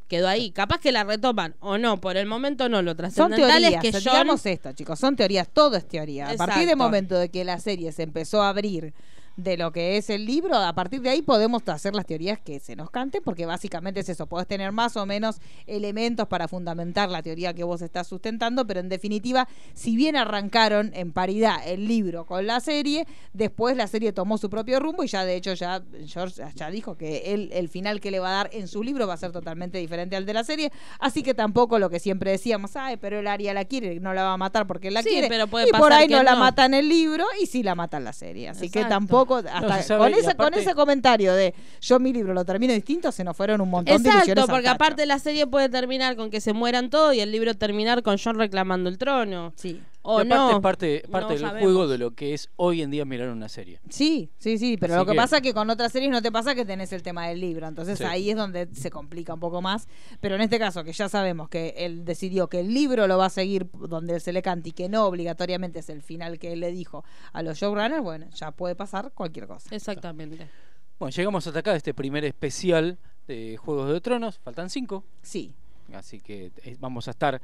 [SPEAKER 3] quedó ahí. Capaz que la retoman o no, por el momento no. Lo
[SPEAKER 2] Son
[SPEAKER 3] trascendental
[SPEAKER 2] teorías,
[SPEAKER 3] es que Jon
[SPEAKER 2] digamos esto, chicos, son teorías, todo es teoría. A partir del momento de que la serie se empezó a abrir de lo que es el libro, a partir de ahí podemos hacer las teorías que se nos canten, porque básicamente es eso, podés tener más o menos elementos para fundamentar la teoría que vos estás sustentando, pero en definitiva, si bien arrancaron en paridad el libro con la serie, después la serie tomó su propio rumbo y ya de hecho ya George ya dijo que él, el final que le va a dar en su libro va a ser totalmente diferente al de la serie, así que tampoco lo que siempre decíamos, ay, pero el Aria la quiere, no la va a matar porque él la
[SPEAKER 3] Sí,
[SPEAKER 2] quiere,
[SPEAKER 3] pero puede
[SPEAKER 2] y por
[SPEAKER 3] pasar
[SPEAKER 2] ahí
[SPEAKER 3] que
[SPEAKER 2] no la
[SPEAKER 3] no.
[SPEAKER 2] mata en el libro y sí la mata en la serie, así que
[SPEAKER 3] Exacto.
[SPEAKER 2] Hasta
[SPEAKER 1] sabe,
[SPEAKER 2] con, ese,
[SPEAKER 1] aparte-
[SPEAKER 2] con ese comentario de yo mi libro lo termino distinto, se nos fueron un montón de
[SPEAKER 3] Exacto,
[SPEAKER 2] ilusiones al
[SPEAKER 3] porque aparte la serie puede terminar con que se mueran todos y el libro terminar con John reclamando el trono.
[SPEAKER 2] Sí.
[SPEAKER 3] O
[SPEAKER 1] Y
[SPEAKER 3] no.
[SPEAKER 1] es parte, parte
[SPEAKER 3] no
[SPEAKER 1] del
[SPEAKER 3] sabemos.
[SPEAKER 1] juego de lo que es hoy en día mirar una serie.
[SPEAKER 2] Sí, sí, sí, pero
[SPEAKER 1] Así
[SPEAKER 2] lo que,
[SPEAKER 1] que-
[SPEAKER 2] pasa es que con otras series no te pasa que tenés el tema del libro, entonces
[SPEAKER 1] Sí.
[SPEAKER 2] ahí es donde se complica un poco más, pero en este caso que ya sabemos que él decidió que el libro lo va a seguir donde se le cante y que no obligatoriamente es el final que él le dijo a los showrunners, bueno, ya puede pasar cualquier cosa.
[SPEAKER 3] Exactamente.
[SPEAKER 1] Bueno, llegamos hasta acá de este primer especial de Juegos de Tronos. Faltan cinco.
[SPEAKER 2] Sí.
[SPEAKER 1] Así que eh, vamos a estar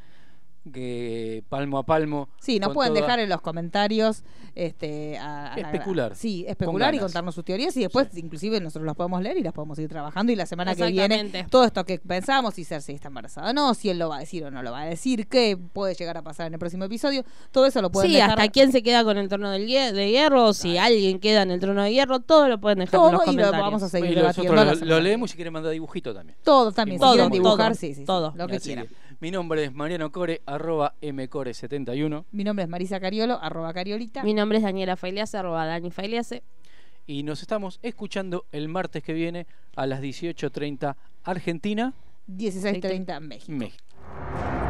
[SPEAKER 1] que palmo a palmo.
[SPEAKER 2] Sí, nos pueden
[SPEAKER 1] toda-
[SPEAKER 2] dejar en los comentarios este, a- a la-
[SPEAKER 1] Especular.
[SPEAKER 2] sí,
[SPEAKER 1] Con
[SPEAKER 2] especular y contarnos sus teorías y después inclusive nosotros las podemos leer y las podemos ir trabajando y la semana que viene todo esto que pensamos, si Cersei está embarazada o no, si él lo va a decir o no lo va a decir, qué puede llegar a pasar en el próximo episodio, todo eso lo pueden
[SPEAKER 3] Sí,
[SPEAKER 2] dejar
[SPEAKER 3] hasta quién se queda con el trono del de hierro, o si alguien queda en el trono de hierro, todo lo pueden dejar en los
[SPEAKER 2] y lo
[SPEAKER 3] comentarios.
[SPEAKER 2] vamos a
[SPEAKER 1] Y
[SPEAKER 2] seguir debatiendo.
[SPEAKER 1] lo, lo leemos y si quieren mandar dibujito también.
[SPEAKER 2] Todo también, si quieren dibujar, sí, sí, sí,
[SPEAKER 3] todo.
[SPEAKER 2] lo que quieran.
[SPEAKER 1] Mi nombre es Mariano Core, arroba mcore71.
[SPEAKER 2] Mi nombre es Marisa Cariolo, arroba Cariolita.
[SPEAKER 3] Mi nombre es Daniela Failiase, arroba Dani Failiase.
[SPEAKER 1] Y nos estamos escuchando el martes que viene a las 18.30 Argentina.
[SPEAKER 2] 16.30 en México.
[SPEAKER 1] México.